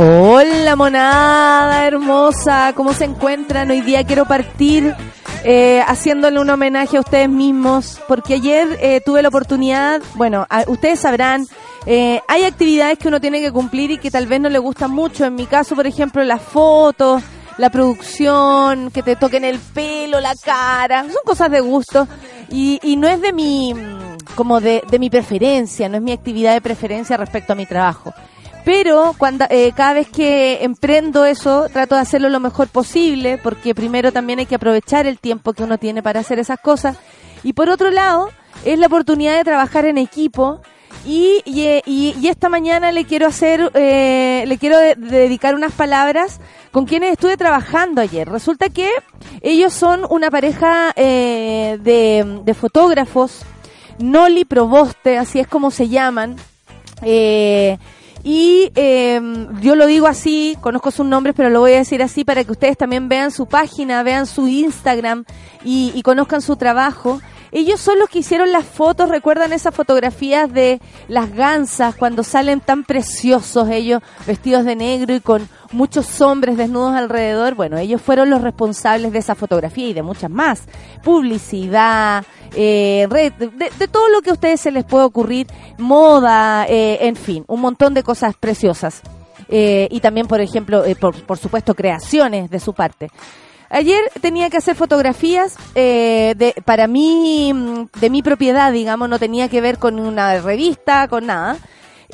Hola monada hermosa, ¿cómo se encuentran? Hoy día quiero partir eh, haciéndole un homenaje a ustedes mismos, porque ayer eh, tuve la oportunidad, bueno, ustedes sabrán, eh, hay actividades que uno tiene que cumplir y que tal vez no le gustan mucho. En mi caso, por ejemplo, las fotos, la producción, que te toquen el pelo, la cara, son cosas de gusto y, y no es de mi, como de, de mi preferencia, no es mi actividad de preferencia respecto a mi trabajo. Pero cuando, eh, cada vez que emprendo eso, trato de hacerlo lo mejor posible, porque primero también hay que aprovechar el tiempo que uno tiene para hacer esas cosas. Y por otro lado, es la oportunidad de trabajar en equipo. Y, y, esta mañana le quiero hacer, eh, le quiero dedicar unas palabras con quienes estuve trabajando ayer. Resulta que ellos son una pareja eh, de, fotógrafos, Noli Proboste, así es como se llaman. Eh, y eh, yo lo digo así, conozco sus nombres, pero lo voy a decir así para que ustedes también vean su página, vean su Instagram y, y conozcan su trabajo. Ellos son los que hicieron las fotos, recuerdan esas fotografías de las gansas cuando salen tan preciosos ellos vestidos de negro y con muchos hombres desnudos alrededor. Bueno, ellos fueron los responsables de esa fotografía y de muchas más. Publicidad, eh, red, de, todo lo que a ustedes se les puede ocurrir, moda, eh, en fin, un montón de cosas preciosas. Eh, y también, por ejemplo, eh, por, por supuesto, creaciones de su parte. Ayer tenía que hacer fotografías eh, de, para mí, mm, de mi propiedad, digamos, no tenía que ver con una revista, con nada.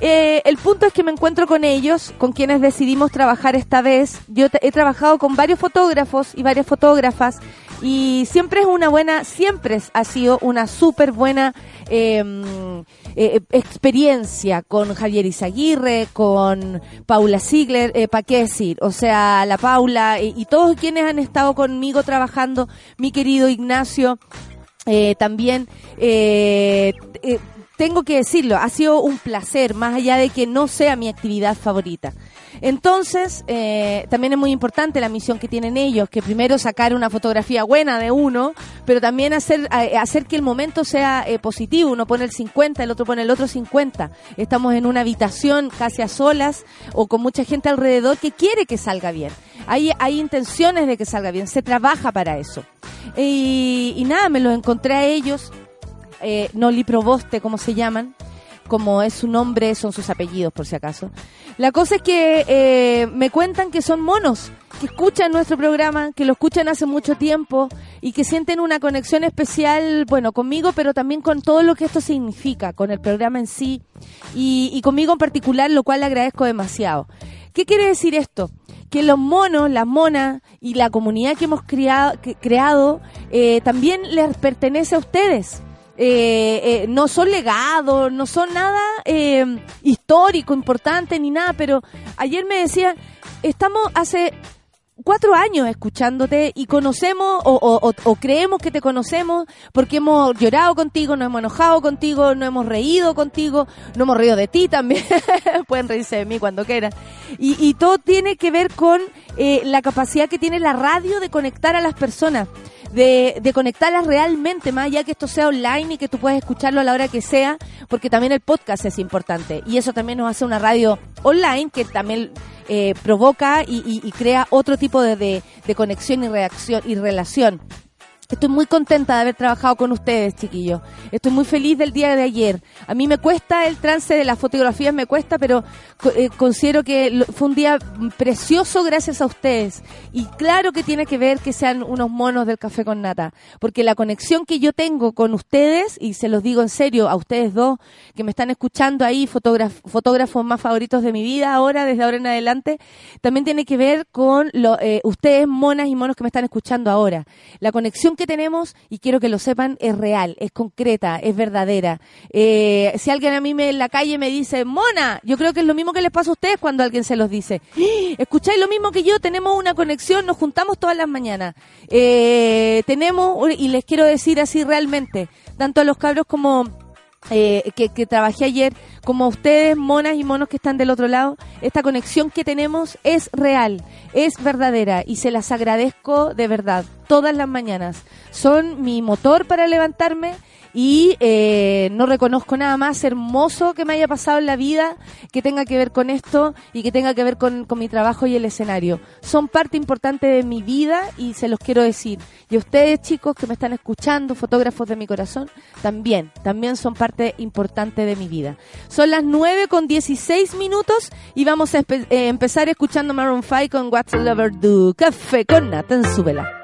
Eh, el punto es que me encuentro con ellos, con quienes decidimos trabajar esta vez. Yo he trabajado con varios fotógrafos y varias fotógrafas y siempre es una buena, siempre ha sido una súper buena em, eh, experiencia con Javier Izaguirre, con Paula Ziegler, eh, ¿para qué decir? O sea, la Paula y todos quienes han estado conmigo trabajando, mi querido Ignacio, eh, también eh, eh, tengo que decirlo, ha sido un placer, más allá de que no sea mi actividad favorita. Entonces, eh, también es muy importante la misión que tienen ellos, que primero sacar una fotografía buena de uno, pero también hacer, hacer que el momento sea eh, positivo. Uno pone el 50, el otro pone el otro 50. Estamos en una habitación casi a solas o con mucha gente alrededor que quiere que salga bien. Hay, hay intenciones de que salga bien, se trabaja para eso. Y, y nada, me los encontré a ellos eh, Noli Proboste, como se llaman, como es su nombre, son sus apellidos, por si acaso. La cosa es que eh, me cuentan que son monos, que escuchan nuestro programa, que lo escuchan hace mucho tiempo y que sienten una conexión especial, bueno, conmigo, pero también con todo lo que esto significa, con el programa en sí y, conmigo en particular, lo cual le agradezco demasiado. ¿Qué quiere decir esto? Que los monos, las monas y la comunidad que hemos creado, que, creado eh, también les pertenece a ustedes eh, eh, no son legados, no son nada eh, histórico, importante ni nada, pero ayer me decía, estamos hace cuatro años escuchándote y conocemos o, o, creemos que te conocemos porque hemos llorado contigo, nos hemos enojado contigo, nos hemos reído contigo, nos hemos reído de ti también, pueden reírse de mí cuando quieran. Y, todo tiene que ver con eh, la capacidad que tiene la radio de conectar a las personas de, de conectarlas realmente, más allá que esto sea online y que tú puedas escucharlo a la hora que sea, porque también el podcast es importante. Y eso también nos hace una radio online que también eh, provoca y, y, y, crea otro tipo de, de, de conexión y reacción y relación. Estoy muy contenta de haber trabajado con ustedes, chiquillos. Estoy muy feliz del día de ayer. A mí me cuesta el trance de las fotografías, me cuesta, pero eh, considero que fue un día precioso gracias a ustedes. Y claro que tiene que ver que sean unos monos del café con nata, porque la conexión que yo tengo con ustedes, y se los digo en serio a ustedes dos que me están escuchando ahí, fotógrafos más favoritos de mi vida ahora, desde ahora en adelante, también tiene que ver con lo, eh, ustedes, monas y monos que me están escuchando ahora. La conexión que tenemos, y quiero que lo sepan, es real, es concreta, es verdadera. Eh, si alguien a mí me, en la calle me dice, Mona, yo creo que es lo mismo que les pasa a ustedes cuando alguien se los dice. Escucháis lo mismo que yo, tenemos una conexión, nos juntamos todas las mañanas. Eh, tenemos, y les quiero decir así realmente, tanto a los cabros como eh, que, que, trabajé ayer, como ustedes, monas y monos que están del otro lado, esta conexión que tenemos es real, es verdadera y se las agradezco de verdad todas las mañanas. Son mi motor para levantarme y eh, no reconozco nada más hermoso que me haya pasado en la vida que tenga que ver con esto y que tenga que ver con, mi trabajo y el escenario. Son parte importante de mi vida y se los quiero decir. Y ustedes chicos que me están escuchando, fotógrafos de mi corazón, también, también son parte importante de mi vida. Son las 9 con 16 minutos y vamos a eh, empezar escuchando Maroon 5 con What's a Lover Do. Café con Nathan Súbela.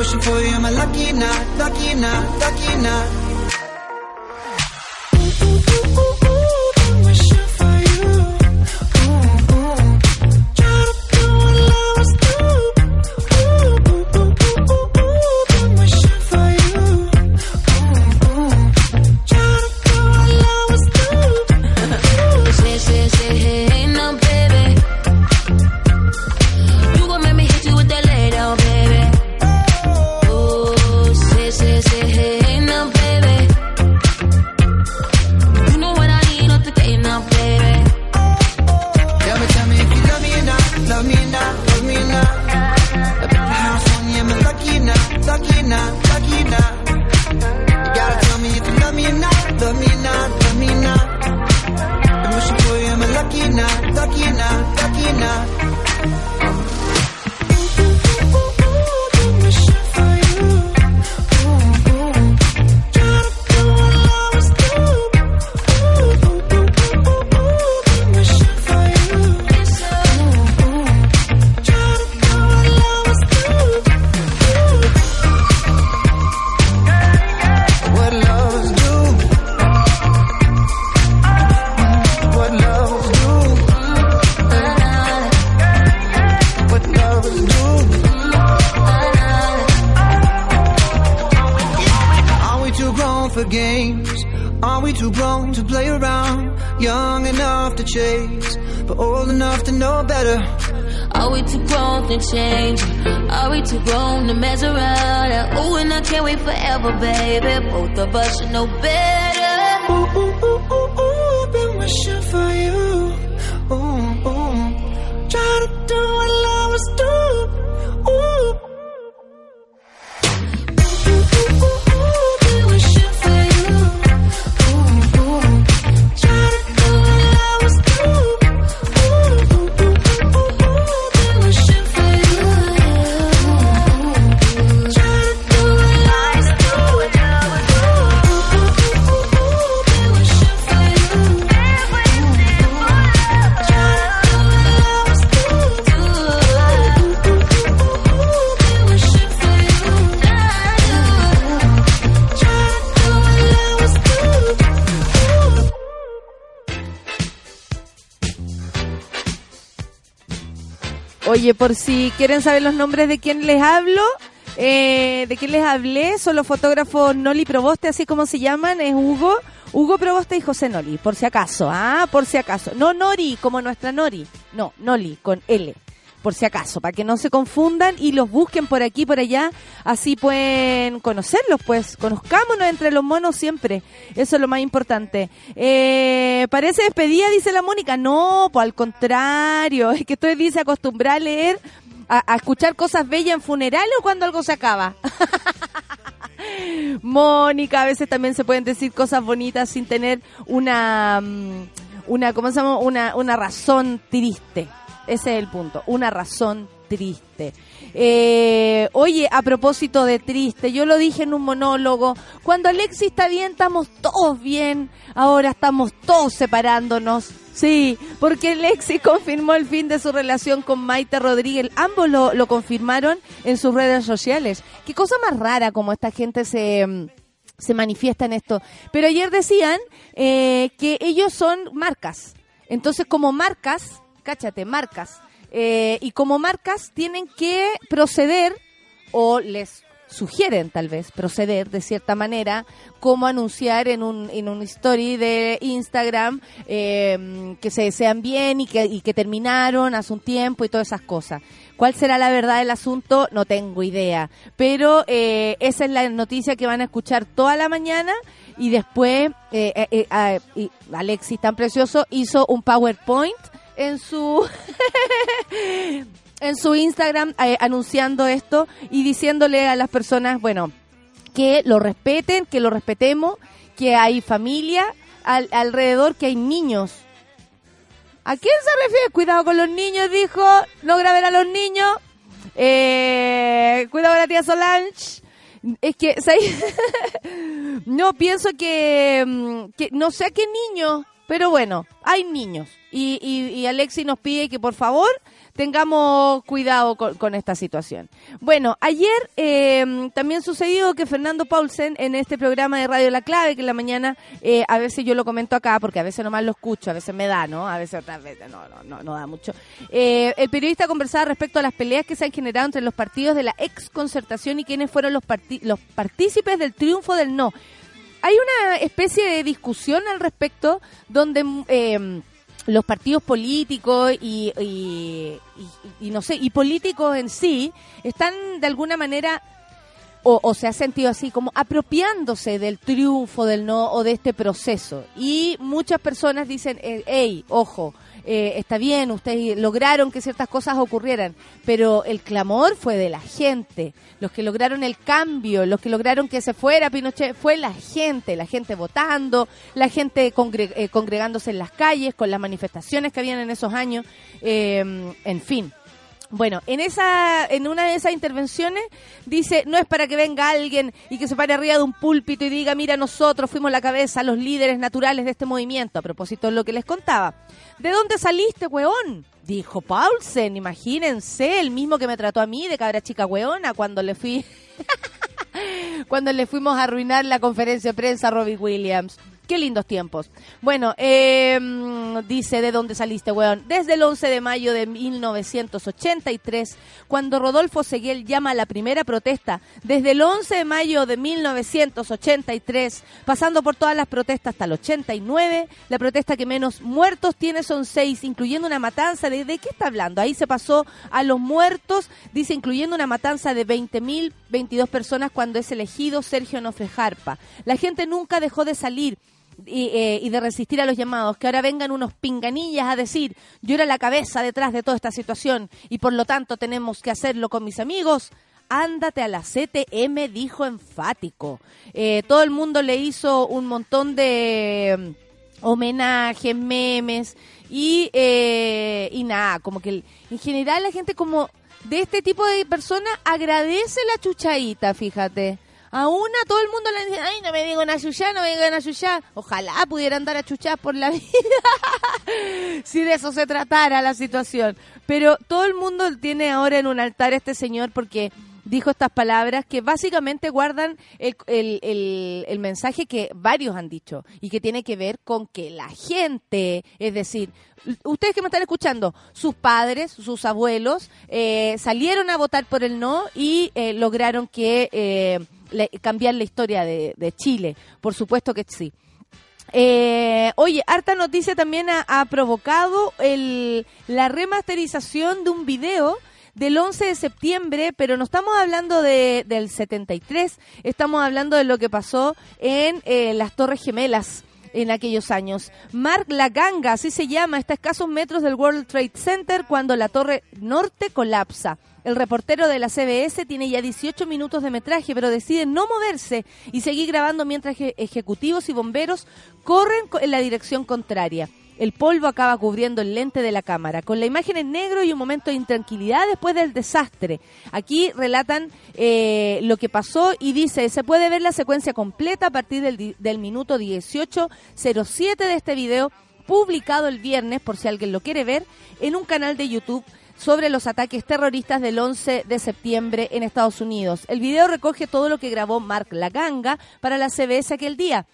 Wishing for you, I lucky not, lucky not, lucky not? Por si quieren saber los nombres de quién les hablo, eh, de quién les hablé, son los fotógrafos Noli Proboste, así como se llaman, es Hugo, Hugo Proboste y José Noli, por si acaso, ah, por si acaso. No Nori, como nuestra Nori. No, Noli, con L por si acaso, para que no se confundan y los busquen por aquí, por allá, así pueden conocerlos, pues, conozcámonos entre los monos siempre, eso es lo más importante. Eh, parece despedida, dice la Mónica, no, pues al contrario, es que estoy, dice, acostumbrada a leer, a, escuchar cosas bellas en funerales o cuando algo se acaba. Mónica, a veces también se pueden decir cosas bonitas sin tener una, mm, una, ¿cómo se llama? Una, una razón triste. Ese es el punto. Una razón triste. Eh, oye, a propósito de triste, yo lo dije en un monólogo, cuando Alexis está bien, estamos todos bien, ahora estamos todos separándonos. Sí, porque Alexis confirmó el fin de su relación con Maite Rodríguez. Ambos lo, lo confirmaron en sus redes sociales. Qué cosa más rara como esta gente se mm, se manifiesta en esto. Pero ayer decían eh, que ellos son marcas. Entonces, como marcas, cáchate, marcas. Eh, y como marcas tienen que proceder o les sugieren tal vez proceder de cierta manera, como anunciar en un, en un story de Instagram em, que se desean bien y que, y que terminaron hace un tiempo y todas esas cosas. ¿Cuál será la verdad del asunto? No tengo idea. Pero eh, esa es la noticia que van a escuchar toda la mañana y después eh, Alexis tan precioso hizo un PowerPoint en su en su Instagram eh, anunciando esto y diciéndole a las personas, bueno, que lo respeten, que lo respetemos, que hay familia alrededor, que hay niños. ¿A quién se refiere? Cuidado con los niños, dijo. No graben a los niños. Eh, cuidado con la tía Solange. Es que, no pienso que, mm, que, no sé a qué niño, pero bueno, hay niños. Y, y, Alexi nos pide que por favor tengamos cuidado con, esta situación. Bueno, ayer eh, también sucedió que Fernando Paulsen en este programa de Radio La Clave, que en la mañana eh, a veces yo lo comento acá, porque a veces nomás lo escucho, a veces me da, ¿no? A veces otras veces no, no, no, da mucho. Eh, el periodista conversaba respecto a las peleas que se han generado entre los partidos de la ex concertación y quienes fueron los, los partícipes del triunfo del no. Hay una especie de discusión al respecto donde los partidos políticos y, y, no sé, y políticos en sí están de alguna manera o, se ha sentido así como apropiándose del triunfo del no o de este proceso. Y muchas personas dicen, hey, ojo, eh, está bien, ustedes lograron que ciertas cosas ocurrieran, pero el clamor fue de la gente. Los que lograron el cambio, los que lograron que se fuera Pinochet, fue la gente, la gente votando, la gente eh, congregándose en las calles con las manifestaciones que habían en esos años, eh, en fin. Bueno, en esa, en una de esas intervenciones dice, no es para que venga alguien y que se pare arriba de un púlpito y diga, mira, nosotros fuimos la cabeza, los líderes naturales de este movimiento, a propósito de lo que les contaba. ¿De dónde saliste, weón? Dijo Paulsen, imagínense, el mismo que me trató a mí de cabra chica weona cuando le fui, cuando le fuimos a arruinar la conferencia de prensa a Robbie Williams. Qué lindos tiempos. Bueno, em, dice, ¿de dónde saliste, weón? Desde el 11 de mayo de 1983, cuando Rodolfo Seguel llama a la primera protesta. Desde el 11 de mayo de 1983, pasando por todas las protestas hasta el 89, la protesta que menos muertos tiene son seis, incluyendo una matanza de... ¿De qué está hablando? Ahí se pasó a los muertos, dice, incluyendo una matanza de 20.000, 22 personas cuando es elegido Sergio Nofre Jarpa. La gente nunca dejó de salir eh, y, de resistir a los llamados, que ahora vengan unos pinganillas a decir, yo era la cabeza detrás de toda esta situación y por lo tanto tenemos que hacerlo con mis amigos. Ándate a la CTM, dijo enfático. Eh, todo el mundo le hizo un montón de mm, homenajes, memes y, eh, y nada, como que en general la gente como de este tipo de personas agradece la chuchaíta, fíjate. A una todo el mundo le dice, ay, no me digan a chuchar, no me digan a chuchar. Ojalá pudiera andar a chuchar por la vida. si de eso se tratara la situación. Pero todo el mundo tiene ahora en un altar a este señor porque dijo estas palabras que básicamente guardan el, el, el, mensaje que varios han dicho y que tiene que ver con que la gente, es decir, ustedes que me están escuchando, sus padres, sus abuelos, eh, salieron a votar por el no y eh, lograron que... Eh, cambiar la historia de, Chile. Por supuesto que sí. Eh, oye, harta noticia también ha, ha provocado el, la remasterización de un video del 11 de septiembre, pero no estamos hablando de, del 73, estamos hablando de lo que pasó en eh, las Torres Gemelas en aquellos años. Mark Laganga, así se llama, está a escasos metros del World Trade Center cuando la Torre Norte colapsa. El reportero de la CBS tiene ya 18 minutos de metraje, pero decide no moverse y seguir grabando mientras eje- ejecutivos y bomberos corren co- en la dirección contraria. El polvo acaba cubriendo el lente de la cámara, con la imagen en negro y un momento de intranquilidad después del desastre. Aquí relatan eh, lo que pasó y dice, se puede ver la secuencia completa a partir del, del minuto 18.07 de este video, publicado el viernes, por si alguien lo quiere ver, en un canal de YouTube sobre los ataques terroristas del 11 de septiembre en Estados Unidos. El video recoge todo lo que grabó Mark Laganga para la CBS aquel día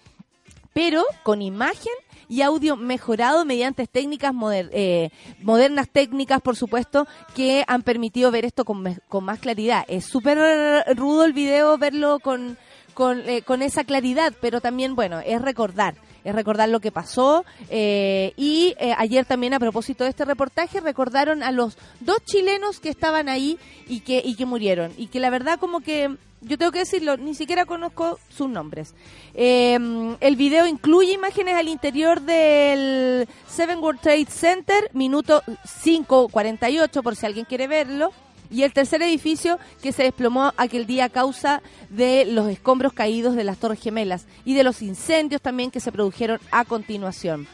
pero con imagen y audio mejorado mediante técnicas moder- eh, modernas técnicas, por supuesto, que han permitido ver esto con, con más claridad. Es súper rudo el video verlo con, con, eh, con esa claridad, pero también, bueno, es recordar. Es recordar lo que pasó. eh, y eh, ayer también, a propósito de este reportaje, recordaron a los dos chilenos que estaban ahí y que, y que murieron. Y que la verdad, como que yo tengo que decirlo, ni siquiera conozco sus nombres. Eh, el video incluye imágenes al interior del Seven World Trade Center, minuto 5.48, por si alguien quiere verlo. Y el tercer edificio que se desplomó aquel día a causa de los escombros caídos de las Torres Gemelas y de los incendios también que se produjeron a continuación.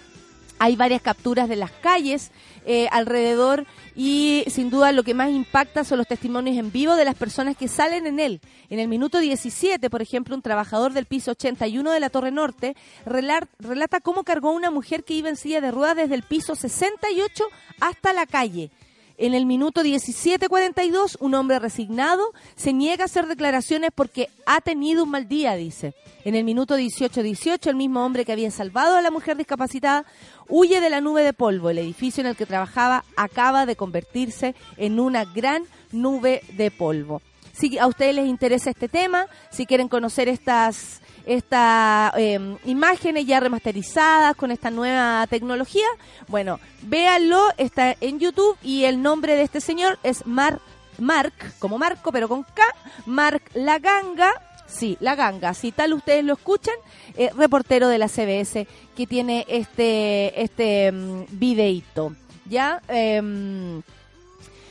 Hay varias capturas de las calles eh, alrededor y sin duda lo que más impacta son los testimonios en vivo de las personas que salen en él. En el minuto 17, por ejemplo, un trabajador del piso 81 de la Torre Norte relata cómo cargó a una mujer que iba en silla de ruedas desde el piso 68 hasta la calle. En el minuto 17.42, un hombre resignado se niega a hacer declaraciones porque ha tenido un mal día, dice. En el minuto 18.18, el mismo hombre que había salvado a la mujer discapacitada huye de la nube de polvo. El edificio en el que trabajaba acaba de convertirse en una gran nube de polvo. Si a ustedes les interesa este tema, si quieren conocer estas estas eh, imágenes ya remasterizadas con esta nueva tecnología, bueno, véanlo, está en YouTube y el nombre de este señor es Mar, Mark, como Marco, pero con K, Mark Laganga, sí, Laganga, si tal ustedes lo escuchan, eh, reportero de la CBS que tiene este, este mm, videíto, ¿ya? Em,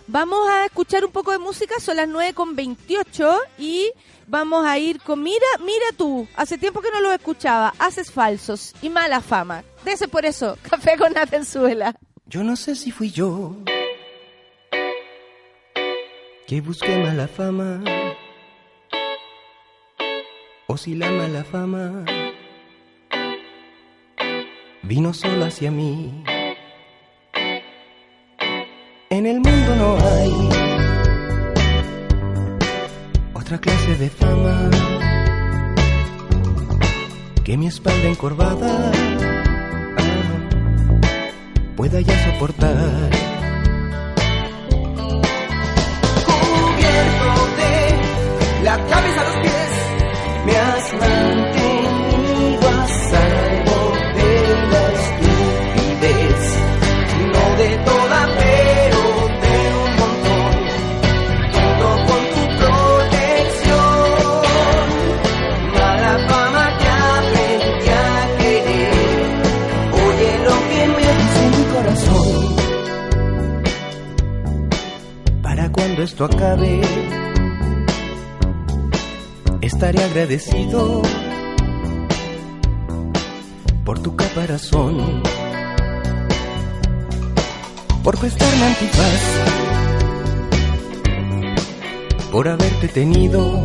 Vamos a escuchar un poco de música, son las 9 con 28 y vamos a ir con Mira, mira tú, hace tiempo que no lo escuchaba, haces falsos y mala fama. Dese por eso, café con Atenzuela. Yo no sé si fui yo que busqué mala fama o si la mala fama vino sola hacia mí. En el mundo no hay otra clase de fama que mi espalda encorvada pueda ya soportar. Cubierto de la cabeza a los pies, me has cuando esto acabe, estaré agradecido por tu caparazón, por prestarme antifaz, por haberte tenido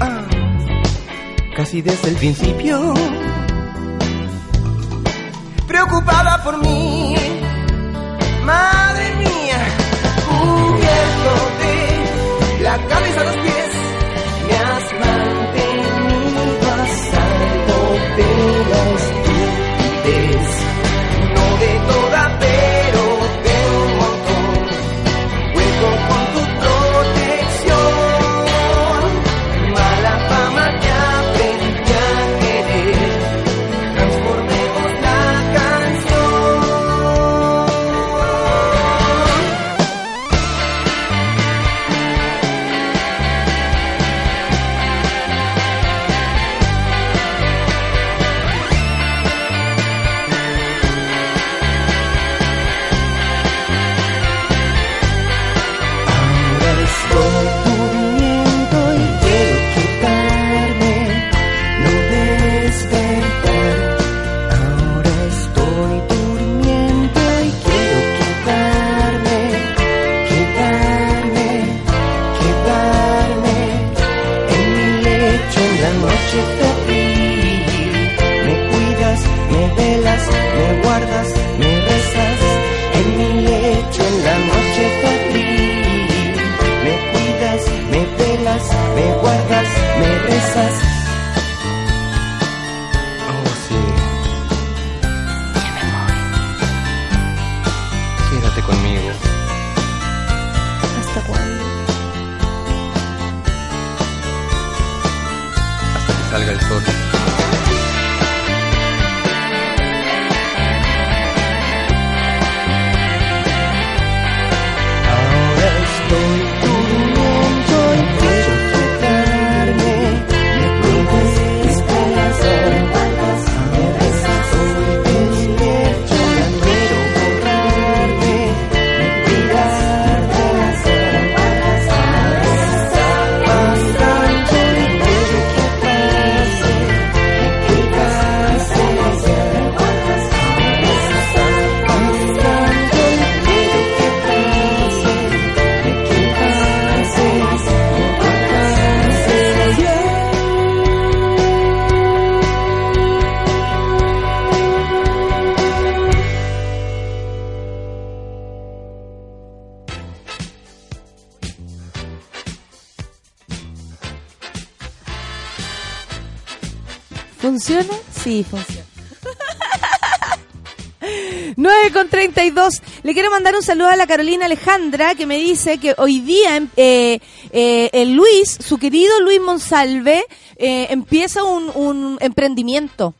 ah, casi desde el principio, preocupada por mí, a los ¿Funciona? Sí, funciona. 9 con 32. Le quiero mandar un saludo a la Carolina Alejandra que me dice que hoy día eh, eh, el Luis, su querido Luis Monsalve, eh, empieza un, un emprendimiento.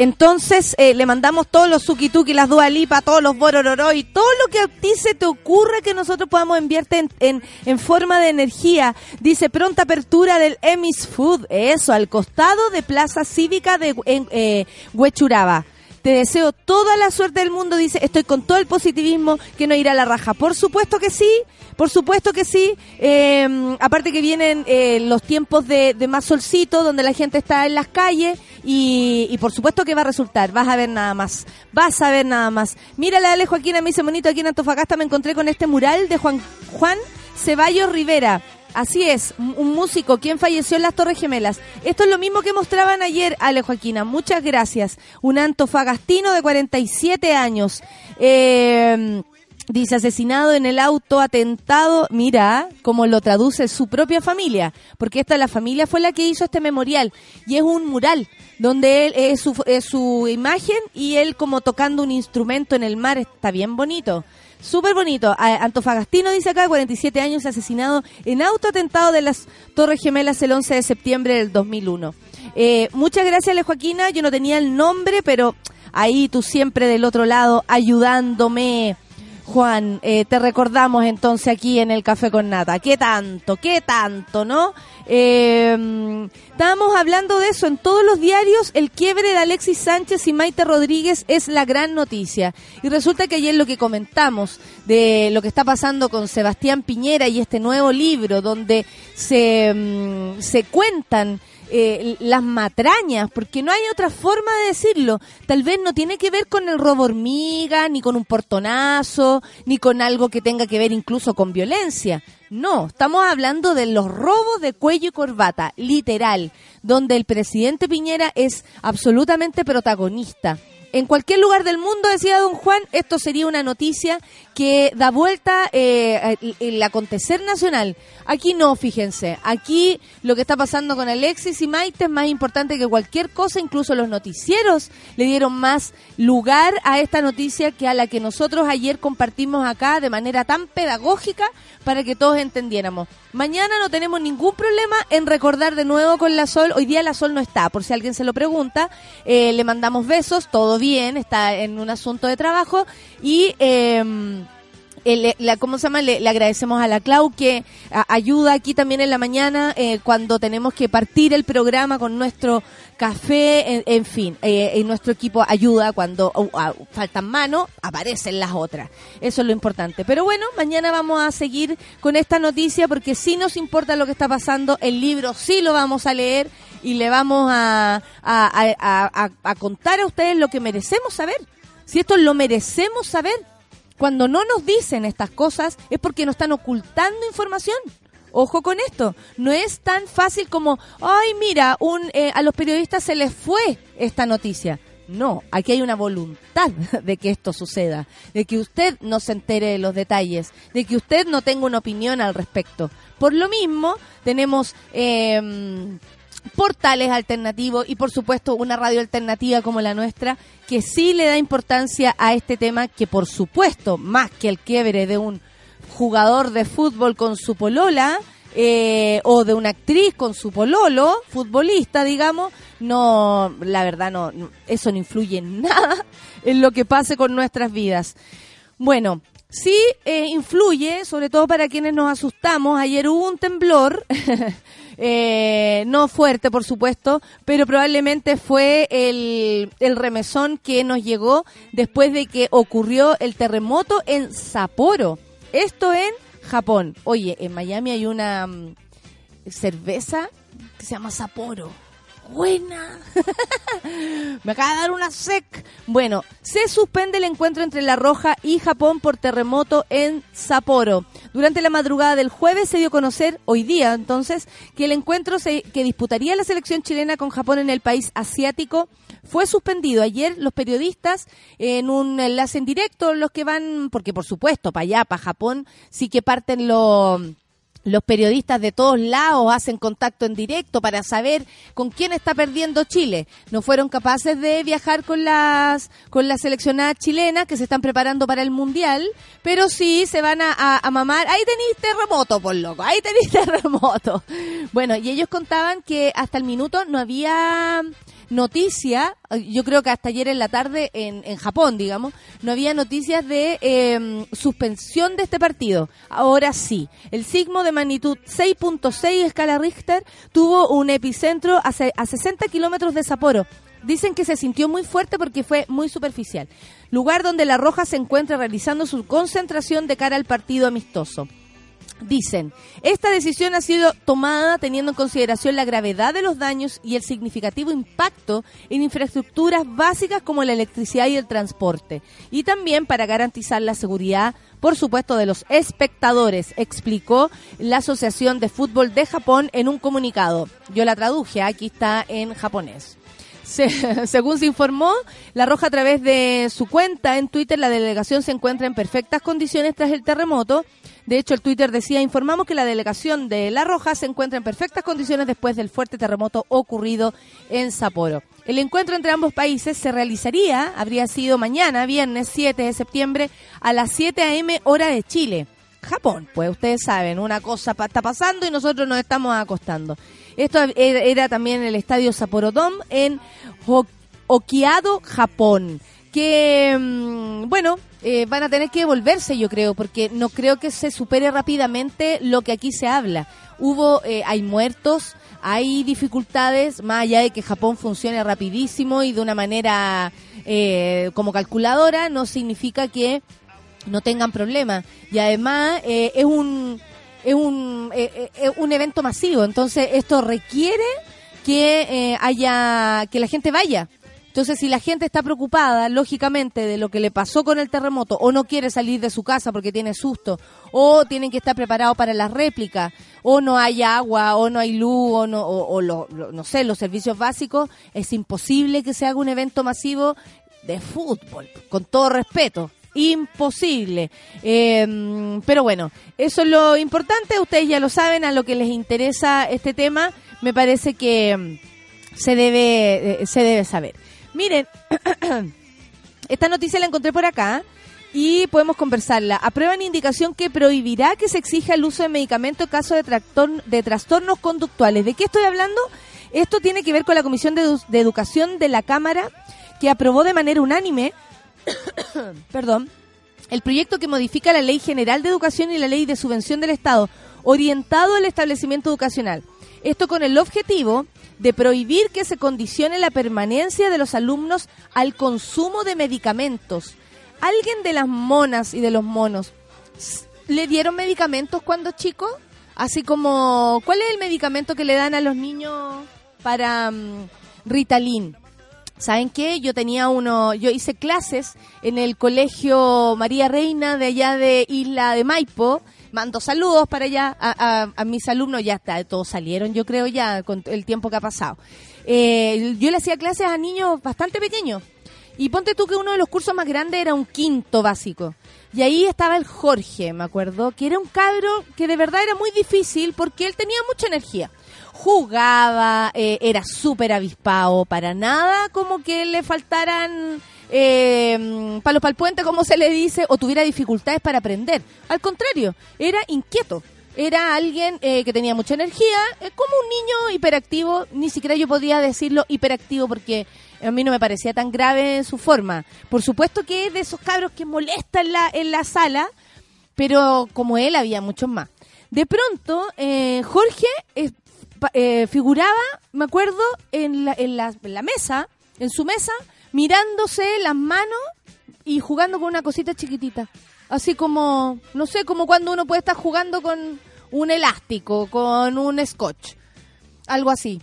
Entonces eh, le mandamos todos los suki-tuki, las dualipa, todos los borororo y todo lo que a ti se te ocurre que nosotros podamos enviarte en, en, forma de energía. Dice pronta apertura del Emis Food, eso, al costado de Plaza Cívica de eh, Huechuraba. Te deseo toda la suerte del mundo, dice, estoy con todo el positivismo que no irá a la raja. Por supuesto que sí, por supuesto que sí. Eh, aparte que vienen eh, los tiempos de, más solcito, donde la gente está en las calles y, por supuesto que va a resultar. Vas a ver nada más, vas a ver nada más. Mira la de Joaquina, me dice bonito, aquí en Antofagasta me encontré con este mural de Juan, Juan Ceballos Rivera. Así es, un músico quien falleció en las Torres Gemelas. Esto es lo mismo que mostraban ayer, Ale Joaquina. Muchas gracias. Un antofagastino de 47 años. Eh, Dice asesinado en el auto, atentado. Mira cómo lo traduce su propia familia, porque esta la familia fue la que hizo este memorial y es un mural donde él es su, es su imagen y él como tocando un instrumento en el mar. Está bien bonito. Súper bonito. Antofagastino dice acá, 47 años, asesinado en auto atentado de las Torres Gemelas el 11 de septiembre del 2001. Eh, muchas gracias, Le Joaquina. Yo no tenía el nombre, pero ahí tú siempre del otro lado ayudándome. Juan, eh, te recordamos entonces aquí en el Café con Nata. ¿Qué tanto? ¿Qué tanto, no? Eh, estábamos hablando de eso en todos los diarios. El quiebre de Alexis Sánchez y Maite Rodríguez es la gran noticia. Y resulta que ayer lo que comentamos de lo que está pasando con Sebastián Piñera y este nuevo libro donde se, mm, se cuentan eh, las matrañas, porque no hay otra forma de decirlo. Tal vez no tiene que ver con el robo hormiga, ni con un portonazo, ni con algo que tenga que ver incluso con violencia. No, estamos hablando de los robos de cuello y corbata, literal, donde el presidente Piñera es absolutamente protagonista en cualquier lugar del mundo, decía don Juan, esto sería una noticia que da vuelta eh, el acontecer nacional. Aquí no, fíjense. Aquí lo que está pasando con Alexis y Maite es más importante que cualquier cosa. Incluso los noticieros le dieron más lugar a esta noticia que a la que nosotros ayer compartimos acá de manera tan pedagógica para que todos entendiéramos. Mañana no tenemos ningún problema en recordar de nuevo con la Sol. Hoy día la Sol no está, por si alguien se lo pregunta. Eh, le mandamos besos, todo bien, está en un asunto de trabajo y... Eh, la, ¿cómo se llama? Le, agradecemos a la Clau que ayuda aquí también en la mañana eh, cuando tenemos que partir el programa con nuestro café, en, fin, eh, nuestro equipo ayuda cuando uh, faltan manos, aparecen las otras. Eso es lo importante. Pero bueno, mañana vamos a seguir con esta noticia porque sí nos importa lo que está pasando, el libro sí lo vamos a leer y le vamos a, a contar a ustedes lo que merecemos saber. Si esto lo merecemos saber, cuando no nos dicen estas cosas es porque nos están ocultando información. Ojo con esto, no es tan fácil como, ay, mira, un, eh, a los periodistas se les fue esta noticia. No, aquí hay una voluntad de que esto suceda, de que usted no se entere de los detalles, de que usted no tenga una opinión al respecto. Por lo mismo, tenemos eh, portales alternativos y por supuesto una radio alternativa como la nuestra que sí le da importancia a este tema que por supuesto más que el quiebre de un jugador de fútbol con su polola eh, o de una actriz con su pololo futbolista digamos no la verdad no eso no influye en nada en lo que pase con nuestras vidas bueno Sí eh, influye, sobre todo para quienes nos asustamos. Ayer hubo un temblor Eh, no fuerte, por supuesto, pero probablemente fue el, el remesón que nos llegó después de que ocurrió el terremoto en Sapporo. Esto en Japón. Oye, en Miami hay una mm, cerveza que se llama Sapporo buena. Me acaba de dar una sec. Bueno, se suspende el encuentro entre La Roja y Japón por terremoto en Sapporo. Durante la madrugada del jueves se dio a conocer, hoy día entonces, que el encuentro se, que disputaría la selección chilena con Japón en el país asiático fue suspendido. Ayer los periodistas, en un enlace en directo, los que van, porque por supuesto, para allá, para Japón, sí que parten los los periodistas de todos lados hacen contacto en directo para saber con quién está perdiendo Chile. No fueron capaces de viajar con las con las seleccionadas chilenas que se están preparando para el mundial, pero sí se van a, a- a mamar. Ahí tenéis terremoto, por loco. Ahí tenéis terremoto. Bueno, y ellos contaban que hasta el minuto no había noticia, yo creo que hasta ayer en la tarde en, en Japón, digamos, no había noticias de eh, suspensión de este partido. Ahora sí, el sismo de magnitud 6.6 escala Richter tuvo un epicentro a, a 60 kilómetros de Sapporo. Dicen que se sintió muy fuerte porque fue muy superficial. Lugar donde la Roja se encuentra realizando su concentración de cara al partido amistoso. Dicen, esta decisión ha sido tomada teniendo en consideración la gravedad de los daños y el significativo impacto en infraestructuras básicas como la electricidad y el transporte, y también para garantizar la seguridad, por supuesto, de los espectadores, explicó la Asociación de Fútbol de Japón en un comunicado. Yo la traduje, aquí está en japonés. Se- según se informó, La Roja a través de su cuenta en Twitter, la delegación se encuentra en perfectas condiciones tras el terremoto. De hecho, el Twitter decía, informamos que la delegación de La Roja se encuentra en perfectas condiciones después del fuerte terremoto ocurrido en Sapporo. El encuentro entre ambos países se realizaría, habría sido mañana, viernes 7 de septiembre, a las 7 a.m. hora de Chile. Japón, pues ustedes saben, una cosa está pasando y nosotros nos estamos acostando. Esto era, era también el estadio Sapporo Dome en Ho- Okiado, Japón. Que, mm, bueno, eh, van a tener que volverse, yo creo, porque no creo que se supere rápidamente lo que aquí se habla. Hubo, eh, hay muertos, hay dificultades, más allá de que Japón funcione rapidísimo y de una manera eh, como calculadora, no significa que no tengan problemas. Y además eh, es un es un, eh, es un evento masivo, entonces esto requiere que haya que la gente vaya. Entonces, si la gente está preocupada, lógicamente, de lo que le pasó con el terremoto, o no quiere salir de su casa porque tiene susto, o tienen que estar preparados para las réplicas, o no hay agua, o no hay luz, o no, o, lo- no sé, los servicios básicos, es imposible que se haga un evento masivo de fútbol, con todo respeto. Imposible. Eh, pero bueno, eso es lo importante, ustedes ya lo saben, a lo que les interesa este tema, me parece que mm, se debe, eh, se debe saber. Miren, esta noticia la encontré por acá y podemos conversarla. Aprueban indicación que prohibirá que se exija el uso de medicamentos en caso de, trastornos conductuales. ¿De qué estoy hablando? Esto tiene que ver con la Comisión de, de Educación de la Cámara que aprobó de manera unánime, perdón, el proyecto que modifica la Ley General de Educación y la Ley de Subvención del Estado, orientado al establecimiento educacional. Esto con el objetivo de prohibir que se condicione la permanencia de los alumnos al consumo de medicamentos. ¿Alguien de las monas y de los monos le dieron medicamentos cuando chico? Así como, ¿cuál es el medicamento que le dan a los niños para mm, Ritalin? ¿Saben qué? Yo tenía uno, yo hice clases en el colegio María Reina de allá de Isla de Maipo. Mando saludos para allá a, mis alumnos, ya está, todos salieron, yo creo ya, con el tiempo que ha pasado. Eh, yo le hacía clases a niños bastante pequeños. Y ponte tú que uno de los cursos más grandes era un quinto básico. Y ahí estaba el Jorge, me acuerdo, que era un cabro que de verdad era muy difícil porque él tenía mucha energía. Jugaba, eh, era súper avispado, para nada como que le faltaran eh, palos para puente, como se le dice, o tuviera dificultades para aprender. Al contrario, era inquieto. Era alguien eh, que tenía mucha energía, eh, como un niño hiperactivo, ni siquiera yo podía decirlo hiperactivo porque a mí no me parecía tan grave en su forma. Por supuesto que es de esos cabros que molestan en la, sala, pero como él había muchos más. De pronto, eh, Jorge eh, eh, figuraba, me acuerdo, en, la, en la mesa, en su mesa, mirándose las manos y jugando con una cosita chiquitita. Así como, no sé, como cuando uno puede estar jugando con un elástico, con un scotch. Algo así.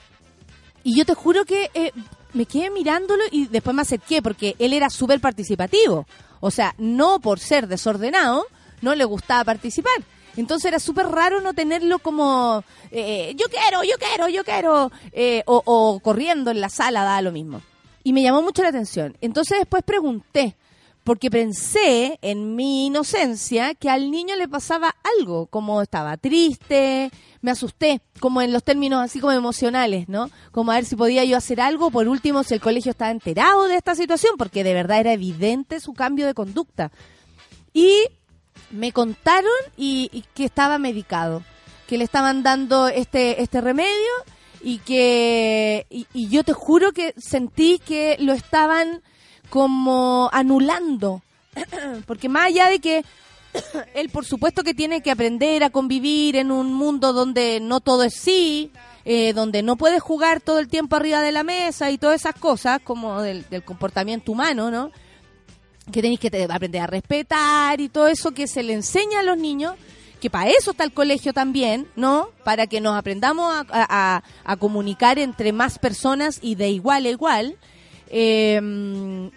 Y yo te juro que eh, me quedé mirándolo y después me acerqué porque él era súper participativo. O sea, no por ser desordenado, no le gustaba participar. Entonces era súper raro no tenerlo como, eh, yo quiero, yo quiero, yo quiero, eh, o, o corriendo en la sala, da lo mismo. Y me llamó mucho la atención. Entonces después pregunté, porque pensé en mi inocencia que al niño le pasaba algo, como estaba triste, me asusté, como en los términos así como emocionales, ¿no? Como a ver si podía yo hacer algo, por último, si el colegio estaba enterado de esta situación, porque de verdad era evidente su cambio de conducta. Y me contaron y, y que estaba medicado, que le estaban dando este, este remedio y que y, yo te juro que sentí que lo estaban como anulando. Porque más allá de que él por supuesto que tiene que aprender a convivir en un mundo donde no todo es sí, eh, donde no puedes jugar todo el tiempo arriba de la mesa y todas esas cosas como del, del comportamiento humano, ¿no? Que tenéis que aprender a respetar y todo eso que se le enseña a los niños, para eso está el colegio también, ¿no? Para que nos aprendamos a comunicar entre más personas y de igual a igual. Eh,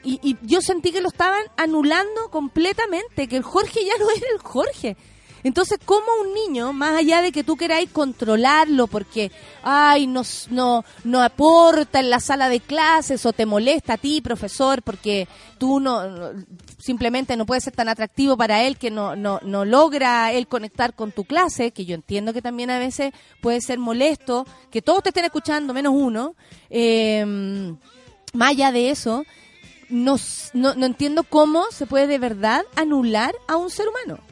y, y yo sentí que lo estaban anulando completamente, que el Jorge ya no era el Jorge. Entonces, ¿cómo un niño, más allá de que tú queráis controlarlo porque, ay, no, no, no aporta en la sala de clases o te molesta a ti, profesor, porque tú no, simplemente no puedes ser tan atractivo para él que no, no, no logra él conectar con tu clase, que yo entiendo que también a veces puede ser molesto, que todos te estén escuchando, menos uno. Eh, más allá de eso, no, no, no entiendo cómo se puede de verdad anular a un ser humano.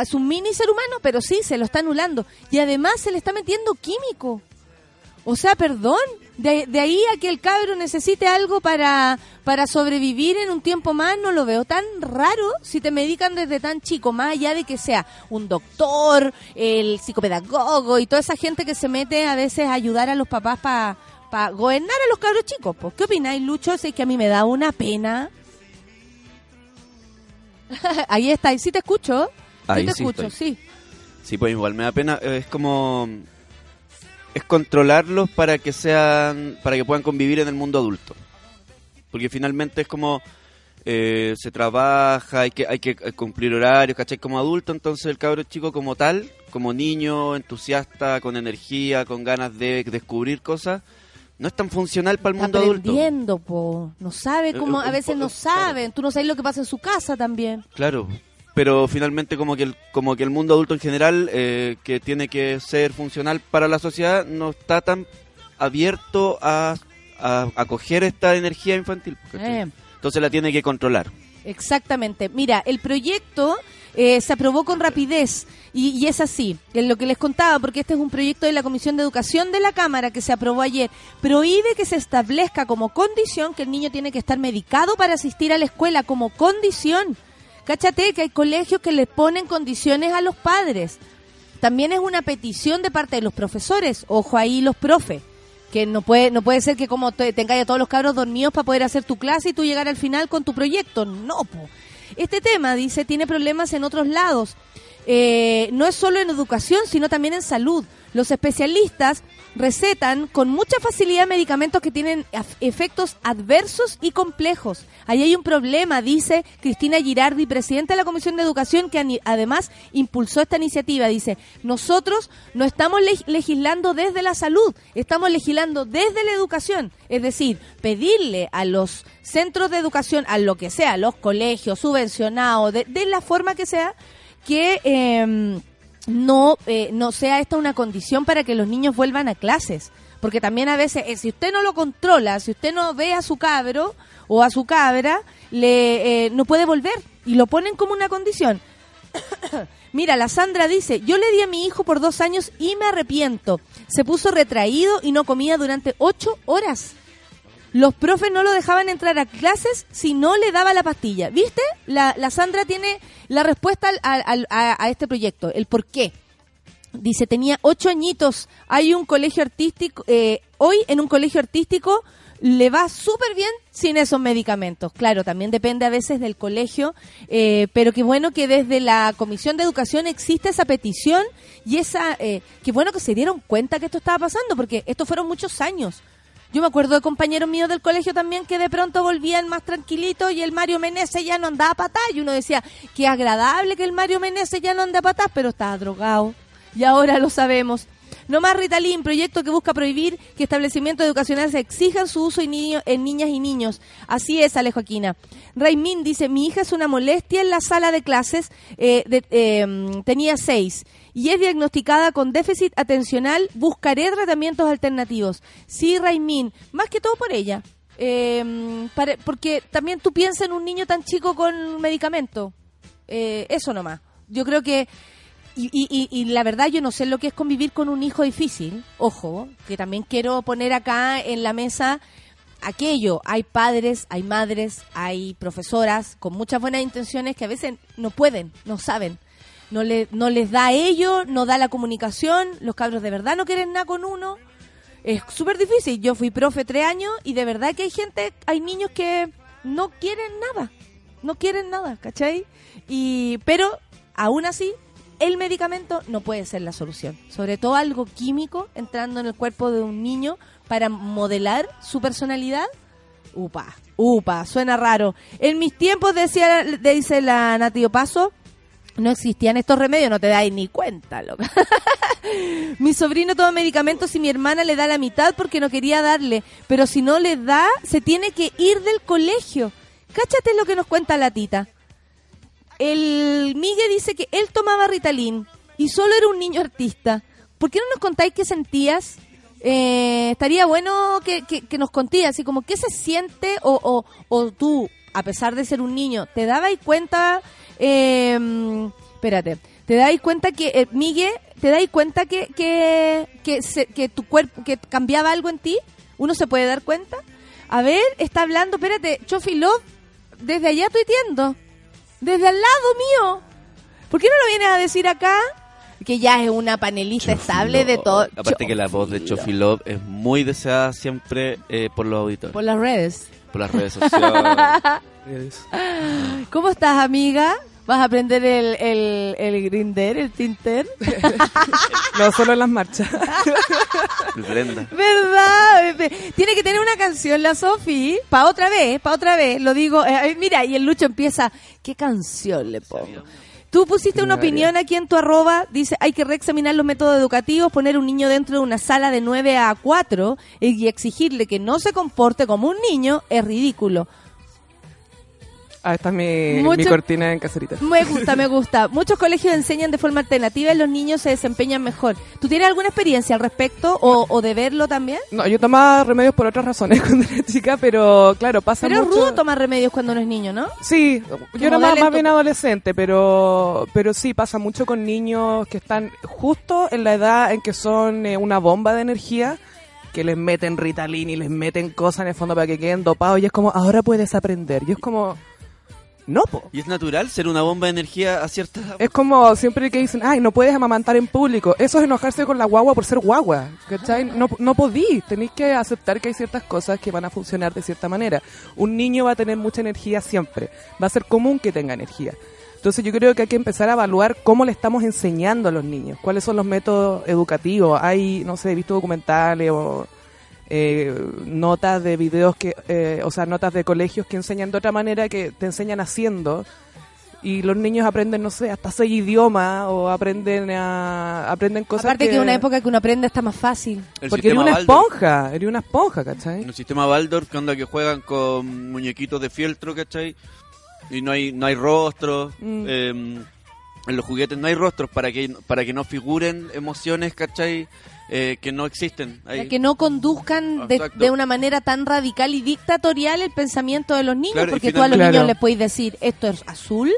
Es un mini ser humano, pero sí, se lo está anulando. Y además se le está metiendo químico. O sea, perdón, de, de ahí a que el cabro necesite algo para, para sobrevivir en un tiempo más, no lo veo tan raro si te medican desde tan chico, más allá de que sea un doctor, el psicopedagogo y toda esa gente que se mete a veces a ayudar a los papás para gobernar a los cabros chicos. Pues, ¿Qué opináis, Lucho? Sé que a mí me da una pena. Ahí está, y sí te escucho. Ahí te sí escucho, estoy. sí. Sí, pues igual me da pena. eh, Es como. Es controlarlos para que sean. para que puedan convivir en el mundo adulto. Porque finalmente es como. eh, se trabaja, hay que, hay que eh, cumplir horarios, ¿cachai? Como adulto, entonces el cabro chico como tal, como niño, entusiasta, con energía, con ganas de descubrir cosas, no es tan funcional para el mundo adulto. aprendiendo, po. No sabe cómo, Eh, a eh, veces no saben. Tú no sabes lo que pasa en su casa también. Claro, pero finalmente como que el, como que el mundo adulto en general, eh, que tiene que ser funcional para la sociedad, no está tan abierto a, a acoger esta energía infantil. Eh. Entonces la tiene que controlar. Exactamente. Mira, el proyecto eh, se aprobó con rapidez y, y es así, es lo que les contaba, porque este es un proyecto de la Comisión de Educación de la Cámara que se aprobó ayer. Prohíbe que se establezca como condición que el niño tiene que estar medicado para asistir a la escuela como condición. Cáchate que hay colegios que le ponen condiciones a los padres. También es una petición de parte de los profesores, ojo ahí los profes, que no puede no puede ser que como te, tengáis a todos los cabros dormidos para poder hacer tu clase y tú llegar al final con tu proyecto. No, po. Este tema, dice, tiene problemas en otros lados. Eh, no es solo en educación, sino también en salud. Los especialistas recetan con mucha facilidad medicamentos que tienen efectos adversos y complejos. Ahí hay un problema, dice Cristina Girardi, presidenta de la Comisión de Educación, que además impulsó esta iniciativa. Dice, nosotros no estamos leg- legislando desde la salud, estamos legislando desde la educación. Es decir, pedirle a los centros de educación, a lo que sea, los colegios subvencionados, de, de la forma que sea, que... em, no, eh, no sea esta una condición para que los niños vuelvan a clases. Porque también a veces, eh, si usted no lo controla, si usted no ve a su cabro o a su cabra, le, eh, no puede volver. Y lo ponen como una condición. Mira, la Sandra dice, yo le di a mi hijo por dos años y me arrepiento. Se puso retraído y no comía durante ocho horas. Los profes no lo dejaban entrar a clases si no le daba la pastilla. ¿Viste? La, la Sandra tiene la respuesta al- a este proyecto, el por qué. Dice, tenía ocho añitos, hay un colegio artístico, eh, hoy en un colegio artístico le va súper bien sin esos medicamentos. Claro, también depende a veces del colegio, eh, pero qué bueno que desde la Comisión de Educación existe esa petición y esa, eh, qué bueno que se dieron cuenta que esto estaba pasando, porque estos fueron muchos años. Yo me acuerdo de compañeros míos del colegio también que de pronto volvían más tranquilitos y el Mario Meneses ya no andaba a patás. Y uno decía, qué agradable que el Mario Meneses ya no ande a patás, pero estaba drogado. Y ahora lo sabemos. No más Ritalin, proyecto que busca prohibir que establecimientos educacionales exijan su uso en, niñas y niños. Así es, Ale Joaquina. Raimin dice, mi hija es una molestia en la sala de clases, eh, de- eh, tenía seis, y es diagnosticada con déficit atencional, buscaré tratamientos alternativos. Sí, Raimin, más que todo por ella. Eh, porque también tú piensas en un niño tan chico con medicamento. Eh, eso nomás. Yo creo que y- y- y la verdad yo no sé lo que es convivir con un hijo difícil. Ojo, que también quiero poner acá en la mesa aquello. Hay padres, hay madres, hay profesoras con muchas buenas intenciones que a veces no pueden, no saben. No, no les da a ello, no da la comunicación. Los cabros de verdad no quieren nada con uno. Es súper difícil. Yo fui profe tres años y de verdad que hay gente, hay niños que no quieren nada. No quieren nada, ¿cachai? Y, pero aún así, el medicamento no puede ser la solución. Sobre todo algo químico entrando en el cuerpo de un niño para modelar su personalidad. Upa, upa, suena raro. En mis tiempos, decía, dice la Nati Paso, no existían estos remedios, no te dais ni cuenta, loca. mi sobrino toma medicamentos y mi hermana le da la mitad porque no quería darle, pero si no le da, se tiene que ir del colegio. Cáchate lo que nos cuenta la tita. El Migue dice que él tomaba Ritalin y solo era un niño artista. ¿Por qué no nos contáis qué sentías? Eh, estaría bueno que, nos contéis así como qué se siente o, o, o tú, a pesar de ser un niño, ¿te dabas cuenta? Eh, espérate, ¿te dabas cuenta que, eh, Migue, te dabas cuenta que, que, que, se- que tu cuerpo, que cambiaba algo en ti? ¿Uno se puede dar cuenta? A ver, está hablando, espérate, Chofi Love, desde allá tuiteando. Desde al lado mío. ¿Por qué no lo vienes a decir acá? Que ya es una panelista estable de todo. Aparte que la voz de Chofi Love es muy deseada siempre eh, por los auditores, Por las redes. por las redes sociales. ¿Cómo estás, amiga? ¿Vas a aprender el, el, el grinder, el tinter? No solo en las marchas. Brenda. ¿Verdad? bebé? Tiene que tener una canción la Sofi. Pa' otra vez, pa' otra vez. Lo digo. eh, eh, mira, y el Lucho empieza. ¿Qué canción le pongo? Tú pusiste una opinión aquí en tu arroba, dice, hay que reexaminar los métodos educativos, poner un niño dentro de una sala de 9 a 4 y exigirle que no se comporte como un niño es ridículo. Ah, esta es mi, Mucho- mi cortina en caserita. Me gusta, me gusta. Muchos colegios enseñan de forma alternativa y los niños se desempeñan mejor. ¿Tú tienes alguna experiencia al respecto o, o de verlo también? No, yo tomaba remedios por otras razones cuando era chica, pero claro, pasa Pero es mucho... rudo tomar remedios cuando uno es niño, ¿no? Sí, yo era más, bien adolescente, pero pero sí, pasa mucho con niños que están justo en la edad en que son eh, una bomba de energía, que les meten Ritalin y les meten cosas en el fondo para que queden dopados y es como, ahora puedes aprender. Y es como, no, po. Y es natural ser una bomba de energía a cierta. Es como siempre que dicen, ay, no puedes amamantar en público. Eso es enojarse con la guagua por ser guagua. ¿Cachai? No, no podí. Tenéis que aceptar que hay ciertas cosas que van a funcionar de cierta manera. Un niño va a tener mucha energía siempre. Va a ser común que tenga energía. Entonces yo creo que hay que empezar a evaluar cómo le estamos enseñando a los niños. Cuáles son los métodos educativos. Hay, no sé, he visto documentales o eh, notas de videos que, eh, o sea, notas de colegios que enseñan de otra manera que te enseñan haciendo y los niños aprenden, no sé, hasta seis idiomas o aprenden a, aprenden cosas Aparte que, en una época que uno aprende está más fácil. El porque sistema una esponja, eres una esponja, ¿cachai? En el sistema Waldorf, que onda que juegan con muñequitos de fieltro, ¿cachai? Y no hay, no hay rostros. Mm. eh, en los juguetes no hay rostros para que, para que no figuren emociones, ¿cachai? Eh, que no existen. Ahí. Para que no conduzcan de, una manera tan radical y dictatorial el pensamiento de los niños, Claro, porque tú a los niños les puedes decir esto es azul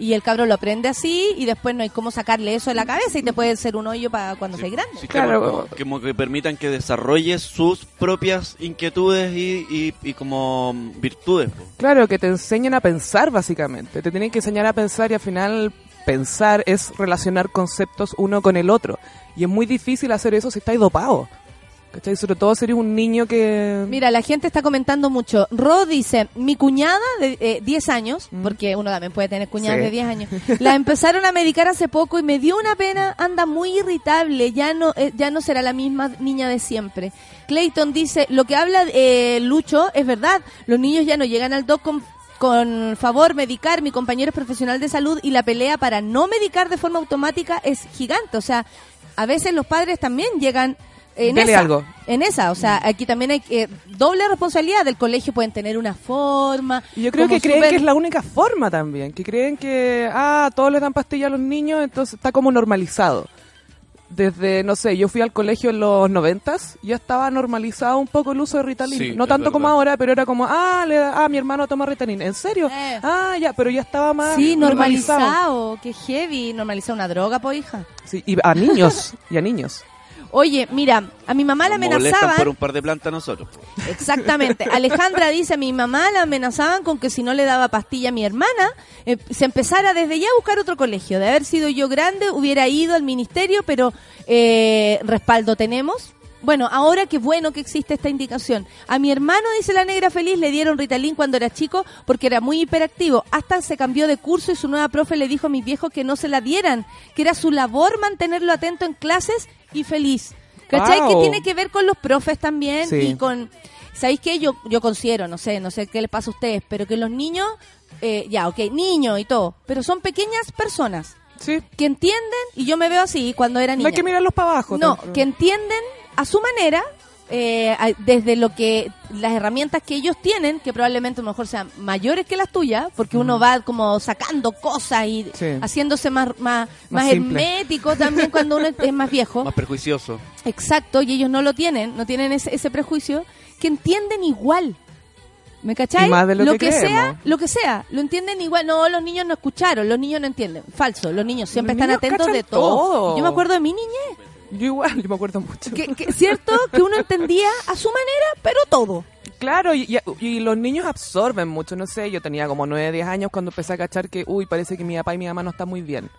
y el cabro lo aprende así y después no hay cómo sacarle eso de la cabeza y te puede ser un hoyo para cuando seas grande. Claro. como, como que permitan que desarrolle sus propias inquietudes y, y, y como virtudes. Claro, que te enseñan a pensar básicamente. Te tienen que enseñar a pensar y al final pensar es relacionar conceptos uno con el otro. Y es muy difícil hacer eso si estáis dopado. ¿Cachai? Sobre todo si eres un niño que... Mira, la gente está comentando mucho. Ro dice, mi cuñada de eh, 10 años, porque uno también puede tener cuñadas Sí. de 10 años, la empezaron a medicar hace poco y me dio una pena, anda muy irritable, ya no eh, ya no será la misma niña de siempre. Clayton dice, lo que habla eh, Lucho es verdad, los niños ya no llegan al doc con, con favor medicar, mi compañero es profesional de salud y la pelea para no medicar de forma automática es gigante, o sea, a veces los padres también llegan en Dele esa, algo. en esa, o sea, aquí también hay eh, doble responsabilidad del colegio, pueden tener una forma. Y yo creo que creen que es la única forma también, que creen que, ah, todos les dan pastillas a los niños, entonces está como normalizado. Desde, no sé, yo fui al colegio en los noventas, ya estaba normalizado un poco el uso de Ritalin. Sí, no tanto como ahora, pero era como, ah, le da- ah, mi hermano toma Ritalin. ¿En serio? Eh. Ah, ya, pero ya estaba más Sí, normalizado, qué heavy, normalizar una droga, po hija. Sí, y a niños, y a niños. Oye, mira, a mi mamá la amenazaban. por un par de plantas nosotros. Exactamente. Alejandra dice, a mi mamá la amenazaban con que si no le daba pastilla a mi hermana, eh, se empezara desde ya a buscar otro colegio. De haber sido yo grande, hubiera ido al ministerio, pero eh, respaldo tenemos. Bueno, ahora qué bueno que existe esta indicación. A mi hermano, dice la negra feliz, le dieron Ritalin cuando era chico porque era muy hiperactivo. Hasta se cambió de curso y su nueva profe le dijo a mis viejos que no se la dieran, que era su labor mantenerlo atento en clases y feliz. ¿Cachai? Que tiene que ver con los profes también Sí. y con... ¿Sabéis qué? Yo, yo considero, no sé, no sé qué les pasa a ustedes, pero que los niños, eh, ya, ok, niños y todo, pero son pequeñas personas Sí, que entienden, y yo me veo así cuando era no niña. hay que mirarlos para abajo. No, tampoco. que entienden a su manera, eh, a- desde lo que las herramientas que ellos tienen, que probablemente a lo mejor sean mayores que las tuyas, porque uno va como sacando cosas y Sí. haciéndose más, más, más, hermético también cuando uno es- más viejo. Más perjuicioso. Exacto, y ellos no lo tienen, no tienen ese, ese prejuicio, que entienden igual. ¿Me cachai? Y más de lo que sea, creemos. lo que sea, lo entienden igual. No, los niños no escucharon, los niños no entienden. Falso, los niños siempre Los están niños atentos de todo. todo. Yo me acuerdo de mi niñez, Yo igual, yo me acuerdo mucho. que, que- cierto que uno entendía a su manera, pero todo. Claro, y, y- y los niños absorben mucho, no sé, yo tenía como 9, 10 años cuando empecé a cachar que, uy, parece que mi papá y mi mamá no están muy bien.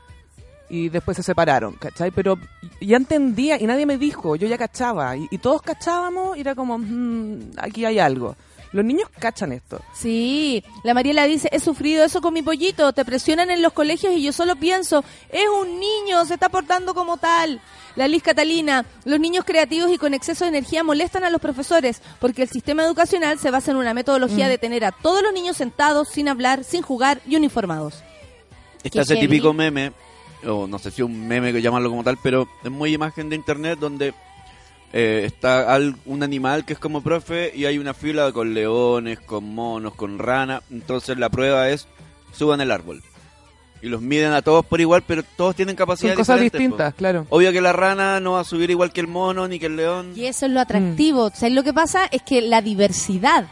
Y después se separaron, ¿cachai? Pero ya entendía y nadie me dijo, yo ya cachaba. Y, y todos cachábamos y era como, "Mm, aquí hay algo. Los niños cachan esto. Sí, la Mariela dice, he sufrido eso con mi pollito, te presionan en los colegios y yo solo pienso, es un niño, se está portando como tal. La Liz Catalina, los niños creativos y con exceso de energía molestan a los profesores porque el sistema educacional se basa en una metodología de tener a todos los niños sentados, sin hablar, sin jugar y uniformados. Está ese típico meme, o no sé si un meme que llamarlo como tal, pero es muy imagen de internet donde eh, está al- un animal que es como profe y hay una fila con leones, con monos, con rana. Entonces la prueba es suban el árbol. Y los miden a todos por igual, pero todos tienen Son capacidades cosas diferentes, distintas, po. claro. Obvio que la rana no va a subir igual que el mono ni que el león. Y eso es lo atractivo. ¿Sabes lo que pasa? Es que la diversidad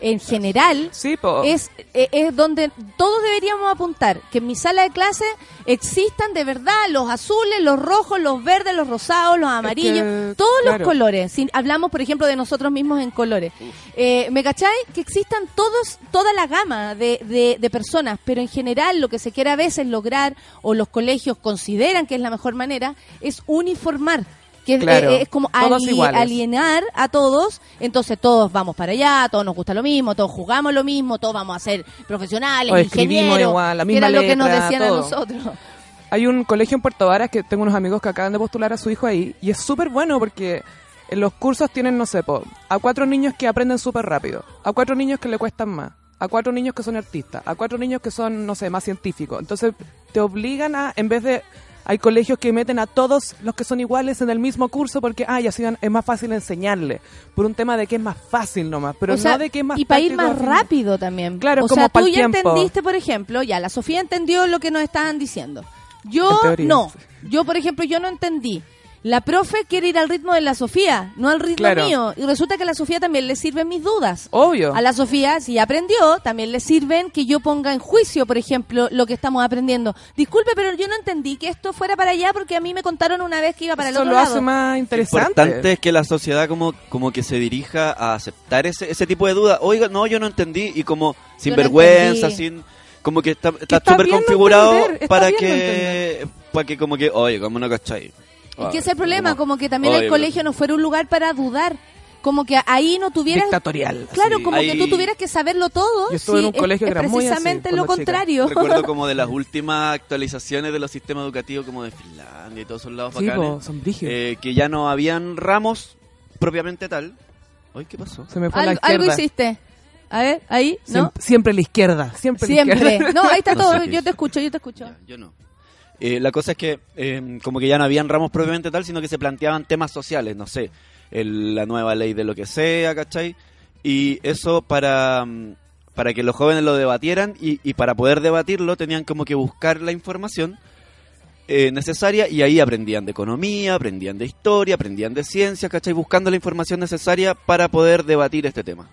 en general Sí, es, eh, es donde todos deberíamos apuntar, que en mi sala de clase existan de verdad los azules, los rojos, los verdes, los rosados, los amarillos, que, todos claro. los colores. Si hablamos, por ejemplo, de nosotros mismos en colores. Eh, ¿Me cachai? Que existan todos, toda la gama de, de- de personas, pero en general lo que se quiere a veces lograr, o los colegios consideran que es la mejor manera, es uniformar. Que es- Claro, es como ali- alienar a todos, entonces todos vamos para allá, todos nos gusta lo mismo, todos jugamos lo mismo, todos vamos a ser profesionales, O escribimos ingenieros, igual, la que misma era lo que nos decían a nosotros. Hay un colegio en Puerto Varas que tengo unos amigos que acaban de postular a su hijo ahí y es súper bueno porque en los cursos tienen, no sé, po, a cuatro niños que aprenden súper rápido, a cuatro niños que le cuestan más, a cuatro niños que son artistas, a cuatro niños que son, no sé, más científicos. Entonces te obligan a, en vez de... Hay colegios que meten a todos los que son iguales en el mismo curso porque, ay, así es más fácil enseñarle. Por un tema de que es más fácil nomás, pero O sea, no de que es más y para ir más rápido también. Claro, o como sea, tú ya tiempo. entendiste, por ejemplo, ya la Sofía entendió lo que nos estaban diciendo. Yo teoría, no. sí. Yo, por ejemplo, yo no entendí. La profe quiere ir al ritmo de la Sofía, no al ritmo Claro. mío. Y resulta que a la Sofía también le sirven mis dudas. Obvio. A la Sofía, si aprendió, también le sirven que yo ponga en juicio, por ejemplo, lo que estamos aprendiendo. Disculpe, pero yo no entendí que esto fuera para allá porque a mí me contaron una vez que iba para el Eso otro lo lado. hace más Lo interesante. importante es que la sociedad como, como que se dirija a aceptar ese, ese tipo de dudas. Oiga, no, yo no entendí. Y como sin no vergüenza, entendí. sin... Como que está súper configurado para que... para que como que, oye, como no cachai. Es que ese es el problema, como que también Oye, el colegio no fuera un lugar para dudar. Como que ahí no tuvieras... Dictatorial. Claro, Sí. como que tú tuvieras que saberlo todo. Yo estuve en sí, un es- colegio es, que era muy así, precisamente lo chica. contrario. Recuerdo como de las últimas actualizaciones de los sistemas educativos como de Finlandia y todos esos lados Sí, bacanes, po, son eh, que ya no habían ramos propiamente tal. Ay, ¿qué pasó? Se me fue a la Algo, hiciste. A ver, ahí, ¿no? Siempre, siempre la izquierda. Siempre, la Siempre. izquierda. No, ahí está No todo. Yo te escucho, yo te escucho. Ya, yo no. Eh, la cosa es que eh, como que ya no habían ramos propiamente tal, sino que se planteaban temas sociales, no sé, el- la nueva ley de lo que sea, ¿cachai? Y eso para, mm, para que los jóvenes lo debatieran y, y para poder debatirlo tenían como que buscar la información eh, necesaria y ahí aprendían de economía, aprendían de historia, aprendían de ciencia, ¿cachai? Buscando la información necesaria para poder debatir este tema.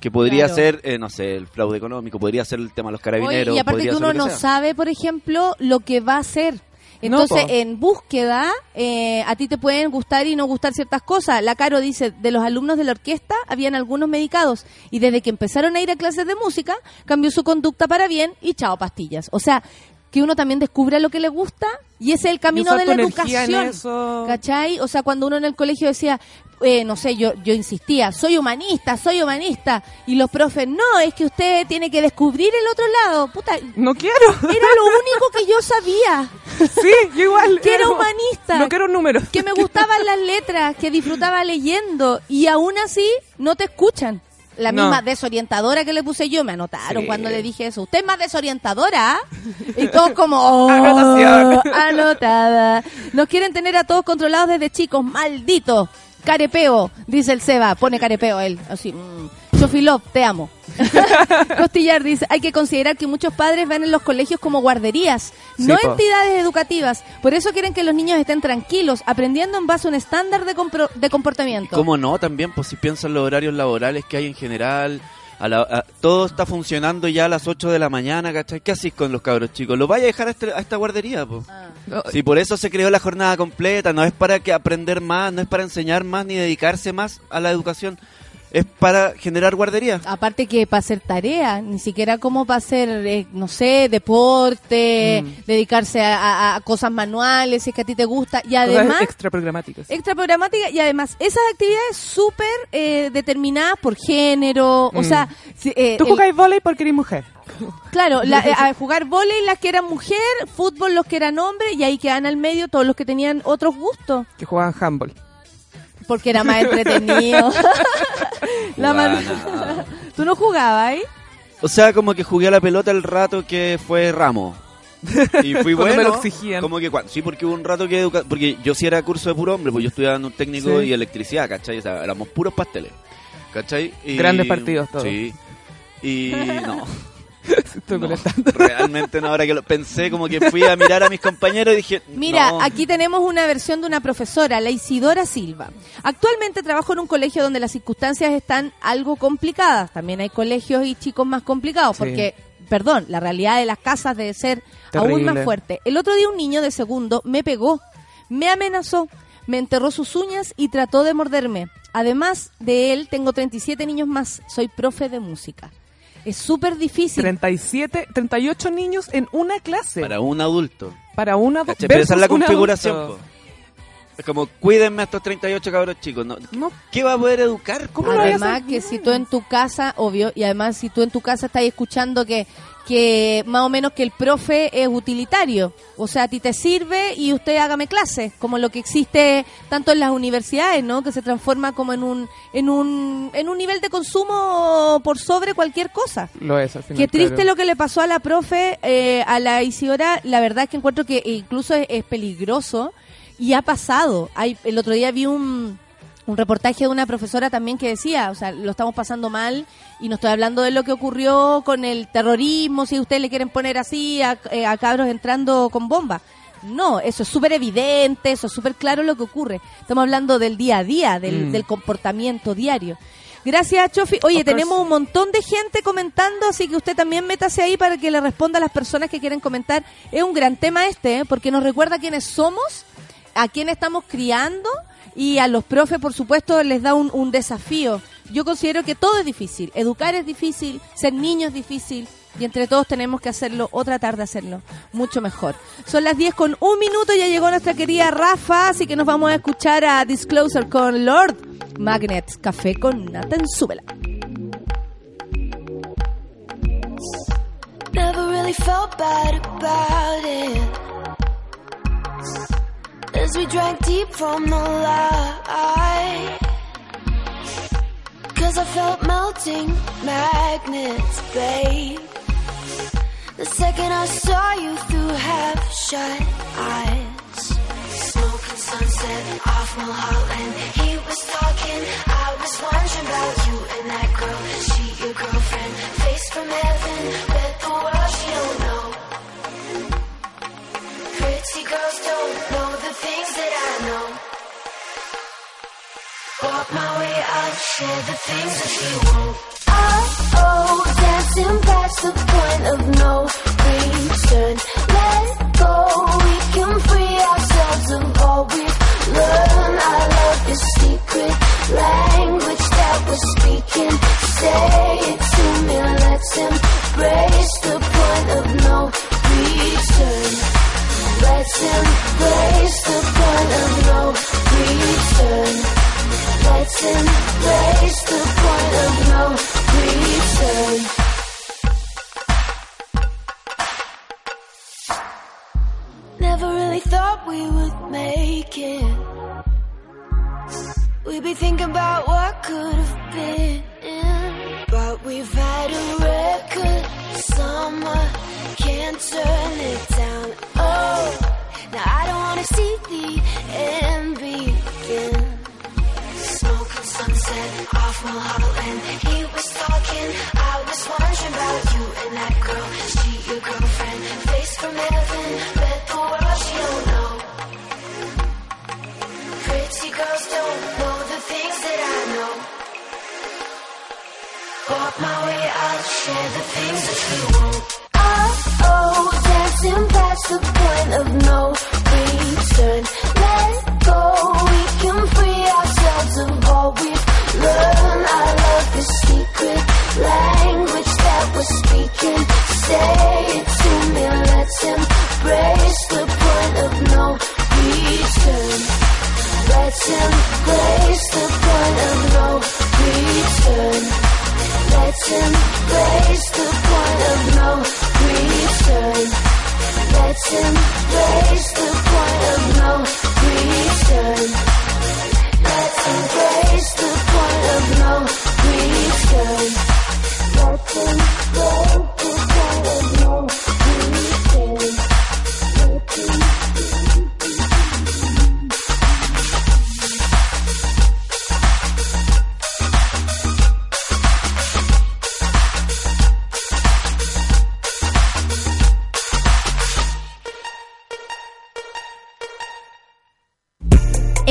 Que podría Claro. ser, eh, no sé, el fraude económico, podría ser el tema de los carabineros. Oye, y aparte podría que ser uno que no sea. sabe, por ejemplo, lo que va a hacer. No, Entonces, en búsqueda, eh, a ti te pueden gustar y no gustar ciertas cosas. La Caro dice, de los alumnos de la orquesta, habían algunos medicados. Y desde que empezaron a ir a clases de música, cambió su conducta para bien y chao pastillas. O sea, que uno también descubre lo que le gusta y ese es el camino de la educación. ¿Cachai? O sea, cuando uno en el colegio decía, eh, no sé, yo, yo insistía, soy humanista, soy humanista. Y los profes, no, es que usted tiene que descubrir el otro lado. Puta, era No quiero. lo único que yo sabía, sí, yo igual. que era humanista. No quiero números. que me gustaban las letras, que disfrutaba leyendo. Y aún así, no te escuchan. La No. misma desorientadora que le puse yo, me anotaron Sí. cuando le dije eso. Usted es más desorientadora. ¿ah? Y todos como, oh, anotada. Nos quieren tener a todos controlados desde chicos, maldito. Carepeo, dice el Seba, pone carepeo él, así. Mm. Sofilov, te amo. Costillar dice, hay que considerar que muchos padres ven en los colegios como guarderías, Sí, no po. entidades educativas. Por eso quieren que los niños estén tranquilos, aprendiendo en base a un estándar de, compro- de comportamiento. ¿Cómo no? También, pues si piensan los horarios laborales que hay en general, a la- a- todo está funcionando ya a las 8 de la mañana, ¿cachai? ¿Qué haces con los cabros chicos? ¿Los vaya a dejar a, este- a esta guardería, pues? No, Si por eso se creó la jornada completa, no es para que aprender más, no es para enseñar más ni dedicarse más a la educación, es para generar guardería. Aparte que para hacer tarea, ni siquiera como para hacer, eh, no sé, deporte, Mm. dedicarse a, a- a cosas manuales, si es que a ti te gusta. Y cosas además, extra programáticas. extra programática y además esas actividades súper eh, determinadas por género, o Mm. sea, si- eh, Tú el- jugáis volei porque eres mujer. claro, la- eh, a jugar vóley las que eran mujer, fútbol los que eran hombres y ahí quedan al medio todos los que tenían otros gustos, Que juegan handball. Porque era más entretenido. La man-. ¿Tú no jugabas ahí? O sea, como que jugué a la pelota el rato que fue ramo. Y fui bueno. me lo exigían. Como que cuando, sí, porque hubo un rato que educa, porque yo sí era curso de puro hombre, pues yo estudiaba en un técnico Sí. y electricidad, ¿cachai? O sea, éramos puros pasteles. ¿Cachai? Y- Grandes partidos todos. Sí. Y no, Estoy no, molestando. realmente no, ahora que lo pensé, como que fui a mirar a mis compañeros y dije, Mira, no. aquí tenemos una versión de una profesora, la Isidora Silva. Actualmente trabajo en un colegio donde las circunstancias están algo complicadas. También hay colegios y chicos más complicados, Sí. porque, perdón, la realidad de las casas debe ser aún más fuerte. El otro día un niño de segundo me pegó, me amenazó, me enterró sus uñas y trató de morderme. Además de él, tengo 37 niños más. Soy profe de música. Es súper difícil. 37, 38 niños en una clase. Para un adulto. Para una ¿Cachai? Pero esa es la un configuración. adulto. Es como, cuídenme a estos 38 cabros chicos. ¿no? No, ¿Qué va a poder educar? ¿Cómo Además que si tú en tu casa, obvio, y además si tú en tu casa estás escuchando que, que más o menos que el profe es utilitario, o sea, a ti te sirve y usted hágame clases, como lo que existe tanto en las universidades, ¿no? Que se transforma como en un en un en un nivel de consumo por sobre cualquier cosa. Lo es al final. Qué triste claro. lo que le pasó a la profe, eh, a la Isidora. La verdad es que encuentro que incluso es, es peligroso y ha pasado. Hay, el otro día vi un, un reportaje de una profesora también que decía, o sea, lo estamos pasando mal y no estoy hablando de lo que ocurrió con el terrorismo, si ustedes le quieren poner así a, eh, a cabros entrando con bombas. No, eso es súper evidente, eso es súper claro lo que ocurre. Estamos hablando del día a día, del, Mm. del comportamiento diario. Gracias, Chofi. Oye, tenemos un montón de gente comentando, así que usted también métase ahí para que le responda a las personas que quieren comentar. Es un gran tema este, ¿eh? porque nos recuerda quiénes somos, a quién estamos criando y a los profes, por supuesto, les da un, desafío. Yo considero que todo es difícil. Educar es difícil, ser niño es difícil. Y entre todos tenemos que hacerlo o tratar de hacerlo mucho mejor. Son las 10 con un minuto, ya llegó nuestra querida Rafa, así que nos vamos a escuchar a Disclosure con Lord Magnets, café con Nathan Súbela. Never really. As we drank deep from the light. Cause I felt melting magnets, babe. The second I saw you through half shut eyes. Smoking sunset off Mulholland. He was talking, I was wondering about you and that girl. She your girlfriend, face from heaven. Pretty girls don't know the things that I know. Walk my way out, share the things that she won't. Oh, oh, dancing past the point of no return. Let go, we can free ourselves of all we've learned. I love your secret language that we're speaking. Say it to me, let's embrace the point of no return. Let's embrace the point of no return. Let's embrace the point of no return. Never really thought we would make it. We'd be thinking about what could have been. But we've had a record summer, can't turn it down. Oh, now I don't wanna see the end begin. Smoking sunset off Mulholland. He was talking, I was wondering about you and that girl. She your girlfriend, face from heaven, bet the world she don't know. Pretty girls don't know the things that I know. Walk my way out, share the things that you won't. Let's embrace the point of no return. Let's embrace the point of no return. Let's embrace the point of no return. Let's embrace the point of no return. Let's embrace the point of no return.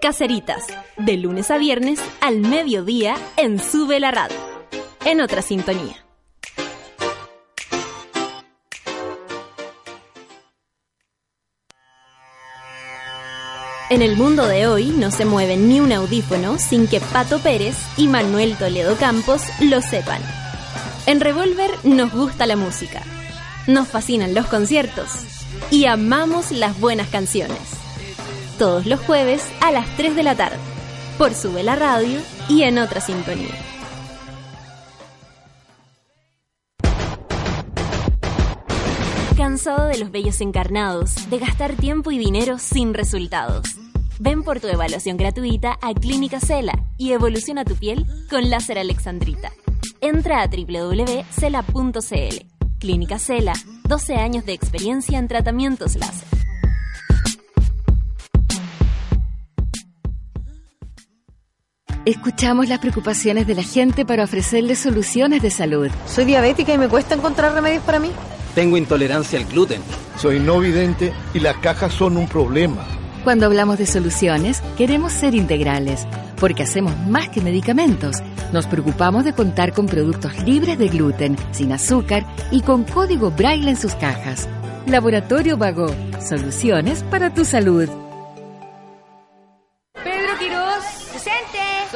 Caceritas, de lunes a viernes al mediodía en Sube la Radio. En otra sintonía. En el mundo de hoy no se mueve ni un audífono sin que Pato Pérez y Manuel Toledo Campos lo sepan. En Revolver nos gusta la música, nos fascinan los conciertos y amamos las buenas canciones. Todos los jueves a las 3 de la tarde, por Sube la Radio y en otra sintonía. ¿Cansado de los bellos encarnados, de gastar tiempo y dinero sin resultados? Ven por tu evaluación gratuita a Clínica Cela y evoluciona tu piel con láser alexandrita. Entra a www.cela.cl. Clínica Cela, 12 años de experiencia en tratamientos láser. Escuchamos las preocupaciones de la gente para ofrecerles soluciones de salud. Soy diabética y me cuesta encontrar remedios para mí. Tengo intolerancia al gluten. Soy no vidente y las cajas son un problema. Cuando hablamos de soluciones, queremos ser integrales, porque hacemos más que medicamentos. Nos preocupamos de contar con productos libres de gluten, sin azúcar y con código braille en sus cajas. Laboratorio Vago, soluciones para tu salud.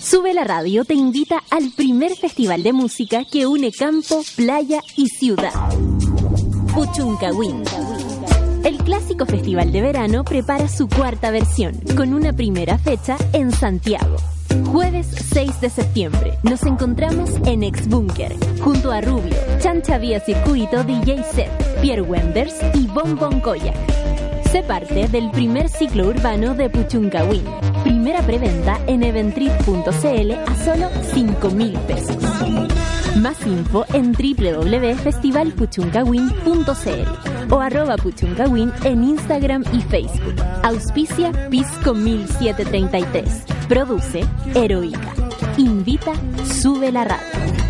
Sube la radio te invita al primer festival de música que une campo, playa y ciudad. Puchuncahuín. El clásico festival de verano prepara su cuarta versión, con una primera fecha en Santiago. Jueves 6 de septiembre nos encontramos en Ex Bunker, junto a Rubio, Chancha Vía Circuito, DJ Set, Pierre Wenders y Bon Bon Koyak. Sé parte del primer ciclo urbano de Puchuncahuín. Primera preventa en eventrip.cl a solo 5 mil pesos. Más info en www.festivalpuchuncahuín.cl o arroba puchuncahuín en Instagram y Facebook. Auspicia Pisco 1733. Produce Heroica. Invita Sube la Radio.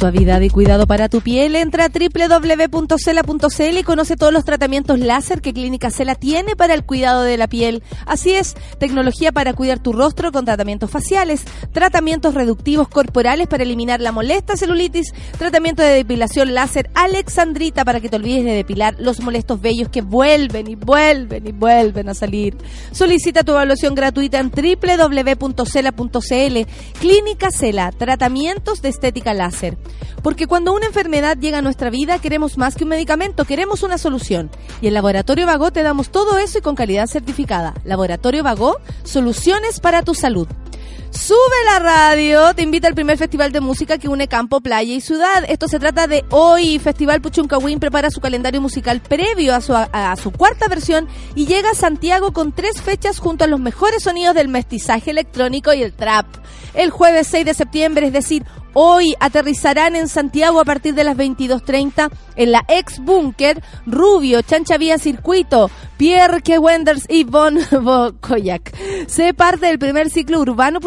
Suavidad y cuidado para tu piel. Entra a www.cela.cl y conoce todos los tratamientos láser que Clínica Cela tiene para el cuidado de la piel. Así es, tecnología para cuidar tu rostro con tratamientos faciales, tratamientos reductivos corporales para eliminar la molesta celulitis, tratamiento de depilación láser Alexandrita para que te olvides de depilar los molestos vellos que vuelven y vuelven y vuelven a salir. Solicita tu evaluación gratuita en www.cela.cl. Clínica Cela, tratamientos de estética láser. Porque cuando una enfermedad llega a nuestra vida, queremos más que un medicamento, queremos una solución. Y en Laboratorio Vago te damos todo eso y con calidad certificada. Laboratorio Vago, soluciones para tu salud. Sube la radio, te invita al primer festival de música que une campo, playa y ciudad. Esto se trata de hoy. Festival Puchuncahuín prepara su calendario musical previo a su, a, a su cuarta versión y llega a Santiago con tres fechas junto a los mejores sonidos del mestizaje electrónico y el trap. El jueves 6 de septiembre, es decir, Hoy aterrizarán en Santiago a partir de las 22.30 en la ex búnker Rubio, Chancha Vía Circuito, Pierre. Wenders y Bon Koyak. Sé parte del primer ciclo urbano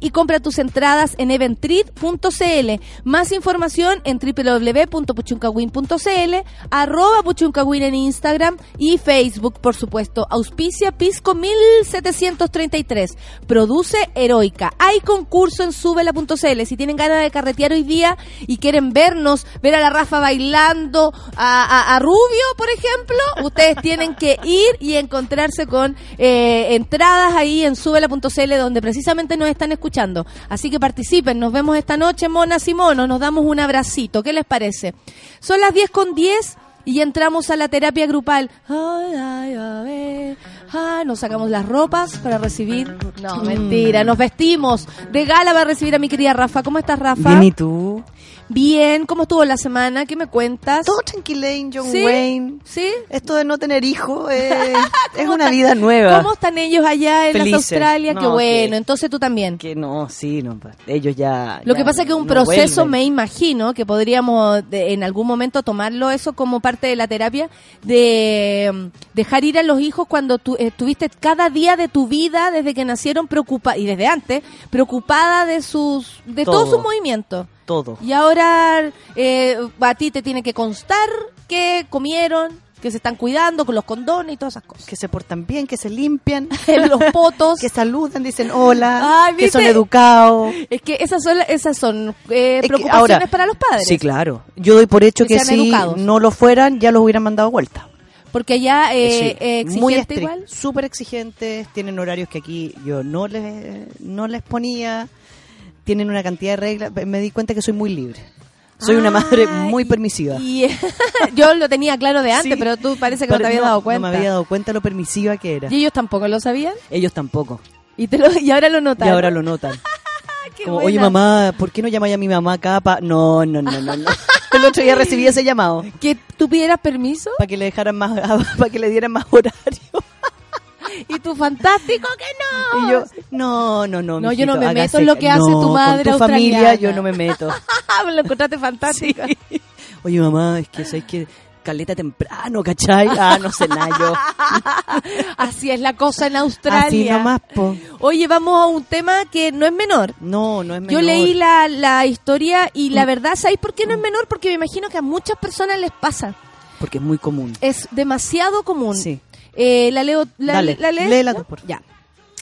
Y compra tus entradas en eventrit.cl. Más información en www.puchuncahuín.cl, arroba Puchuncahuín en Instagram y Facebook, por supuesto. Auspicia Pisco 1733. Produce Heroica. Hay concurso en subela.cl. Si tienen ganas de carretear hoy día y quieren vernos, ver a la Rafa bailando, a, Rubio, por ejemplo, ustedes tienen que ir y encontrarse con eh, entradas ahí en subela.cl donde precisamente nos están escuchando. Así que participen, nos vemos esta noche, monas y monos, nos damos un abracito. ¿Qué les parece? Son las 10 con 10 y entramos a la terapia grupal. Nos sacamos las ropas para recibir. No, mentira, nos vestimos de gala para recibir a mi querida Rafa. ¿Cómo estás, Rafa? Bien, ¿y tú? Bien, ¿cómo estuvo la semana? ¿Qué me cuentas? Todo tranquilain, John ¿Sí? Wayne. ¿Sí? Esto de no tener hijos eh, es ¿Cómo una están- vida nueva. ¿Cómo están ellos allá en las. Australia? No, Qué bueno, que- entonces tú también. Que no, sí, no, ellos ya... Lo ya que pasa es que un no proceso, vuelven. me imagino, que podríamos de- en algún momento tomarlo eso como parte de la terapia, de mm, dejar ir a los hijos cuando tú eh, estuviste cada día de tu vida, desde que nacieron, preocupada, y desde antes, preocupada de sus de Todo. todos sus movimientos. Todo. Y ahora eh, a ti te tiene que constar que comieron, que se están cuidando con los condones y todas esas cosas. Que se portan bien, que se limpian. los potos. que saludan, dicen hola, Ay, que son educados. Es que esas son, esas son eh, Es preocupaciones ahora- para los padres. Sí, claro. Yo doy por hecho Que si educados. no lo fueran, ya los hubieran mandado vuelta. Porque allá eh, Sí, eh, muy exigente estric- igual. súper exigentes, tienen horarios que aquí yo no les, no les ponía, tienen una cantidad de reglas, me di cuenta que soy muy libre. Soy una madre muy permisiva. Y yo lo tenía claro de antes, Sí. pero tú parece que no te habías dado cuenta. No me había dado cuenta lo permisiva que era. ¿Y ellos tampoco lo sabían? Ellos tampoco. Y, te lo, y ahora lo Y notaron. ahora lo notan. Como, oye mamá, ¿por qué no llamáis a mi mamá acá? Pa no, no, no, no, no. El otro día recibí ese llamado. ¿Que tú pidieras permiso? Para que le dejaran más, para que le dieran más horario. Y tú, fantástico que no. Y yo, no, no, no. No, yo no me meto en lo que hace no, tu madre Con tu familia yo no me meto. lo encontraste fantástico. Oye, mamá, es que sabes que caleta temprano, ¿cachai? Ah, no sé nada yo. Así es la cosa en Australia. Así nomás, po. Oye, vamos a un tema que no es menor. No, no es menor. Yo leí la, la historia y la Mm. verdad, ¿sabéis por qué no es menor? Porque me imagino que a muchas personas les pasa. Porque es muy común. Es demasiado común. Sí. Eh, la leo, la, Dale, la lees? léela ¿No? tú, por favor. Ya.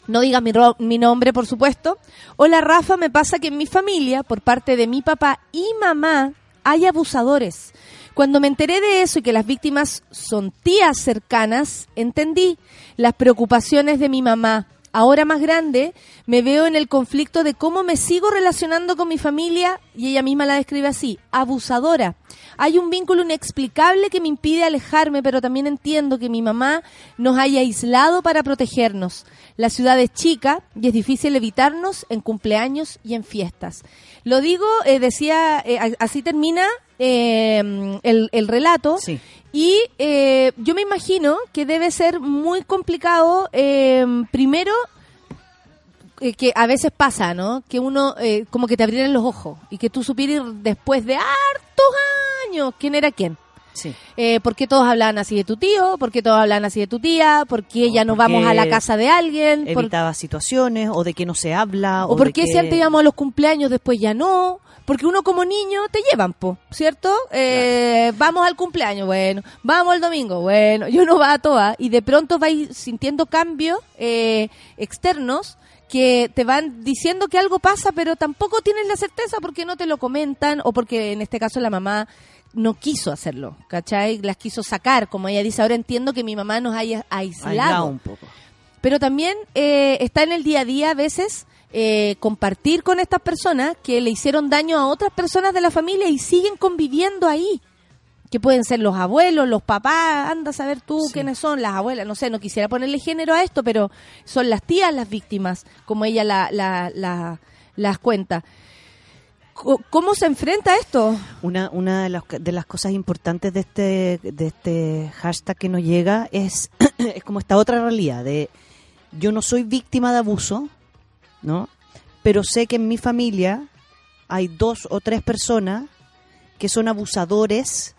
No digas mi, ro- mi nombre, por supuesto. Hola, Rafa. Me pasa que en mi familia, por parte de mi papá y mamá, hay abusadores. Cuando me enteré de eso y que las víctimas son tías cercanas, entendí las preocupaciones de mi mamá. Ahora más grande, me veo en el conflicto de cómo me sigo relacionando con mi familia, y ella misma la describe así, abusadora. Hay un vínculo inexplicable que me impide alejarme, pero también entiendo que mi mamá nos haya aislado para protegernos. La ciudad es chica y es difícil evitarnos en cumpleaños y en fiestas. Lo digo, eh, decía, eh, así termina eh, el, el relato. Sí. Y eh, yo me imagino que debe ser muy complicado, eh, primero, eh, que a veces pasa, ¿no? Que uno, eh, como que te abrieran los ojos y que tú supieras después de hartos años quién era quién. Sí. Eh, ¿Por qué todos hablaban así de tu tío? ¿Por qué todos hablaban así de tu tía? ¿Por qué ya no vamos a la casa de alguien? ¿Por- Evitaba situaciones o de que no se habla. ¿O O, por qué que... si antes íbamos a los cumpleaños después ya no? Porque uno como niño te llevan, po, ¿cierto? Eh, Vamos al cumpleaños, bueno. Vamos al domingo, bueno. Yo no va a todas. Y de pronto vais sintiendo cambios eh, externos que te van diciendo que algo pasa, pero tampoco tienes la certeza porque no te lo comentan o porque en este caso la mamá no quiso hacerlo, ¿cachai? Las quiso sacar, como ella dice, ahora entiendo que mi mamá nos haya aislado. Aislado un poco. Pero también eh, está en el día a día a veces eh, compartir con estas personas que le hicieron daño a otras personas de la familia y siguen conviviendo ahí. Que pueden ser los abuelos, los papás, anda a saber tú quiénes son, las abuelas, no sé, no quisiera ponerle género a esto, pero son las tías las víctimas, como ella la, la, la- las cuenta. ¿Cómo se enfrenta a esto? Una, una de, las, de las cosas importantes de este, de este hashtag que nos llega es, es como esta otra realidad de yo no soy víctima de abuso, ¿no? Pero sé que en mi familia hay dos o tres personas que son abusadores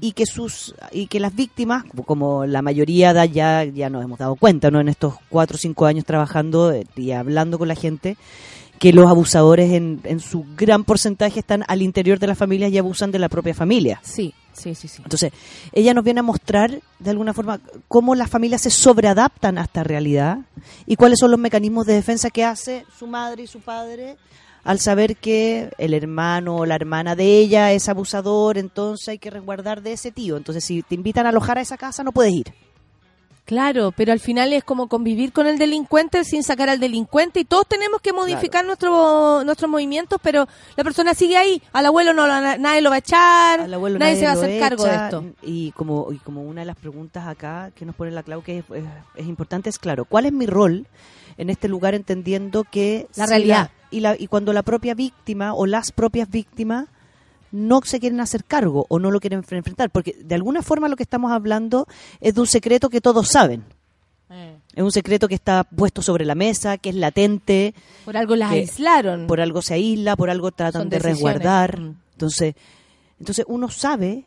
y que sus y que las víctimas como- la mayoría da ya ya nos hemos dado cuenta no en estos cuatro o cinco años trabajando eh, y hablando con la gente que los abusadores en, en su gran porcentaje están al interior de las familias y abusan de la propia familia. Sí, sí, sí, sí. entonces ella nos viene a mostrar de alguna forma cómo las familias se sobreadaptan a esta realidad y cuáles son los mecanismos de defensa que hace su madre y su padre al saber que el hermano o la hermana de ella es abusador, entonces hay que resguardar de ese tío. Entonces, si te invitan a alojar a esa casa, no puedes ir. Claro, pero al final es como convivir con el delincuente sin sacar al delincuente y todos tenemos que modificar nuestro, nuestros movimientos, pero la persona sigue ahí. Al abuelo no nadie lo va a echar, Al abuelo nadie, se va a hacer cargo de esto. Y como, y como una de las preguntas acá que nos pone la Clau que es, es- es importante es, claro, ¿cuál es mi rol en este lugar entendiendo que... La si realidad. Y, la, y cuando la propia víctima o las propias víctimas no se quieren hacer cargo o no lo quieren enfre- enfrentar, porque de alguna forma lo que estamos hablando es de un secreto que todos saben. Es un secreto que está puesto sobre la mesa, que es latente. Por algo las aislaron. Por algo se aísla, por algo tratan de resguardar. Mm. Entonces, entonces uno sabe,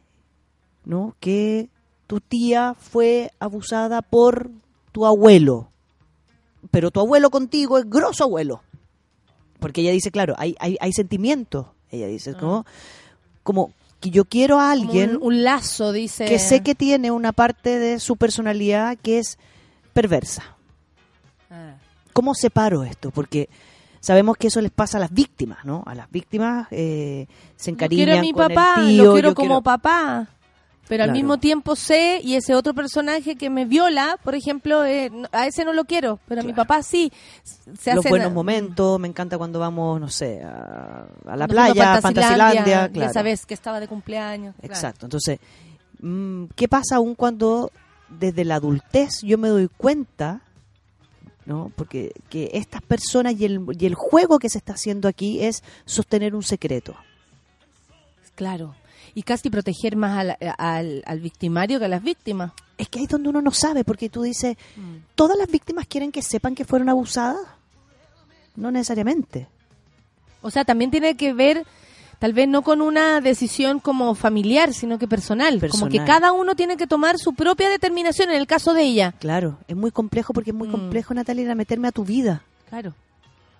¿no? Que tu tía fue abusada por tu abuelo. Pero tu abuelo contigo es grosso abuelo. Porque ella dice, claro, hay, hay, hay sentimientos. Ella dice, como, como que yo quiero a Ah. Alguien un, un lazo, dice. que sé que tiene una parte de su personalidad que es perversa. Ah. ¿Cómo separo esto? Porque sabemos que eso les pasa a las víctimas, ¿no? A las víctimas eh, se Yo encariñan quiero a mi con papá, el tío. lo quiero yo como papá. Pero al Claro. mismo tiempo sé, y ese otro personaje que me viola, por ejemplo, eh, a ese no lo quiero, pero a mi papá sí. Se los buenos momentos, me encanta cuando vamos, no sé, a, a la playa, a Fantasilandia, claro. esa vez que estaba de cumpleaños. Exacto. Entonces, mm, ¿qué pasa aún cuando desde la adultez yo me doy cuenta, ¿no? Porque que estas personas y el, y el juego que se está haciendo aquí es sostener un secreto. Claro. Y casi proteger más al, al, al victimario que a las víctimas. Es que ahí es donde uno no sabe, porque tú dices, ¿todas las víctimas quieren que sepan que fueron abusadas? No necesariamente. O sea, también tiene que ver, Tal vez no con una decisión como familiar, sino que personal. Como que Personal. cada uno tiene que tomar su propia determinación en el caso de ella. Claro, es muy complejo porque es muy Mm. complejo, Natalia, ir a meterme a tu vida. Claro.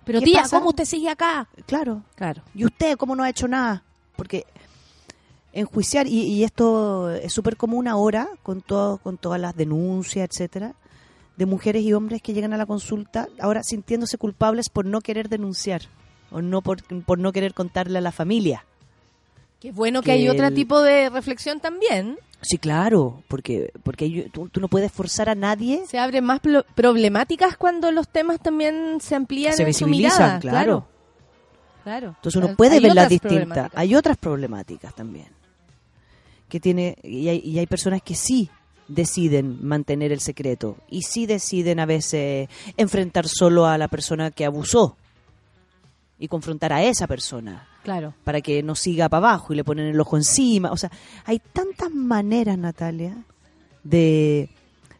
Pero ¿Qué tía, pasa? ¿cómo usted sigue acá? Claro. Claro. ¿Y usted cómo no ha hecho nada? Porque enjuiciar, y, y esto es súper común ahora, con, todo, con todas las denuncias, etcétera, de mujeres y hombres que llegan a la consulta, ahora sintiéndose culpables por no querer denunciar, o no por, por no querer contarle a la familia. Qué bueno que, Que hay otro tipo de reflexión también. Sí, claro, porque, porque tú, tú no puedes forzar a nadie. Se abren más problemáticas cuando los temas también se amplían Se en su visibilizan, mirada. claro. Claro. Entonces uno puede verlas distintas. Hay otras problemáticas también. Que tiene, y hay, y hay personas que sí deciden mantener el secreto y sí deciden a veces enfrentar solo a la persona que abusó y confrontar a esa persona Claro. para que no siga para abajo y le ponen el ojo encima. O sea, hay tantas maneras, Natalia, de,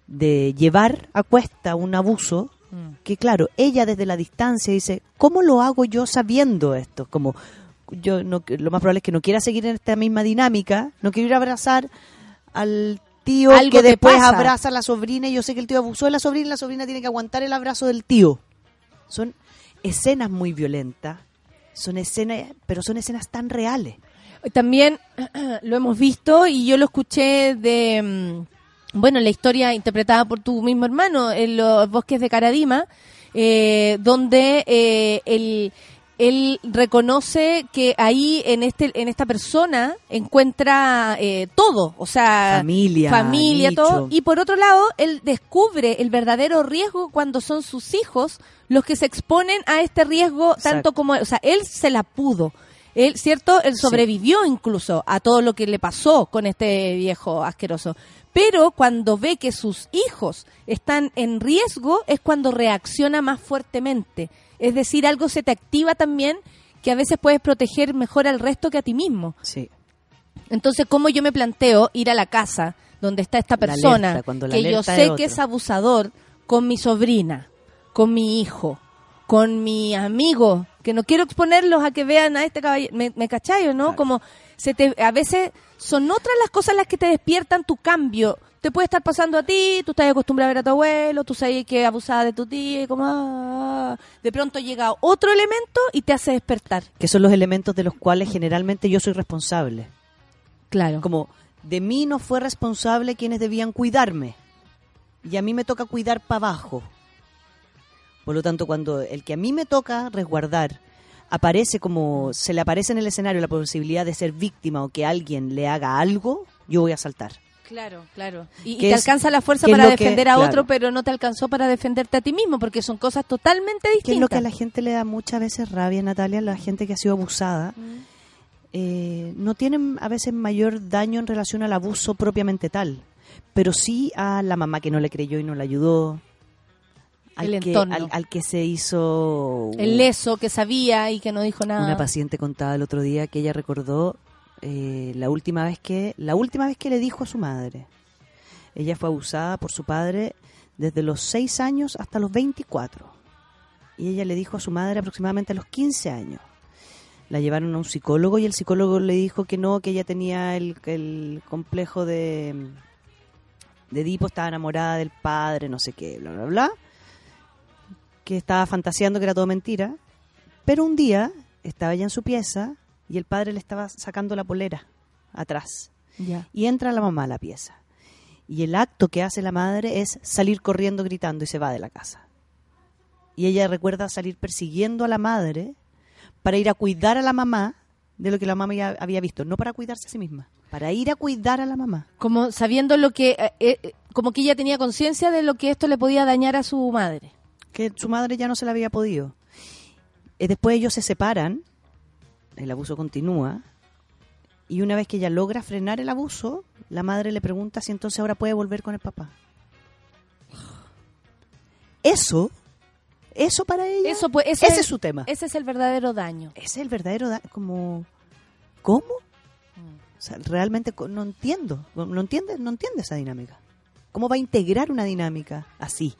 de llevar a cuesta un abuso Mm. que, claro, ella desde la distancia dice, ¿cómo lo hago yo sabiendo esto? Como yo no, lo más probable es que no quiera seguir en esta misma dinámica, no quiero ir a abrazar al tío Algo que después pasa. abraza a la sobrina y yo sé que el tío abusó de la sobrina y la sobrina tiene que aguantar el abrazo del tío. Son escenas muy violentas, son escenas, pero son escenas tan reales. También lo hemos visto y yo lo escuché de, mm, bueno, la historia interpretada por tu mismo hermano en los bosques de Caradima, eh, donde eh, él, él reconoce que ahí en este en esta persona encuentra eh, todo, o sea, Familia, familia, nicho. todo. Y por otro lado, él descubre el verdadero riesgo cuando son sus hijos los que se exponen a este riesgo tanto Exacto. como, o sea, él se la pudo. Él, ¿cierto? Él sobrevivió incluso a todo lo que le pasó con este viejo asqueroso. Pero cuando ve que sus hijos están en riesgo es cuando reacciona más fuertemente. Es decir, algo se te activa también que a veces puedes proteger mejor al resto que a ti mismo. Sí. Entonces, ¿cómo yo me planteo ir a la casa donde está esta persona alerta, que yo sé que es abusador con mi sobrina, con mi hijo, con mi amigo, que no quiero exponerlos a que vean a este caballero, me, me cachai, o ¿no? Como se te, a veces son otras las cosas las que te despiertan tu cambio. Te puede estar pasando a ti, tú estás acostumbrado a ver a tu abuelo, tú sabes que abusaba de tu tía, y como ah, de pronto llega otro elemento y te hace despertar. Que son los elementos de los cuales generalmente yo soy responsable. Claro. Como de mí no fue responsable quienes debían cuidarme. Y a mí me toca cuidar para abajo. Por lo tanto, cuando el que a mí me toca resguardar aparece como se le aparece en el escenario la posibilidad de ser víctima o que alguien le haga algo, yo voy a saltar. Claro, claro. Y, y ¿Qué te es- alcanza la fuerza para que- defender a claro. otro, pero no te alcanzó para defenderte a ti mismo, porque son cosas totalmente distintas. Que es lo que a la gente le da muchas veces rabia, Natalia, la gente que ha sido abusada. eh, no tienen a veces mayor daño en relación al abuso propiamente tal, pero sí a la mamá que no le creyó y no le ayudó, al, El que, al que se hizo El leso que sabía y que no dijo nada. Una paciente contaba el otro día que ella recordó eh, la última vez que la última vez que le dijo a su madre. Ella fue abusada por su padre desde los 6 años hasta los 24. Y ella le dijo a su madre aproximadamente a los 15 años. La llevaron a un psicólogo y el psicólogo le dijo que no, que ella tenía el, el complejo de, de Edipo, estaba enamorada del padre, no sé qué, bla, bla, bla. Que estaba fantaseando que era todo mentira. Pero un día estaba ella en su pieza y el padre le estaba sacando la polera atrás. Y entra la mamá a la pieza. Y el acto que hace la madre es salir corriendo gritando y se va de la casa. Y ella recuerda salir persiguiendo a la madre para ir a cuidar a la mamá de lo que la mamá ya había visto, no para cuidarse a sí misma, para ir a cuidar a la mamá. Como sabiendo lo que, eh, eh, como que ella tenía conciencia de lo que esto le podía dañar a su madre. Que su madre ya no se la había podido. Eh, después ellos se separan, el abuso continúa, y una vez que ella logra frenar el abuso, la madre le pregunta si entonces ahora puede volver con el papá. Eso, eso para ella, Eso, pues, ese, ese es su tema. Ese es el verdadero daño. Ese es el verdadero, da- como, ¿cómo? O sea, realmente no entiendo, no entiende, no entiende esa dinámica. ¿Cómo va a integrar una dinámica así?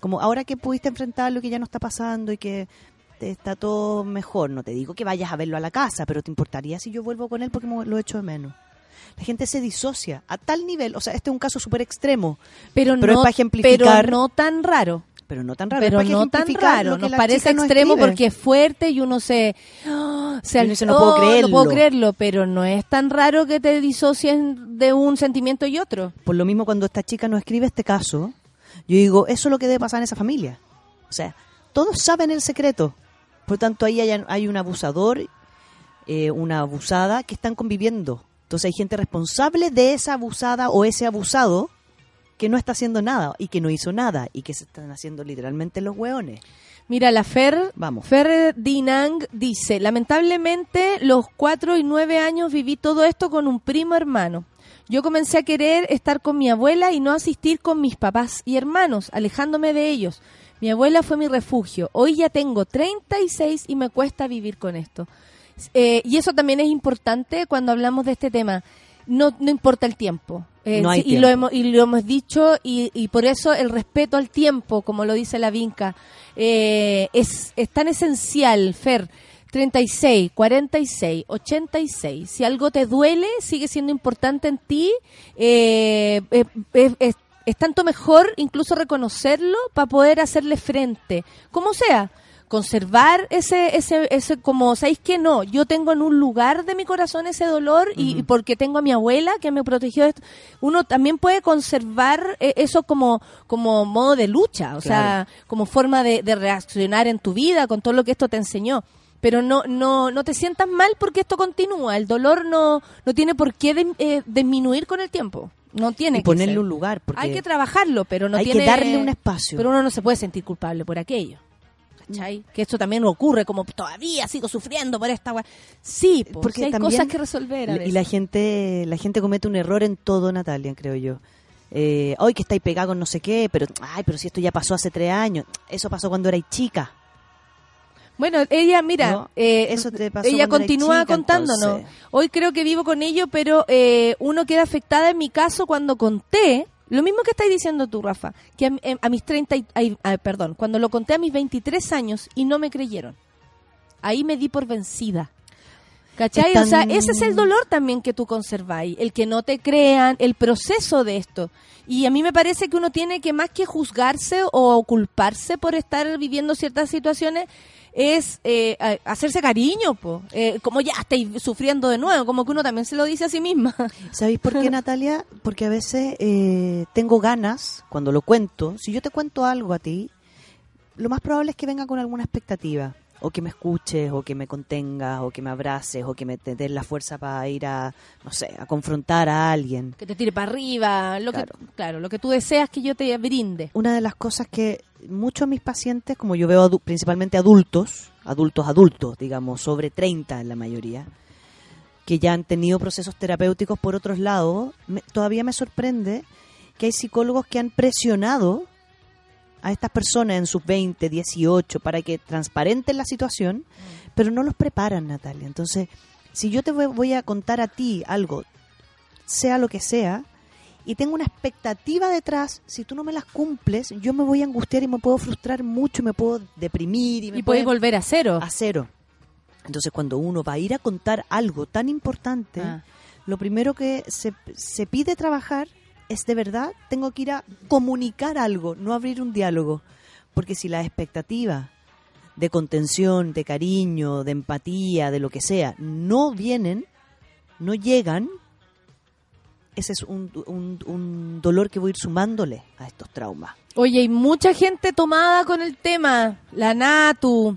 Como ahora que pudiste enfrentar lo que ya no está pasando y que te- está todo mejor. No te digo que vayas a verlo a la casa, pero te importaría si yo vuelvo con él porque lo echo de menos. La gente se disocia a tal nivel, o sea, este es un caso súper extremo, Pero, Pero es no, para ejemplificar- pero no tan raro. pero no tan raro. pero no tan raro. Nos parece no extremo porque es fuerte y uno se... ¡ah! se Y dice, no puedo ¡oh! creerlo. No puedo creerlo, pero no es tan raro que te disocien de un sentimiento y otro. Por lo mismo, cuando esta chica nos escribe este caso, yo digo, eso es lo que debe pasar en esa familia. O sea, todos saben el secreto. Por tanto, ahí hay, hay un abusador, eh, una abusada que están conviviendo. Entonces hay gente responsable de esa abusada o ese abusado que no está haciendo nada y que no hizo nada y que se están haciendo literalmente los hueones. Mira, la Fer, Vamos. Fer Dinang dice, lamentablemente los cuatro y nueve años viví todo esto con un primo hermano. Yo comencé a querer estar con mi abuela y no asistir con mis papás y hermanos, alejándome de ellos. Mi abuela fue mi refugio. Hoy ya tengo 36 y me cuesta vivir con esto. Eh, y eso también es importante cuando hablamos de este tema. No, no importa el tiempo. Eh, No hay sí, y, lo hemos, y lo hemos dicho y, y por eso el respeto al tiempo, como lo dice la Vinca, eh, es, es tan esencial, Fer. 36, 46, 86. Si algo te duele, sigue siendo importante en ti. eh, eh, eh, es, es tanto mejor incluso reconocerlo para poder hacerle frente. Como sea, conservar ese, ese, ese, como, ¿sabéis que no? Yo tengo en un lugar de mi corazón ese dolor y, y porque tengo a mi abuela que me protegió de esto. Uno también puede conservar eh, eso como, como modo de lucha, o sea, como forma de, de reaccionar en tu vida con todo lo que esto te enseñó. Pero no, no, no te sientas mal porque esto continúa. El dolor no, no tiene por qué de- eh, disminuir con el tiempo. No tiene Y que ponerle ser. un lugar. Porque Hay que trabajarlo, pero no hay tiene... que darle un espacio. Pero uno no se puede sentir culpable por aquello. ¿Cachai? Que esto también ocurre, como todavía sigo sufriendo por esta... Sí, po, porque hay también- cosas que resolver a Y veces. la gente, la gente comete un error en todo, Natalia, creo yo. Eh, hoy que estáis pegado con no sé qué, pero ay, pero si esto ya pasó hace tres años, eso pasó cuando erais chica. Bueno, ella, mira, No, eh, eso te pasó ella continúa chica, contándonos. entonces. Hoy creo que vivo con ello, pero eh, uno queda afectada en mi caso cuando conté, lo mismo que estás diciendo tú, Rafa, que a, a mis 30, y- ay, ay, perdón, cuando lo conté a mis 23 años y no me creyeron. Ahí me di por vencida. ¿Cachai? O sea, ese es el dolor también que tú conserváis, el que no te crean, el proceso de esto. Y a mí me parece que uno tiene que más que juzgarse o culparse por estar viviendo ciertas situaciones, es eh, hacerse cariño, po. Eh, como ya estáis sufriendo de nuevo, como que uno también se lo dice a sí misma. ¿Sabéis por qué, Natalia? Porque a veces eh, tengo ganas, cuando lo cuento, si yo te cuento algo a ti, lo más probable es que venga con alguna expectativa. O que me escuches, o que me contengas, o que me abraces, o que me te des la fuerza para ir a, no sé, a confrontar a alguien. Que te tire para arriba, lo Claro. que, claro, lo que tú deseas que yo te brinde. Una de las cosas que muchos de mis pacientes, como yo veo adu- principalmente adultos, adultos adultos, digamos, sobre 30 en la mayoría, que ya han tenido procesos terapéuticos por otros lados, me- todavía me sorprende que hay psicólogos que han presionado a estas personas en sus 20, 18 para que transparenten la situación, pero no los preparan, Natalia. Entonces, si yo te voy- a contar a ti algo, sea lo que sea, y tengo una expectativa detrás, si tú no me las cumples, yo me voy a angustiar y me puedo frustrar mucho, me puedo deprimir y me Y puede- volver a cero. a cero. Entonces, cuando uno va a ir a contar algo tan importante, Ah. lo primero que se, se pide trabajar es de verdad, tengo que ir a comunicar algo, no abrir un diálogo. Porque si las expectativas de contención, de cariño, de empatía, de lo que sea, no vienen, no llegan, ese es un, un- dolor que voy a ir sumándole a estos traumas. Oye, hay mucha gente tomada con el tema. La Natu,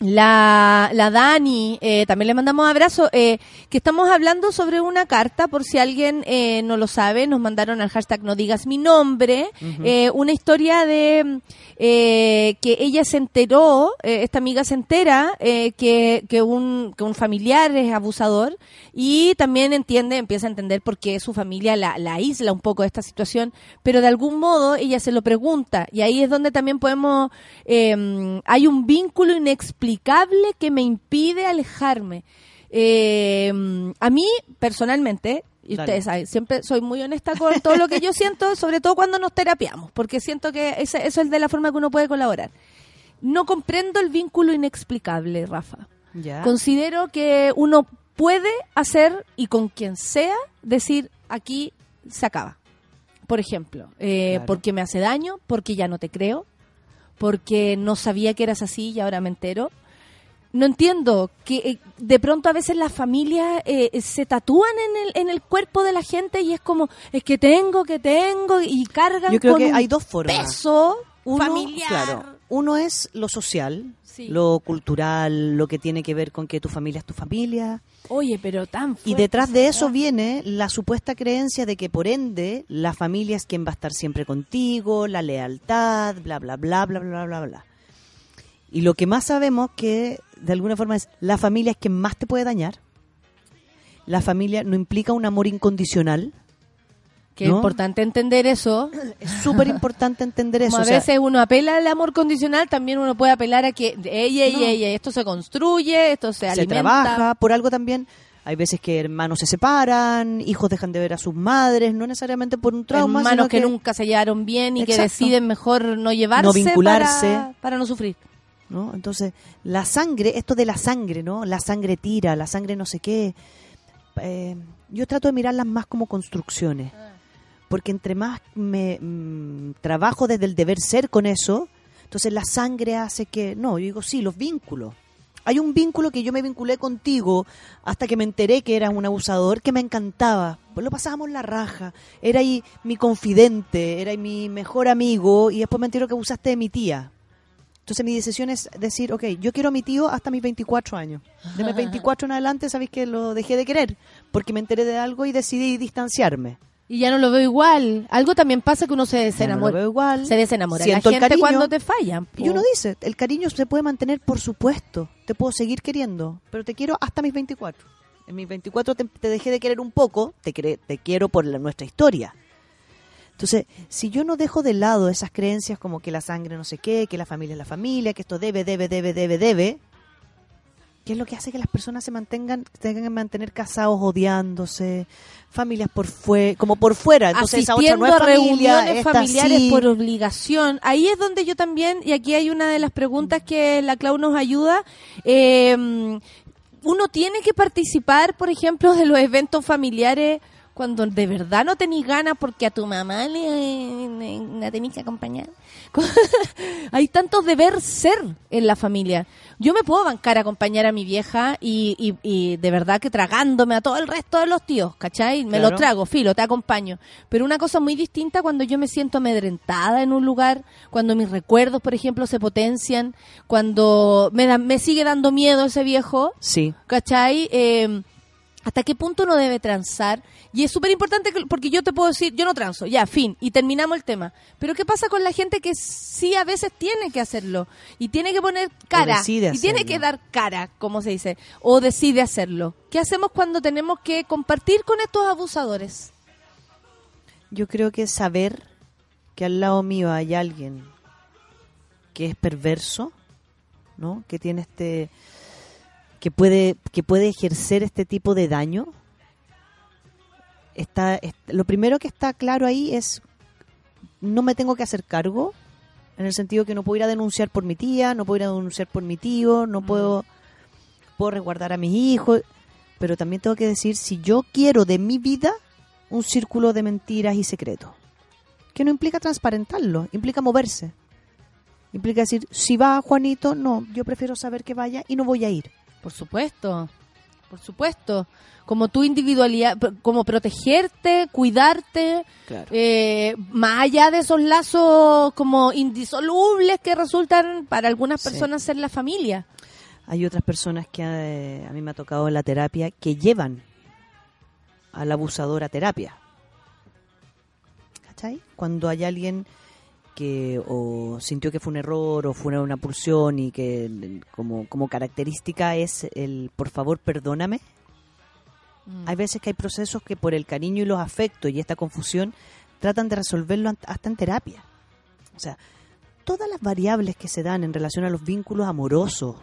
la, la Dani, eh, también le mandamos abrazo. eh, que estamos hablando sobre una carta, por si alguien eh, no lo sabe, nos mandaron al hashtag no digas mi nombre. eh, una historia de eh, que ella se enteró, eh, esta amiga se entera eh, que, que, un, que un familiar es abusador y también entiende, empieza a entender por qué su familia la, la aísla un poco de esta situación, pero de algún modo ella se lo pregunta y ahí es donde también podemos, eh, hay un vínculo inexplicable que me impide alejarme. Eh, a mí, personalmente, y Dale. ustedes saben, siempre soy muy honesta con todo lo que yo siento, sobre todo cuando nos terapiamos, porque siento que ese- eso es de la forma que uno puede colaborar. no comprendo el vínculo inexplicable, Rafa. Ya. Considero que uno puede hacer y con quien sea decir aquí se acaba. Por ejemplo, eh, Claro. porque me hace daño, porque ya no te creo, porque no sabía que eras así y ahora me entero. No entiendo que eh, de pronto a veces las familias eh, se tatúan en el, en el cuerpo de la gente y es como, es que tengo, que tengo, y cargan Yo creo con que hay dos formas. peso Uno, familiar. claro, uno es lo social, Sí. lo cultural, lo que tiene que ver con que tu familia es tu familia. Oye, pero tan Y fuerte detrás de eso viene la supuesta creencia de que por ende la familia es quien va a estar siempre contigo, la lealtad, bla, bla, bla, bla, bla, bla, bla. Y lo que más sabemos que de alguna forma es la familia es quien más te puede dañar. La familia no implica un amor incondicional. Que es ¿no? importante entender eso. Es súper importante entender eso. Como a o sea, veces uno apela al amor condicional, también uno puede apelar a que, ella, No. ella, esto se construye, esto se, se alimenta. trabaja, por algo también. Hay veces que hermanos se separan, hijos dejan de ver a sus madres, no necesariamente por un trauma, Hermanos sino que, nunca se llevaron bien y que Exacto. deciden mejor no llevarse No vincularse. Para, para no sufrir. ¿No? Entonces, la sangre, esto de la sangre, ¿no? La sangre tira, la sangre no sé qué. eh, yo trato de mirarlas más como construcciones. Porque entre más me mm, trabajo desde el deber ser con eso, entonces la sangre hace que, no, yo digo, sí, los vínculos. Hay un vínculo que yo me vinculé contigo hasta que me enteré que eras un abusador que me encantaba. Pues lo pasábamos la raja. Era ahí mi confidente, era ahí mi mejor amigo y después me entero que abusaste de mi tía. Entonces mi decisión es decir, ok, yo quiero a mi tío hasta mis 24 años. De mis 24 en adelante sabéis que lo dejé de querer porque me enteré de algo y decidí distanciarme. Y ya no lo veo igual. Algo también pasa que uno se Ya no lo desenamora. veo igual. Se desenamora de la Siento el gente cariño. cuando te fallan. po. Y uno dice, el cariño se puede mantener, por supuesto. Te puedo seguir queriendo, pero te quiero hasta mis 24. En mis 24 te, te dejé de querer un poco, te, te quiero por la- nuestra historia. Entonces, si yo no dejo de lado esas creencias como que la sangre no sé qué, que la familia es la familia, que esto debe, debe, debe, debe, debe, ¿qué es lo que hace que las personas se mantengan, tengan que mantener casados odiándose, familias por fuera, como por fuera? Entonces esa otra no es a familia, reuniones familiares sí. por obligación. Ahí es donde yo también, y aquí hay una de las preguntas que la Clau nos ayuda, eh, uno tiene que participar, por ejemplo, de los eventos familiares cuando de verdad no tenéis ganas porque a tu mamá le, le- la tenéis que acompañar. Hay tantos deber ser en la familia. Yo me puedo bancar a acompañar a mi vieja y, y- y de verdad que tragándome a todo el resto de los tíos, ¿cachai? Me Claro. los trago, filo, te acompaño. Pero una cosa muy distinta cuando yo me siento amedrentada en un lugar, cuando mis recuerdos, por ejemplo, se potencian, cuando me, da- me sigue dando miedo ese viejo, Sí. ¿cachai? Eh, ¿Hasta qué punto uno debe transar? Y es súper importante que- porque yo te puedo decir, yo no transo, ya, fin, y terminamos el tema. Pero ¿qué pasa con la gente que sí a veces tiene que hacerlo? Y tiene que poner cara. Y tiene hacerlo. que dar cara, como se dice. O decide hacerlo. ¿Qué hacemos cuando tenemos que compartir con estos abusadores? Yo creo que saber que al lado mío hay alguien que es perverso, ¿no? Que tiene este que puede que puede ejercer este tipo de daño. Está, est- lo primero que está claro ahí es no me tengo que hacer cargo en el sentido que no puedo ir a denunciar por mi tía, no puedo ir a denunciar por mi tío, no puedo puedo resguardar a mis hijos, pero también tengo que decir si yo quiero de mi vida un círculo de mentiras y secretos. Que no implica transparentarlo, implica moverse. Implica decir, si va Juanito, no, yo prefiero saber que vaya y no voy a ir. Por supuesto, por supuesto. Como tu individualidad, como protegerte, cuidarte, Claro. eh, más allá de esos lazos como indisolubles que resultan para algunas Sí. personas ser la familia. Hay otras personas que eh, a mí me ha tocado en la terapia que llevan al abusador a terapia. ¿Cachai? Cuando hay alguien que o sintió que fue un error o fue una pulsión y que como, como característica es el por favor perdóname. Hay veces que hay procesos que por el cariño y los afectos y esta confusión tratan de resolverlo hasta en terapia. O sea, todas las variables que se dan en relación a los vínculos amorosos,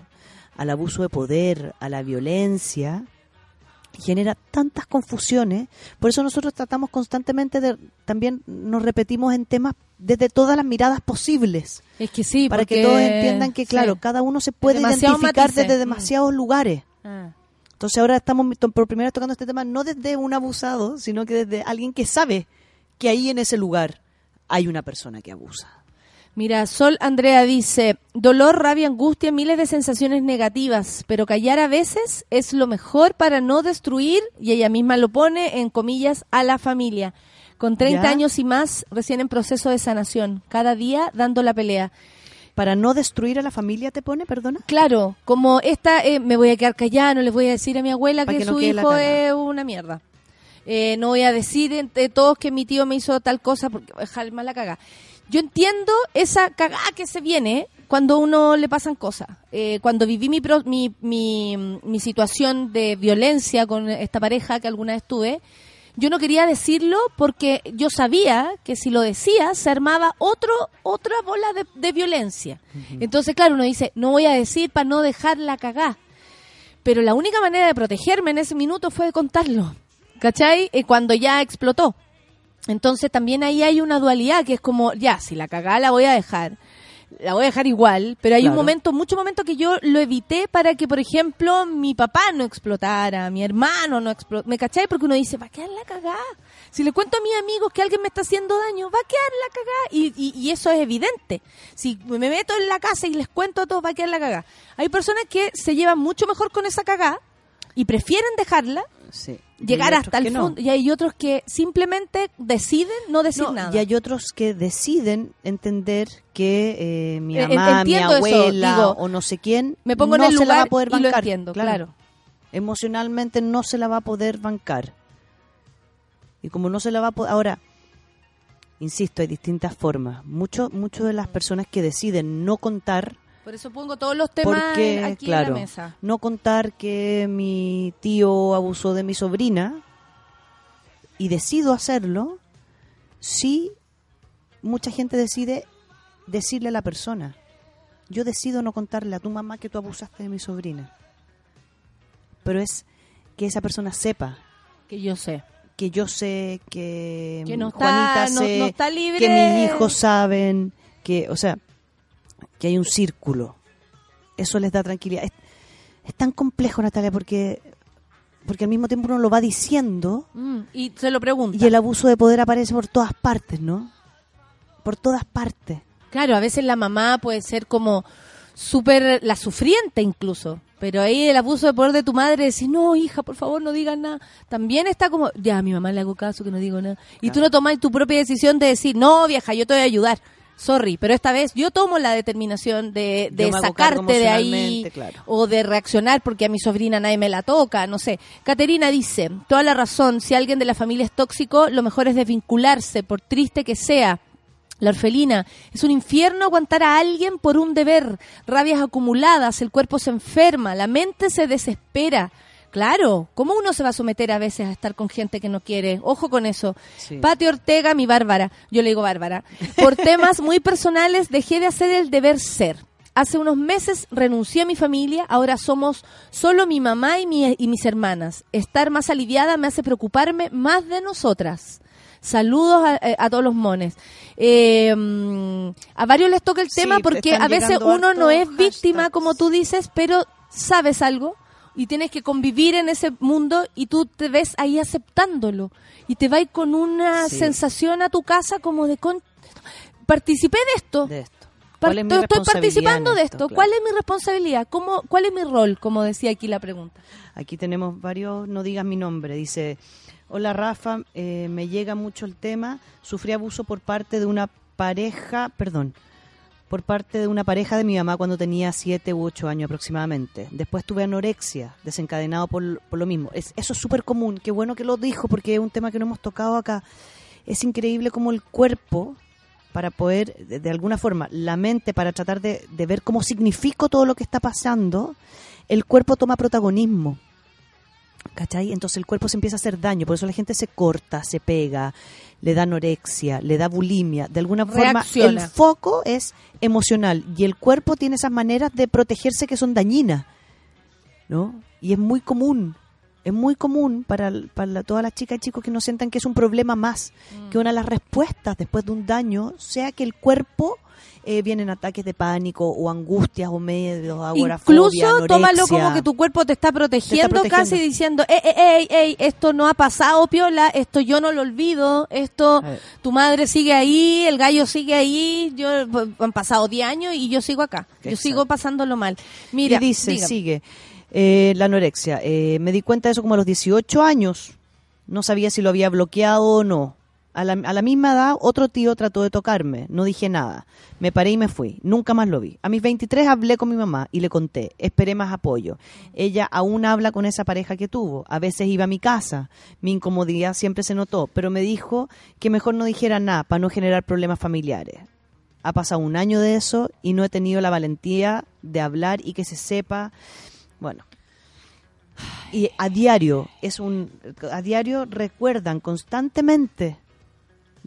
al abuso de poder, a la violencia, genera tantas confusiones. Por eso nosotros tratamos constantemente de, también nos repetimos en temas desde todas las miradas posibles. Es que sí, para que todos entiendan que, claro, sí. cada uno se puede identificar matices. desde Mm. demasiados lugares. Ah. Entonces ahora estamos por primera vez tocando este tema no desde un abusado, sino que desde alguien que sabe que ahí en ese lugar hay una persona que abusa. Mira, Sol Andrea dice, dolor, rabia, angustia, miles de sensaciones negativas, pero callar a veces es lo mejor para no destruir, y ella misma lo pone en comillas, a la familia. Con 30 Ya. años y más, recién en proceso de sanación, cada día dando la pelea. Para no destruir a la familia, te pone, perdona. Claro, como esta, eh, me voy a quedar callada, no les voy a decir a mi abuela que, su hijo es una mierda. Eh, no voy a decir entre todos que mi tío me hizo tal cosa porque mal la caga. Yo entiendo esa cagada que se viene cuando uno le pasan cosas. Eh, cuando viví mi, pro- mi, mi, mi situación de violencia con esta pareja que alguna vez tuve, yo no quería decirlo porque yo sabía que si lo decía se armaba otro otra bola de, de violencia. Entonces, claro, uno dice, no voy a decir para no dejar la cagá. Pero la única manera de protegerme en ese minuto fue de contarlo. ¿Cachai? Eh, cuando ya explotó. Entonces también ahí hay una dualidad que es como, ya, si la cagá la voy a dejar, la voy a dejar igual, pero hay un momento, mucho momento que yo lo evité para que, por ejemplo, mi papá no explotara, mi hermano no explotara, ¿me cachai? Porque uno dice, va a quedar la cagá. Si le cuento a mis amigos que alguien me está haciendo daño, va a quedar la cagá. Y, y, y eso es evidente. Si me meto en la casa y les cuento a todos, va a quedar la cagá. Hay personas que se llevan mucho mejor con esa cagá y prefieren dejarla Sí. llegar hasta el no. fondo. Y hay otros que simplemente deciden no decir No, nada. Y hay otros que deciden entender que eh, mi Eh, mamá, mi eso, abuela digo, o no sé quién me pongo en no el se la va a poder y lo bancar. entiendo, claro. Emocionalmente no se la va a poder bancar. Y como no se la va a poder... Ahora, insisto, hay distintas formas. Mucho, mucho de las personas que deciden no contar Por eso pongo todos los temas porque, aquí claro, en la mesa. no contar que mi tío abusó de mi sobrina y decido hacerlo, sí, mucha gente decide decirle a la persona, yo decido no contarle a tu mamá que tú abusaste de mi sobrina. Pero es que esa persona sepa Que yo sé. que yo sé que, Que no Juanita está- no- sé, no está libre. que mis hijos saben, que, o sea, que hay un círculo. Eso les da tranquilidad. Es, es tan complejo, Natalia, porque porque al mismo tiempo uno lo va diciendo Mm, y se lo pregunta. y el abuso de poder aparece por todas partes, ¿no? Por todas partes. Claro, a veces la mamá puede ser como súper la sufriente incluso. Pero ahí el abuso de poder de tu madre, decir, no, hija, por favor, no digas nada. También está como, ya, a mi mamá le hago caso, que no digo nada. Y tú no tomas tu propia decisión de decir, no, vieja, yo te voy a ayudar. Sorry, pero esta vez yo tomo la determinación de, sacarte de ahí claro. o de reaccionar porque a mi sobrina nadie me la toca, no sé. Caterina dice, toda la razón, si alguien de la familia es tóxico, lo mejor es desvincularse, por triste que sea. La orfelina, es un infierno aguantar a alguien por un deber, rabias acumuladas, el cuerpo se enferma, la mente se desespera. Claro, ¿cómo uno se va a someter a veces a estar con gente que no quiere? Ojo con eso. Sí. Pati Ortega, mi Bárbara, yo le digo Bárbara, por temas muy personales dejé de hacer el deber ser. Hace unos meses renuncié a mi familia, ahora somos solo mi mamá y, mi- y mis hermanas. Estar más aliviada me hace preocuparme más de nosotras. Saludos a, eh, a todos los mones. Eh, a varios les toca el tema te porque a veces uno no es víctima, hashtags. como tú dices, pero sabes algo y tienes que convivir en ese mundo y tú te ves ahí aceptándolo y te vas con una Sí. sensación a tu casa como de con participé de esto. De esto. ¿Cuál es mi estoy participando de esto? esto. Claro. ¿Cuál es mi responsabilidad? ¿Cómo, ¿Cuál es mi rol? Como decía aquí la pregunta. Aquí tenemos varios, no digas mi nombre, dice, hola Rafa, eh, me llega mucho el tema, sufrí abuso por parte de una pareja, perdón, por parte de una pareja de mi mamá cuando tenía siete u ocho años aproximadamente. Después tuve anorexia, desencadenado por, por lo mismo. Es, eso es súper común, qué bueno que lo dijo porque es un tema que no hemos tocado acá. Es increíble cómo el cuerpo, para poder, de, de alguna forma, la mente para tratar de, de ver cómo significo todo lo que está pasando, el cuerpo toma protagonismo. ¿Cachai? Entonces el cuerpo se empieza a hacer daño, por eso la gente se corta, se pega, le da anorexia, le da bulimia. De alguna forma, Reacciona. el foco es emocional y el cuerpo tiene esas maneras de protegerse que son dañinas, ¿no? Y es muy común Es muy común para, para la- todas las chicas y chicos que no sientan que es un problema más, Mm. que una de las respuestas después de un daño sea que el cuerpo eh, vienen ataques de pánico o angustias o medios, agorafobia, Incluso tómalo anorexia. como que tu cuerpo te está protegiendo, protegiendo. casi diciendo, ey, ey, ey, ey, esto no ha pasado, piola, esto yo no lo olvido, esto, tu madre sigue ahí, el gallo sigue ahí, yo han pasado 10 años y yo sigo acá, yo sigo pasándolo mal. Mira, y dice, dígame. sigue, eh, la anorexia. eh, me di cuenta de eso como a los 18 años. No sabía si lo había bloqueado o no. A la, misma edad, otro tío trató de tocarme. No dije nada. Me paré y me fui. Nunca más lo vi. A mis 23 hablé con mi mamá y le conté. Esperé más apoyo. Ella aún habla con esa pareja que tuvo. A veces iba a mi casa. Mi incomodidad siempre se notó. Pero me dijo que mejor no dijera nada para no generar problemas familiares. Ha pasado un año de eso y no he tenido la valentía de hablar y que se sepa. Bueno. Y a diario es un a diario recuerdan constantemente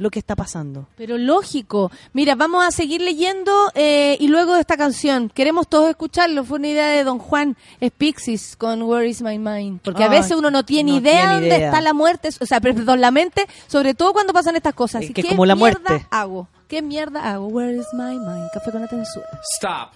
lo que está pasando. Pero lógico. Mira, vamos a seguir leyendo eh, y luego de esta canción. Queremos todos escucharlo. Fue una idea de Don Juan Spixis con Where is My Mind. Porque a Ay, veces uno no tiene no idea tiene dónde idea. está la muerte. O sea, perdón, la mente. Sobre todo cuando pasan estas cosas. Es ¿Y que ¿Qué como la mierda muerte. hago? ¿Qué mierda hago? Where is my mind? Café con atención. Stop.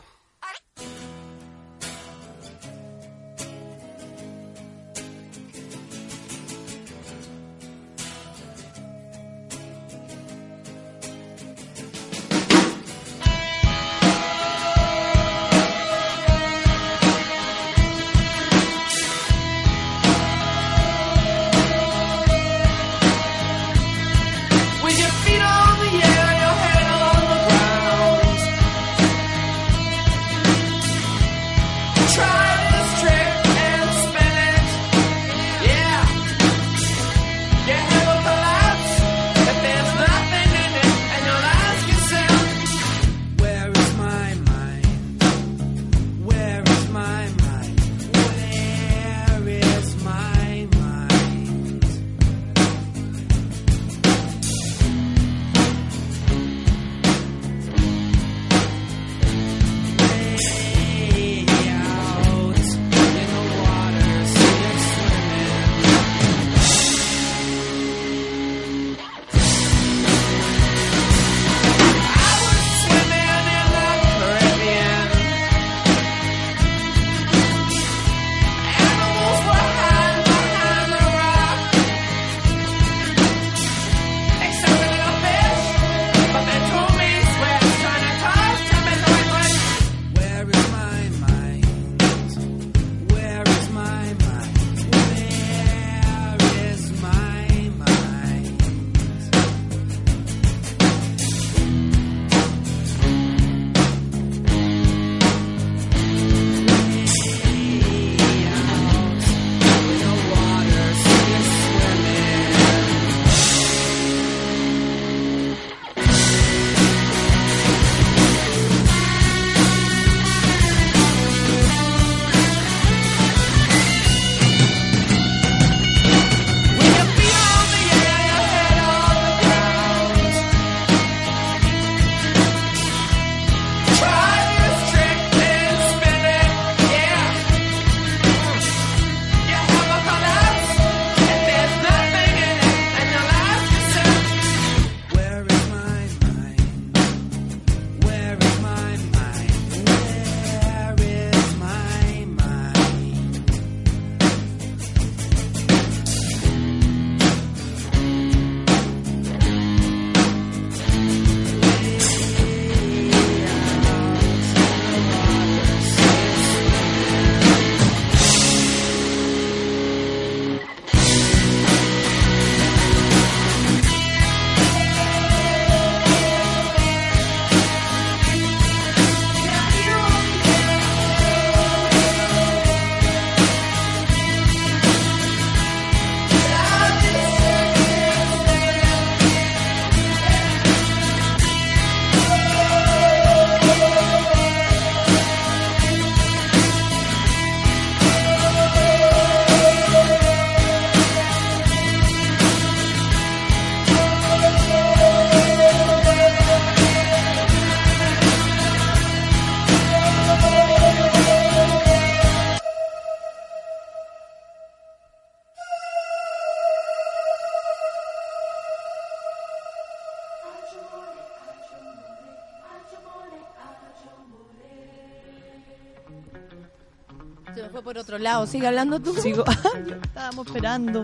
Sigue hablando tú. Sigo. Estábamos esperando.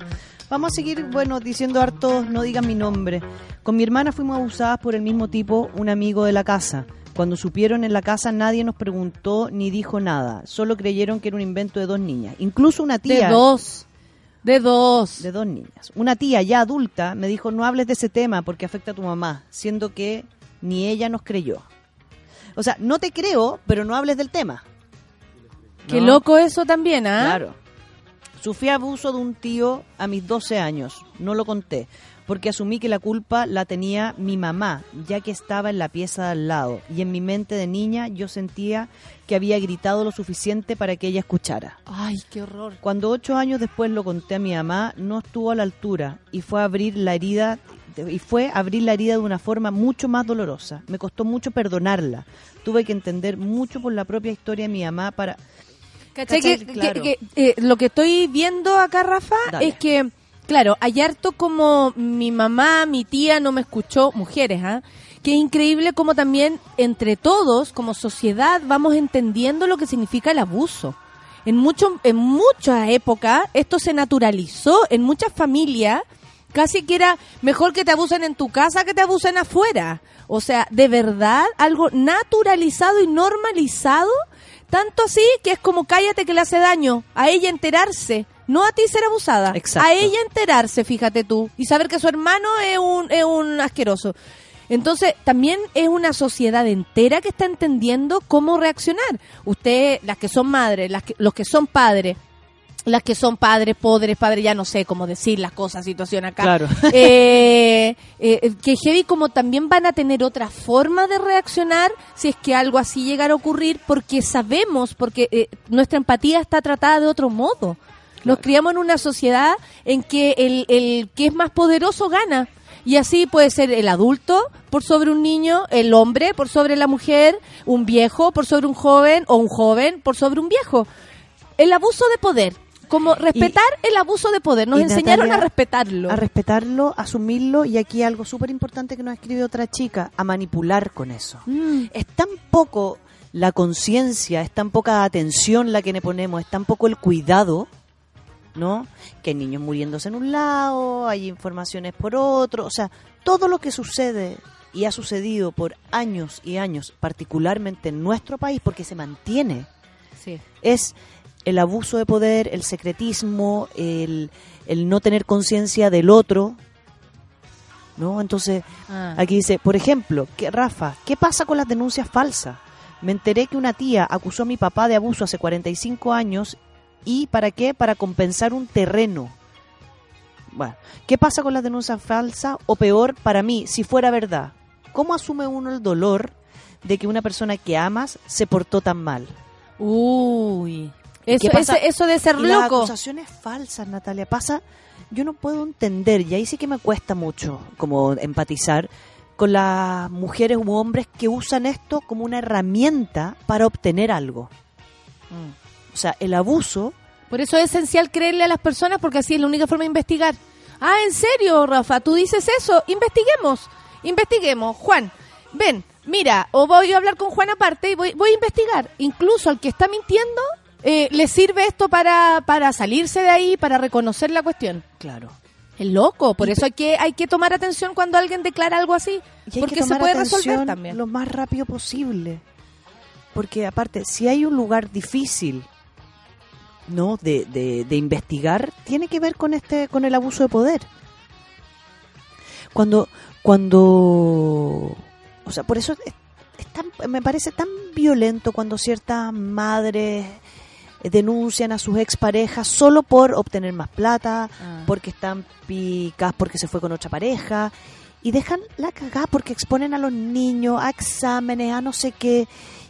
Vamos a seguir, bueno, diciendo hartos, no digan mi nombre. Con mi hermana fuimos abusadas por el mismo tipo, un amigo de la casa. Cuando supieron en la casa nadie nos preguntó ni dijo nada. Solo creyeron que era un invento de dos niñas. Incluso una tía. De dos. De dos. De dos niñas. Una tía ya adulta me dijo no hables de ese tema porque afecta a tu mamá, siendo que ni ella nos creyó. O sea, no te creo, pero no hables del tema. Qué loco eso también, ¿ah? Claro. Sufrí abuso de un tío a mis 12 años. No lo conté, porque asumí que la culpa la tenía mi mamá, ya que estaba en la pieza de al lado. Y en mi mente de niña yo sentía que había gritado lo suficiente para que ella escuchara. Ay, qué horror. Cuando ocho años después lo conté a mi mamá, no estuvo a la altura y fue a abrir la herida y fue abrir la herida de una forma mucho más dolorosa. Me costó mucho perdonarla. Tuve que entender mucho por la propia historia de mi mamá para Que, que- Claro. que, eh, lo que estoy viendo acá, Rafa, Dale. es que, claro, hay harto como mi mamá, mi tía no me escuchó, mujeres, ¿ah? Que es increíble como también entre todos, como sociedad, vamos entendiendo lo que significa el abuso. En, mucho, en muchas épocas esto se naturalizó, en muchas familias casi que era mejor que te abusen en tu casa que te abusen afuera. O sea, de verdad, algo naturalizado y normalizado, tanto así que es como cállate que le hace daño, a ella enterarse, no a ti ser abusada, Exacto. a ella enterarse, fíjate tú, y saber que su hermano es un, es un asqueroso. Entonces, también es una sociedad entera que está entendiendo cómo reaccionar. Ustedes, las que son madres, las que, los que son padres, las que son padres, podres, padres, ya no sé cómo decir las cosas, situación acá. Claro. Eh, eh, que heavy como también van a tener otra forma de reaccionar si es que algo así llegara a ocurrir, porque sabemos, porque eh, nuestra empatía está tratada de otro modo. Nos criamos en una sociedad en que el, el que es más poderoso gana. Y así puede ser el adulto por sobre un niño, el hombre por sobre la mujer, un viejo por sobre un joven o un joven por sobre un viejo. El abuso de poder, como respetar el abuso de poder. Nos enseñaron Natalia, a respetarlo. A respetarlo, asumirlo y aquí algo súper importante que nos escribe otra chica, a manipular con eso. Mm. Es tan poco la conciencia, es tan poca atención la que le ponemos, es tan poco el cuidado, ¿no? Que hay niños muriéndose en un lado, hay informaciones por otro, o sea, todo lo que sucede y ha sucedido por años y años, particularmente en nuestro país, porque se mantiene, Sí. es el abuso de poder, el secretismo, el, el no tener conciencia del otro, ¿no? Entonces, Ah. aquí dice, por ejemplo, que Rafa, ¿qué pasa con las denuncias falsas? Me enteré que una tía acusó a mi papá de abuso hace 45 años y ¿para qué? Para compensar un terreno. Bueno, ¿qué pasa con las denuncias falsas? O peor, para mí, si fuera verdad, ¿cómo asume uno el dolor de que una persona que amas se portó tan mal? Uy. Eso, ese- eso de ser Y las loco. acusaciones falsas, Natalia, pasa, yo no puedo entender, y ahí sí que me cuesta mucho como empatizar con las mujeres u hombres que usan esto como una herramienta para obtener algo. O sea, el abuso Por eso es esencial creerle a las personas porque así es la única forma de investigar. Ah, ¿en serio, Rafa? ¿Tú dices eso? Investiguemos. Investiguemos. Juan, ven, mira, o voy a hablar con Juan aparte y voy, voy a investigar. Incluso al que está mintiendo, eh, le sirve esto para, para salirse de ahí, para reconocer la cuestión. Claro. Es loco, por eso hay que, hay que tomar atención cuando alguien declara algo así. Y hay porque que se tomar puede resolver también. lo más rápido posible. Porque aparte, si hay un lugar difícil no de, de, de investigar, tiene que ver con este con el abuso de poder. Cuando cuando o sea, por eso es- es tan- me parece tan violento cuando ciertas madres denuncian a sus exparejas solo por obtener más plata, Ah. porque están picas, porque se fue con otra pareja y dejan la cagada porque exponen a los niños a exámenes, a no sé qué.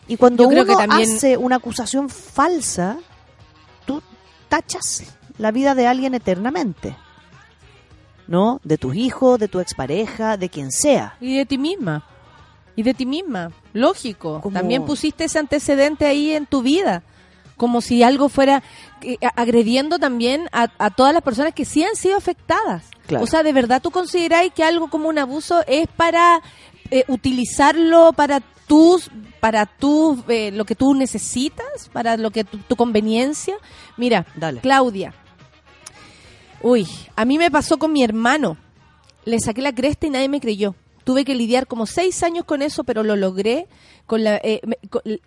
Y cuando uno que también- hace una acusación falsa, tú tachas la vida de alguien eternamente. ¿No? De tus hijos, de tu expareja, de quien sea. Y de ti misma. Y de ti misma. Lógico. También pusiste ese antecedente ahí en tu vida. Como si algo fuera eh, agrediendo también a, a todas las personas que sí han sido afectadas. Claro. O sea, ¿de verdad tú consideráis que algo como un abuso es para eh, utilizarlo para tus para tus eh, lo que tú necesitas, para lo que tu, tu conveniencia. Mira, Dale. Claudia. Uy, a mí me pasó con mi hermano. Le saqué la cresta y nadie me creyó. Tuve que lidiar como seis años con eso, pero lo logré. Con la, eh,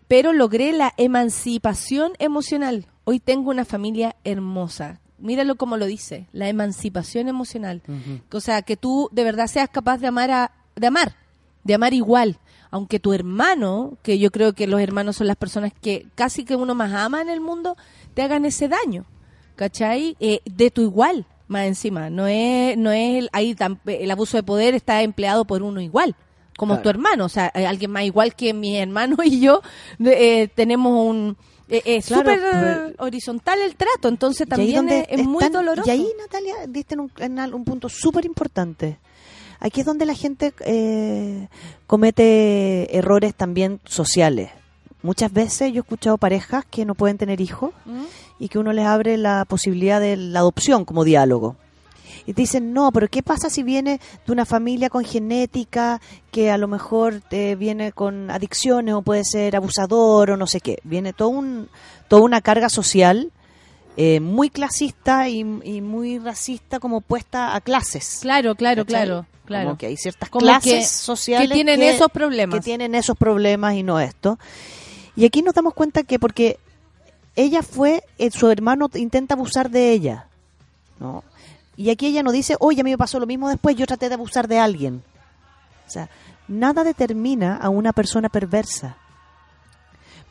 pero logré la emancipación emocional. Hoy tengo una familia hermosa. Míralo como lo dice, la emancipación emocional. O sea, que tú de verdad seas capaz de amar a, de amar, de amar igual. Aunque tu hermano, que yo creo que los hermanos son las personas que casi que uno más ama en el mundo, te hagan ese daño. ¿Cachai? Eh, de tu igual, más encima. No es, no es el, ahí el abuso de poder está empleado por uno igual, como Claro. tu hermano. O sea, hay alguien más igual que mi hermano y yo eh, tenemos un. eh, Es Claro, súper eh, horizontal el trato, entonces también es, es muy doloroso. Y ahí, Natalia, diste en un, en un punto súper importante. Aquí es donde la gente eh, comete errores también sociales. Muchas veces yo he escuchado parejas que no pueden tener hijos ¿Mm? Y que uno les abre la posibilidad de la adopción como diálogo. Y te dicen, no, pero ¿qué pasa si viene de una familia con genética que a lo mejor te viene con adicciones o puede ser abusador o no sé qué? Viene todo un, toda una carga social eh, muy clasista y, y muy racista como puesta a clases. Claro, claro, ¿Cachai? claro, claro. Como que hay ciertas Como clases que- sociales que tienen esos problemas. que tienen esos problemas y no esto. Y aquí nos damos cuenta que porque ella fue, eh, su hermano intenta abusar de ella, ¿no? Y aquí ella no dice, oye, a mí me pasó lo mismo después, yo traté de abusar de alguien. O sea, nada determina a una persona perversa.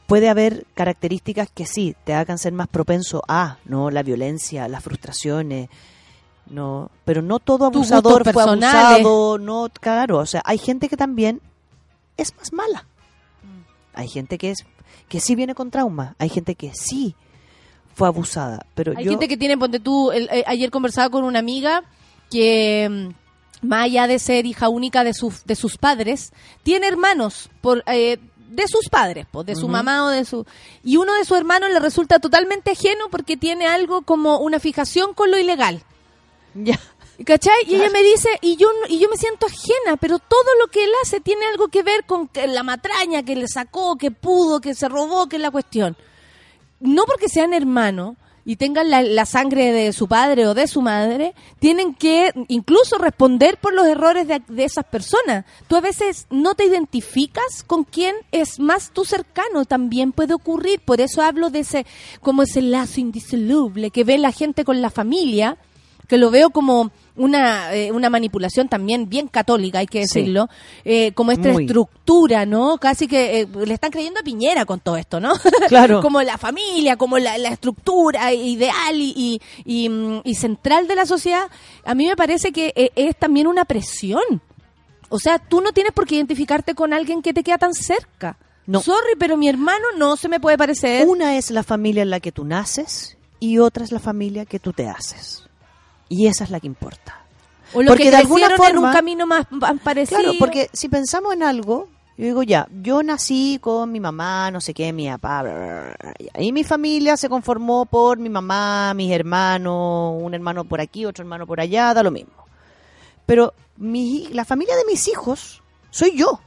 Puede haber características que sí, te hagan ser más propenso a, ¿no? La violencia, las frustraciones, no, pero no todo abusador fue personales. abusado, no, claro, o sea, hay gente que también es más mala. Hay gente que es que sí viene con trauma, hay gente que sí fue abusada, pero Hay yo gente que tiene, ponte tú, el- eh, ayer conversaba con una amiga que, mm, más allá de ser hija única de, sus de sus padres, tiene hermanos por eh, de sus padres, pues, de su mamá o de su... Y uno de sus hermanos le resulta totalmente ajeno porque tiene algo como una fijación con lo ilegal. Ya. ¿Cachai? Y ella me dice, y yo, y yo me siento ajena, pero todo lo que él hace tiene algo que ver con la matraña que le sacó, que pudo, que se robó, que es la cuestión. No porque sean hermanos y tengan la, la sangre de su padre o de su madre, tienen que incluso responder por los errores de, de esas personas. Tú a veces no te identificas con quién es más tu cercano, también puede ocurrir. Por eso hablo de ese, como ese lazo indisoluble que ve la gente con la familia que lo veo como una, eh, una manipulación también bien católica, hay que Sí. decirlo, eh, como esta Muy. estructura, ¿no? Casi que eh, le están creyendo a Piñera con todo esto, ¿no? Claro. como la familia, como la, la estructura ideal y, y, y, mm, y central de la sociedad, a mí me parece que es también una presión. O sea, tú no tienes por qué identificarte con alguien que te queda tan cerca. No. Sorry, pero mi hermano no se me puede parecer. Una es la familia en la que tú naces y otra es la familia que tú te haces. Y esa es la que importa. o lo porque que de alguna crecieron en un forma- camino más, parecido. Claro, porque si pensamos en algo, yo digo ya, yo nací con mi mamá, no sé qué, mi papá, bla, bla, bla, bla, y mi familia se conformó por mi mamá, mis hermanos, un hermano por aquí, otro hermano por allá, da lo mismo. Pero mi, la familia de mis hijos soy yo.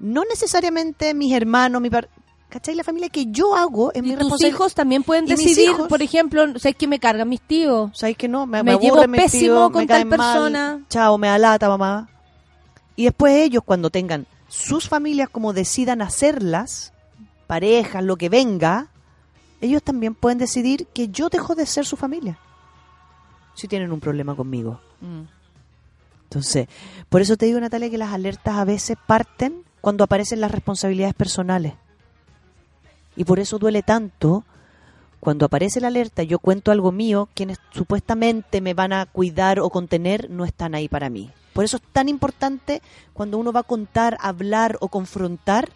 No necesariamente mis hermanos, mi par- ¿Cachai? La familia que yo hago es mi Y tus responsabilidad. hijos también pueden decidir, hijos- por ejemplo, ¿sabes que me cargan mis tíos? ¿Sabes que no? Me, Me me llevo aburre mi pésimo tío, con me tal caen mal, persona. Chao, me da lata, mamá. Y después ellos, cuando tengan sus familias como decidan hacerlas, parejas, lo que venga, ellos también pueden decidir que yo dejo de ser su familia. Si tienen un problema conmigo. Entonces, por eso te digo, Natalia, que las alertas a veces parten cuando aparecen las responsabilidades personales. Y por eso duele tanto cuando aparece la alerta, yo cuento algo mío, quienes supuestamente me van a cuidar o contener no están ahí para mí. Por eso es tan importante cuando uno va a contar, hablar o confrontar,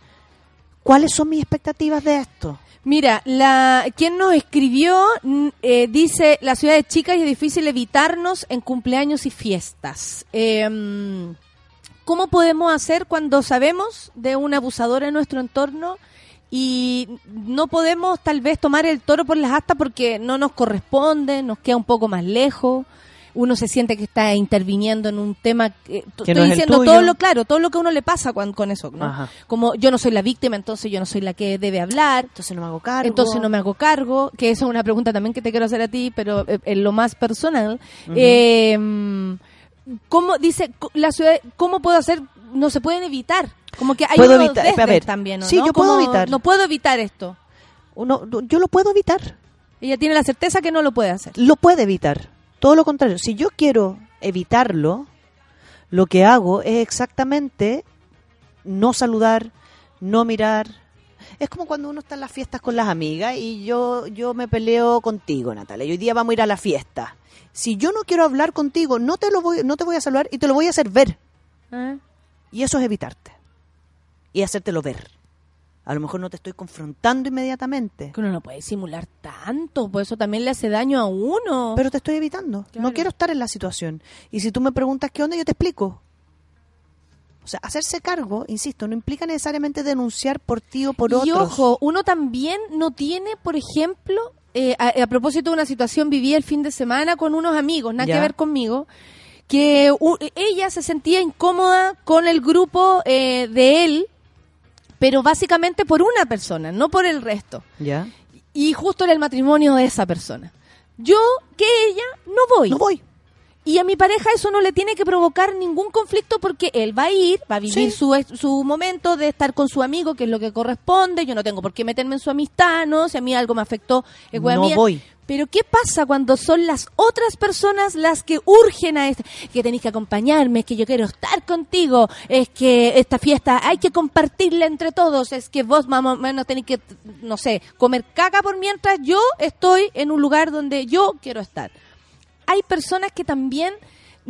cuáles son mis expectativas de esto. Mira, la quien nos escribió mm, eh, dice, la ciudad es chica y es difícil evitarnos en cumpleaños y fiestas. Mm, ¿Cómo podemos hacer cuando sabemos de un abusador en nuestro entorno y no podemos tal vez tomar el toro por las astas porque no nos corresponde, nos queda un poco más lejos? uno se siente que está interviniendo en un tema que Que estoy no es el diciendo tuyo. todo lo claro, todo lo que a uno le pasa con, eso. Como yo no soy la víctima, entonces yo no soy la que debe hablar. Entonces no me hago cargo. Entonces no me hago cargo, que esa es una pregunta también que te quiero hacer a ti, pero eh, en lo más personal. Eh, ¿Cómo dice la ciudad? ¿Cómo puedo hacer? No se pueden evitar. Como que hay Puedo unos evitar- desdes a ver, también, ¿o sí, no? yo puedo Como, evitar. No puedo evitar esto. Uno, yo lo puedo evitar. Ella tiene la certeza que no lo puede hacer. Lo puede evitar. Todo lo contrario. Si yo quiero evitarlo, lo que hago es exactamente no saludar, no mirar. Es como cuando uno está en las fiestas con las amigas y yo, yo me peleo contigo, Natalia. Y hoy día vamos a ir a la fiesta. Si yo no quiero hablar contigo, no te lo voy, no te voy a saludar y te lo voy a hacer ver. ¿Eh? Y eso es evitarte. Y hacértelo ver. A lo mejor no te estoy confrontando inmediatamente. Que uno no puede simular tanto, pues eso también le hace daño a uno. Pero te estoy evitando. No quiero estar en la situación. Y si tú me preguntas qué onda, yo te explico. O sea, hacerse cargo, insisto, no implica necesariamente denunciar por ti o por y otros. ojo, uno también no tiene, por ejemplo, eh, a, a propósito de una situación, viví el fin de semana con unos amigos, nada Ya. que ver conmigo, que u- ella se sentía incómoda con el grupo eh, de él, pero básicamente por una persona, no por el resto. ¿Ya? Y justo era el matrimonio de esa persona. Yo, que ella, no voy. No voy. Y a mi pareja eso no le tiene que provocar ningún conflicto porque él va a ir, va a vivir Sí. su, su momento de estar con su amigo, que es lo que corresponde. Yo no tengo por qué meterme en su amistad, ¿no? Si a mí algo me afectó, es No mía. voy. Pero ¿qué pasa cuando son las otras personas las que urgen a este? Que tenéis que acompañarme, es que yo quiero estar contigo, es que esta fiesta hay que compartirla entre todos, es que vos más o menos tenéis que, no sé, comer caca por mientras yo estoy en un lugar donde yo quiero estar hay personas que también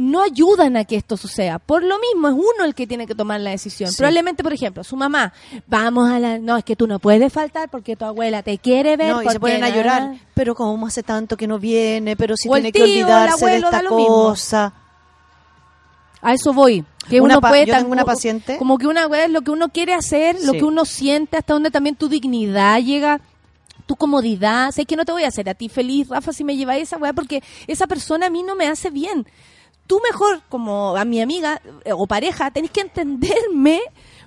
no ayudan a que esto suceda. Por lo mismo, es uno el que tiene que tomar la decisión. Sí. Probablemente, por ejemplo, su mamá, vamos a la... No, es que tú no puedes faltar porque tu abuela te quiere ver. No, y se ponen a llorar. Pero como hace tanto que no viene, pero si el tiene que tío, olvidarse de esta cosa. A eso voy. Que Una uno puede yo tengo una paciente- Como que una vez lo que uno quiere hacer, lo Sí. que uno siente, hasta donde también tu dignidad llega, tu comodidad. Sé que no te voy a hacer a ti feliz, Rafa, si me lleváis esa weá, porque esa persona a mí no me hace bien. Tú mejor, como a mi amiga eh, o pareja, tenés que entenderme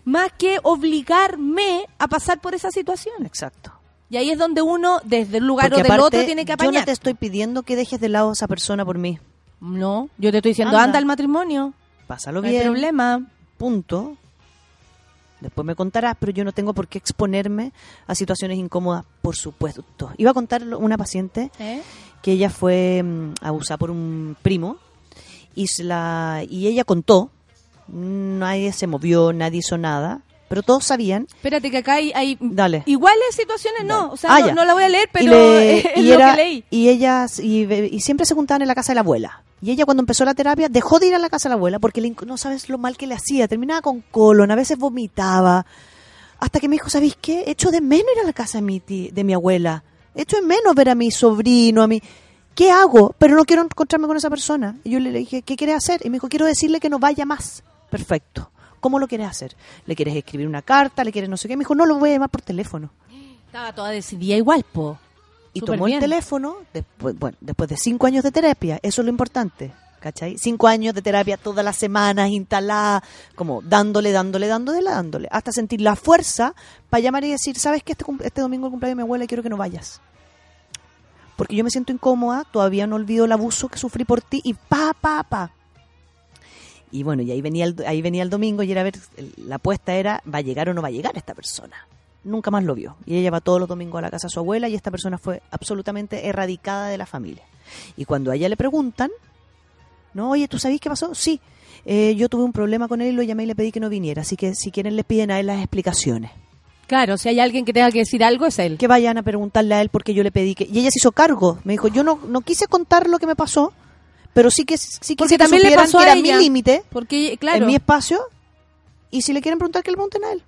más que obligarme a pasar por esa situación. Exacto. Y ahí es donde uno, desde un lugar Porque o del aparte, otro, tiene que Yo apañar. no te estoy pidiendo que dejes de lado a esa persona por mí. No, yo te estoy diciendo, Anda. anda, al matrimonio. Pásalo No hay bien. problema. Punto. Después me contarás, pero yo no tengo por qué exponerme a situaciones incómodas, por supuesto. Iba a contar una paciente ¿Eh? que ella fue mm, abusada por un primo y, se la, y ella contó, nadie se movió, nadie hizo nada, pero todos sabían. Espérate que acá hay, hay Dale. iguales situaciones, no, o sea, Ah, no, la voy a leer, pero y, le- es y lo era- que leí. y ellas y, y siempre se juntaban en la casa de la abuela. Y ella cuando empezó la terapia dejó de ir a la casa de la abuela porque le no sabes lo mal que le hacía. Terminaba con colon, a veces vomitaba. Hasta que me dijo, ¿sabéis qué? Echo de menos ir a la casa de mi, ti- de mi abuela. Echo de menos ver a mi sobrino, a mi... ¿Qué hago? Pero no quiero encontrarme con esa persona. Y yo le dije, ¿qué quieres hacer? Y me dijo, quiero decirle que no vaya más. Perfecto. ¿Cómo lo quieres hacer? ¿Le quieres escribir una carta? ¿Le quieres no sé qué? Me dijo, no, lo voy a llamar por teléfono. Estaba toda decidida igual, po. Y tomó bien. el teléfono, después, bueno, después de cinco años de terapia, eso es lo importante, ¿cachai? Cinco años de terapia todas las semanas, instalada, como dándole, dándole, dándole, dándole, hasta sentir la fuerza para llamar y decir, ¿sabes que este, este domingo el cumpleaños de mi abuela y quiero que no vayas? Porque yo me siento incómoda, todavía no olvido el abuso que sufrí por ti y pa, pa, pa. Y bueno, y ahí venía el, ahí venía el domingo y era ver, la apuesta era, ¿va a llegar o no va a llegar esta persona? Nunca más lo vio. Y ella va todos los domingos a la casa de su abuela y esta persona fue absolutamente erradicada de la familia. Y cuando a ella le preguntan, no, oye, ¿tú sabés qué pasó? Sí, eh, yo tuve un problema con él y lo llamé y le pedí que no viniera. Así que si quieren les piden a él las explicaciones. Claro, si hay alguien que tenga que decir algo, es él. Que vayan a preguntarle a él porque yo le pedí que... Y ella se hizo cargo. Me dijo, yo no, no quise contar lo que me pasó, pero sí que sí Porque que también le supieran pasó que a era ella. mi límite Porque, claro. en mi espacio y si le quieren preguntar que le pregunten a él.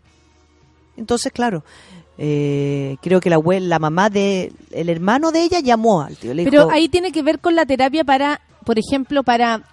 Entonces, claro, eh, creo que la abuela, la mamá de el hermano de ella llamó al tío. Le Pero dijo, ahí tiene que ver con la terapia para, por ejemplo, para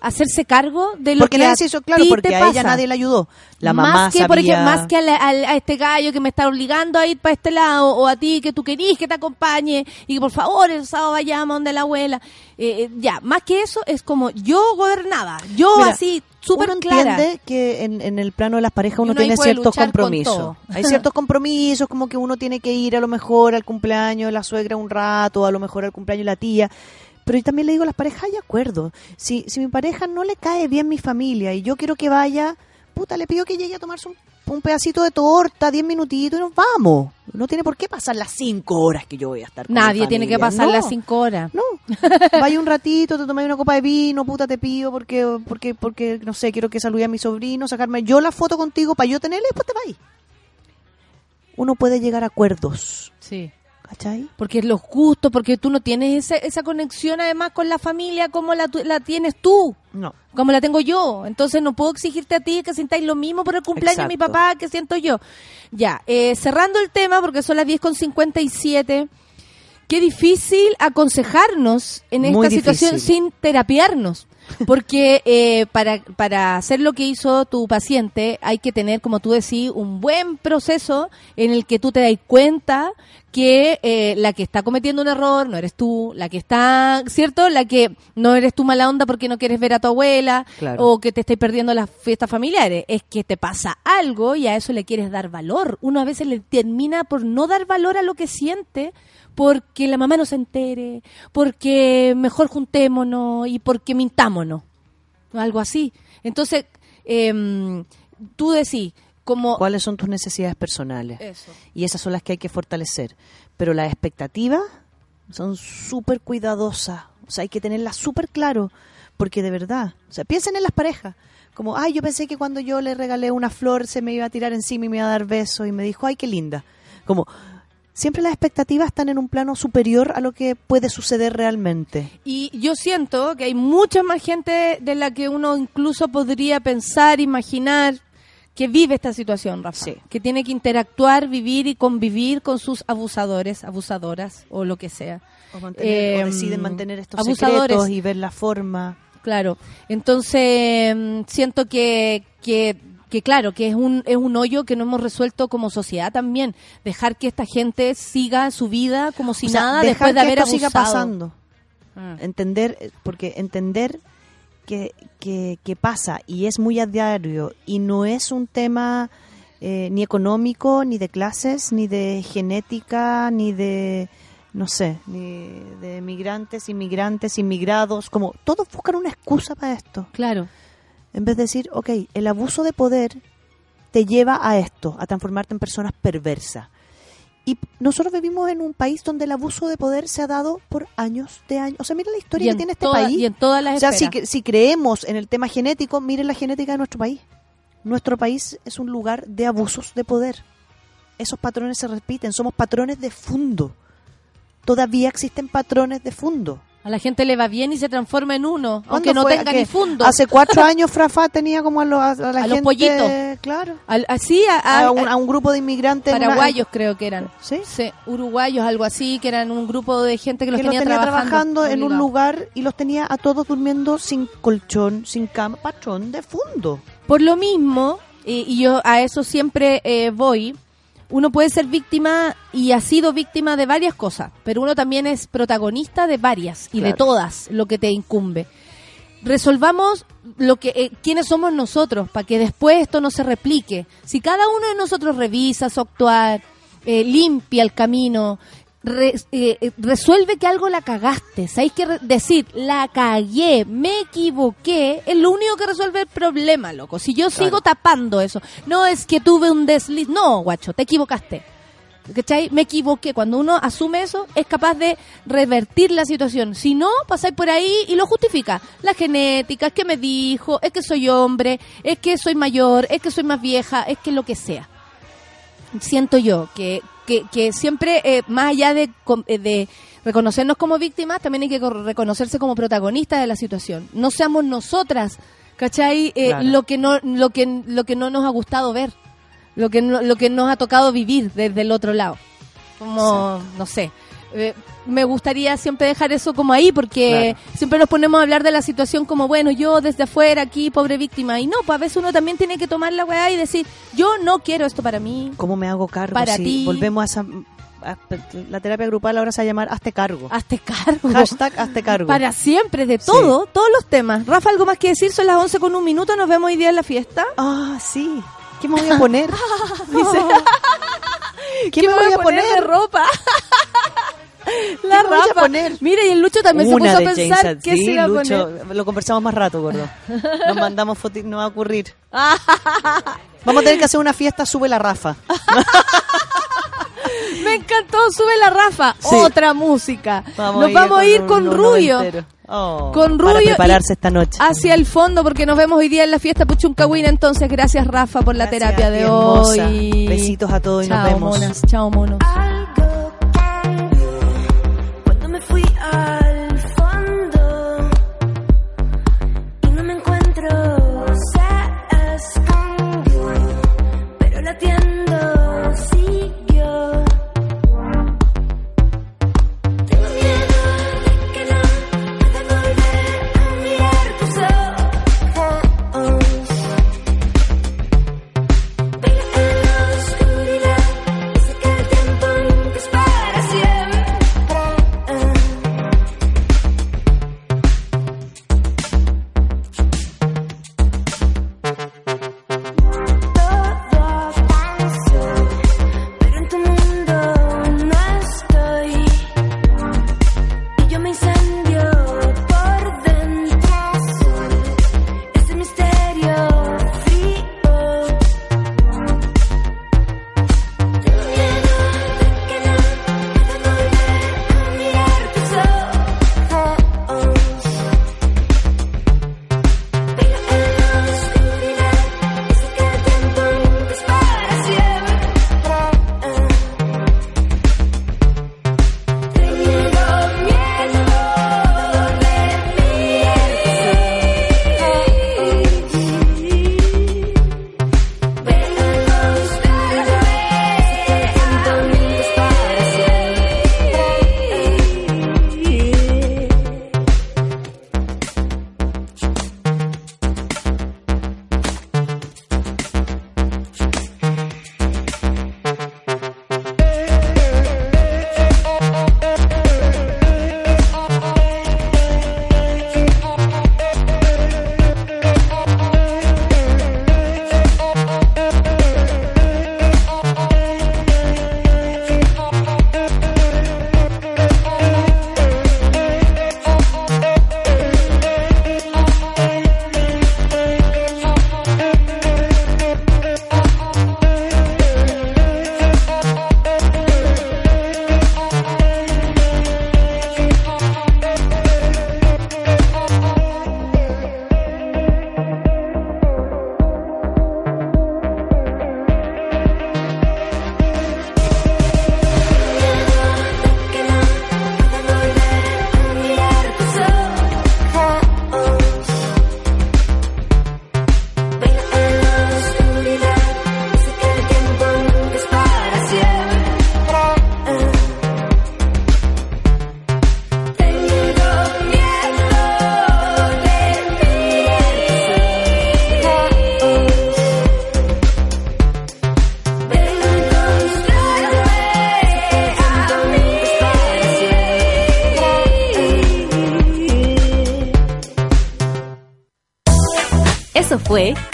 hacerse cargo de lo Porque que nadie se hizo claro, porque a ella nadie le ayudó. La más mamá que, por sabía- ejemplo, más que a, la- a este gallo que me está obligando a ir para este lado o a ti que tú querís que te acompañe y que por favor el sábado vayamos donde la abuela. Eh, eh, ya, más que eso es como yo gobernaba, yo Mira, así súper clara. entiende que en, en el plano de las parejas uno uno tiene ciertos compromisos. Hay ciertos compromisos, como que uno tiene que ir a lo mejor al cumpleaños de la suegra un rato, a lo mejor al cumpleaños de la tía. Pero yo también le digo a las parejas, hay acuerdo. Si, si mi pareja no le cae bien mi familia y yo quiero que vaya, puta, le pido que llegue a tomarse un, un pedacito de torta, diez minutitos y nos vamos. No tiene por qué pasar las cinco horas que yo voy a estar con mi Nadie tiene que pasar No. las cinco horas. No. Vaya un ratito, te tomáis una copa de vino, puta, te pido porque, porque, porque, no sé, quiero que salude a mi sobrino, sacarme yo la foto contigo para yo tenerla y después te vais. Uno puede llegar a acuerdos. Sí. ¿Cachai? Porque los gustos, porque tú no tienes esa, esa conexión además con la familia como la, la tienes tú. No. Como la tengo yo. Entonces no puedo exigirte a ti que sintáis lo mismo por el cumpleaños de mi papá que siento yo. Ya, eh, cerrando el tema, porque son las 10 con 57. Qué difícil aconsejarnos en Muy esta situación sin terapiarnos. Porque eh, para, para hacer lo que hizo tu paciente hay que tener, como tú decís, un buen proceso en el que tú te das cuenta que eh, la que está cometiendo un error no eres tú, la que está, ¿cierto? La que no eres tú mala onda porque no quieres ver a tu abuela Claro. o que te estáis perdiendo las fiestas familiares. Es que te pasa algo y a eso le quieres dar valor. Uno a veces le termina por no dar valor a lo que siente porque la mamá no se entere, porque mejor juntémonos y porque mintámonos. Algo así. Entonces, em, tú decís, como... ¿Cuáles son tus necesidades personales? Eso. Y esas son las que hay que fortalecer. Pero las expectativas son súper cuidadosas. O sea, hay que tenerlas súper claro. Porque de verdad, o sea, piensen en las parejas. Como, ay, yo pensé que cuando yo le regalé una flor se me iba a tirar encima y me iba a dar besos y me dijo, ay, qué linda. Como, siempre las expectativas están en un plano superior a lo que puede suceder realmente. Y yo siento que hay mucha más gente de la que uno incluso podría pensar, imaginar, que vive esta situación, Rafa. Que tiene que interactuar, vivir y convivir con sus abusadores, abusadoras o lo que sea. O, mantener- o Em, deciden mantener estos abusadores. secretos y ver la forma. Claro. Entonces, mm, siento que, que, que claro, que es un, es un hoyo que no hemos resuelto como sociedad también. Dejar que esta gente siga su vida como si O sea, nada después de que haber esto siga abusado. pasando. Ah. Entender, porque entender que, que, que pasa y es muy a diario y no es un tema eh, ni económico, ni de clases, ni de genética, ni de, no sé, ni de migrantes, inmigrantes, inmigrados, como todos buscan una excusa para esto. Claro. En vez de decir, ok, el abuso de poder te lleva a esto, a transformarte en personas perversas. Y nosotros vivimos en un país donde el abuso de poder se ha dado por años de años. O sea, mira la historia que en tiene este toda- país. y en todas las o sea, si, si creemos en el tema genético, miren la genética de nuestro país. Nuestro país es un lugar de abusos de poder. Esos patrones se repiten, somos patrones de fondo. Todavía existen patrones de fondo. A la gente le va bien y se transforma en uno, ¿Cuándo aunque no fue? tenga ni fondo. Hace cuatro años Frafa tenía como a, lo- a- a la A los gente... pollitos. Claro. Así, a, un, a un grupo de inmigrantes. en una- paraguayos creo que eran. ¿Sí? uruguayos, algo así, que eran un grupo de gente que los que los tenía, tenía trabajando, trabajando en un lugar y los tenía a todos durmiendo sin colchón, sin cama, patrón de fondo. Por lo mismo, y, y yo a eso siempre eh, voy, uno puede ser víctima y ha sido víctima de varias cosas, pero uno también es protagonista de varias y de todas lo que te incumbe. Resolvamos lo que eh, quiénes somos nosotros para que después esto no se replique. Si cada uno de nosotros revisa su actuar, eh, limpia el camino, re- eh, eh, resuelve que algo la cagaste. ¿Sabéis que decir la cagué, me equivoqué? Es lo único que resuelve el problema, loco. Si yo sigo tapando eso, no es que tuve un desliz, no, guacho, te equivocaste. ¿Cachai? Me equivoqué. Cuando uno asume eso, es capaz de revertir la situación. Si no, pasáis por ahí y lo justifica. La genética, es que me dijo, es que soy hombre, es que soy mayor, es que soy más vieja, es que lo que sea siento yo que, que, que siempre, eh, más allá de, eh, de reconocernos como víctimas, también hay que reconocerse como protagonistas de la situación. No seamos nosotras, ¿cachai? Eh, Claro. lo, que no, lo, que, lo que no nos ha gustado ver, lo que, no, lo que nos ha tocado vivir desde el otro lado. Como, no sé. Eh, me gustaría siempre dejar eso como ahí porque siempre nos ponemos a hablar de la situación como, bueno, yo desde afuera aquí, pobre víctima. Y no, pues a veces uno también tiene que tomar la weá y decir, yo no quiero esto para mí. ¿Cómo me hago cargo? Para si ti. Volvemos a esa... la terapia grupal ahora se va a llamar Hazte cargo. Hazte cargo. Hashtag Hazte cargo. Para siempre, de todo, todos los temas. Rafa, ¿algo más que decir? Son las 11 con un minuto, nos vemos hoy día en la fiesta. Ah, sí. ¿Qué me voy a poner? Dice, ¿Qué, me voy a poner? de ropa? La Rafa. Mira, y el Lucho también Una se puso a pensar qué sí, se iba a Lucho, poner. Lo conversamos más rato, gordo. Nos mandamos fotos, no va a ocurrir. Vamos a tener que hacer una fiesta, sube la Rafa. Me encantó, sube la Rafa. Sí. Otra música. Vamos nos vamos a ir con Rubio. Oh, Con Para Rubio prepararse y esta noche. Hacia el fondo, porque nos vemos hoy día en la fiesta Puchuncahuina. Entonces, gracias Rafa por la terapia de hermosa. hoy. Besitos a todos y nos vemos. monas. Chao, monos. Me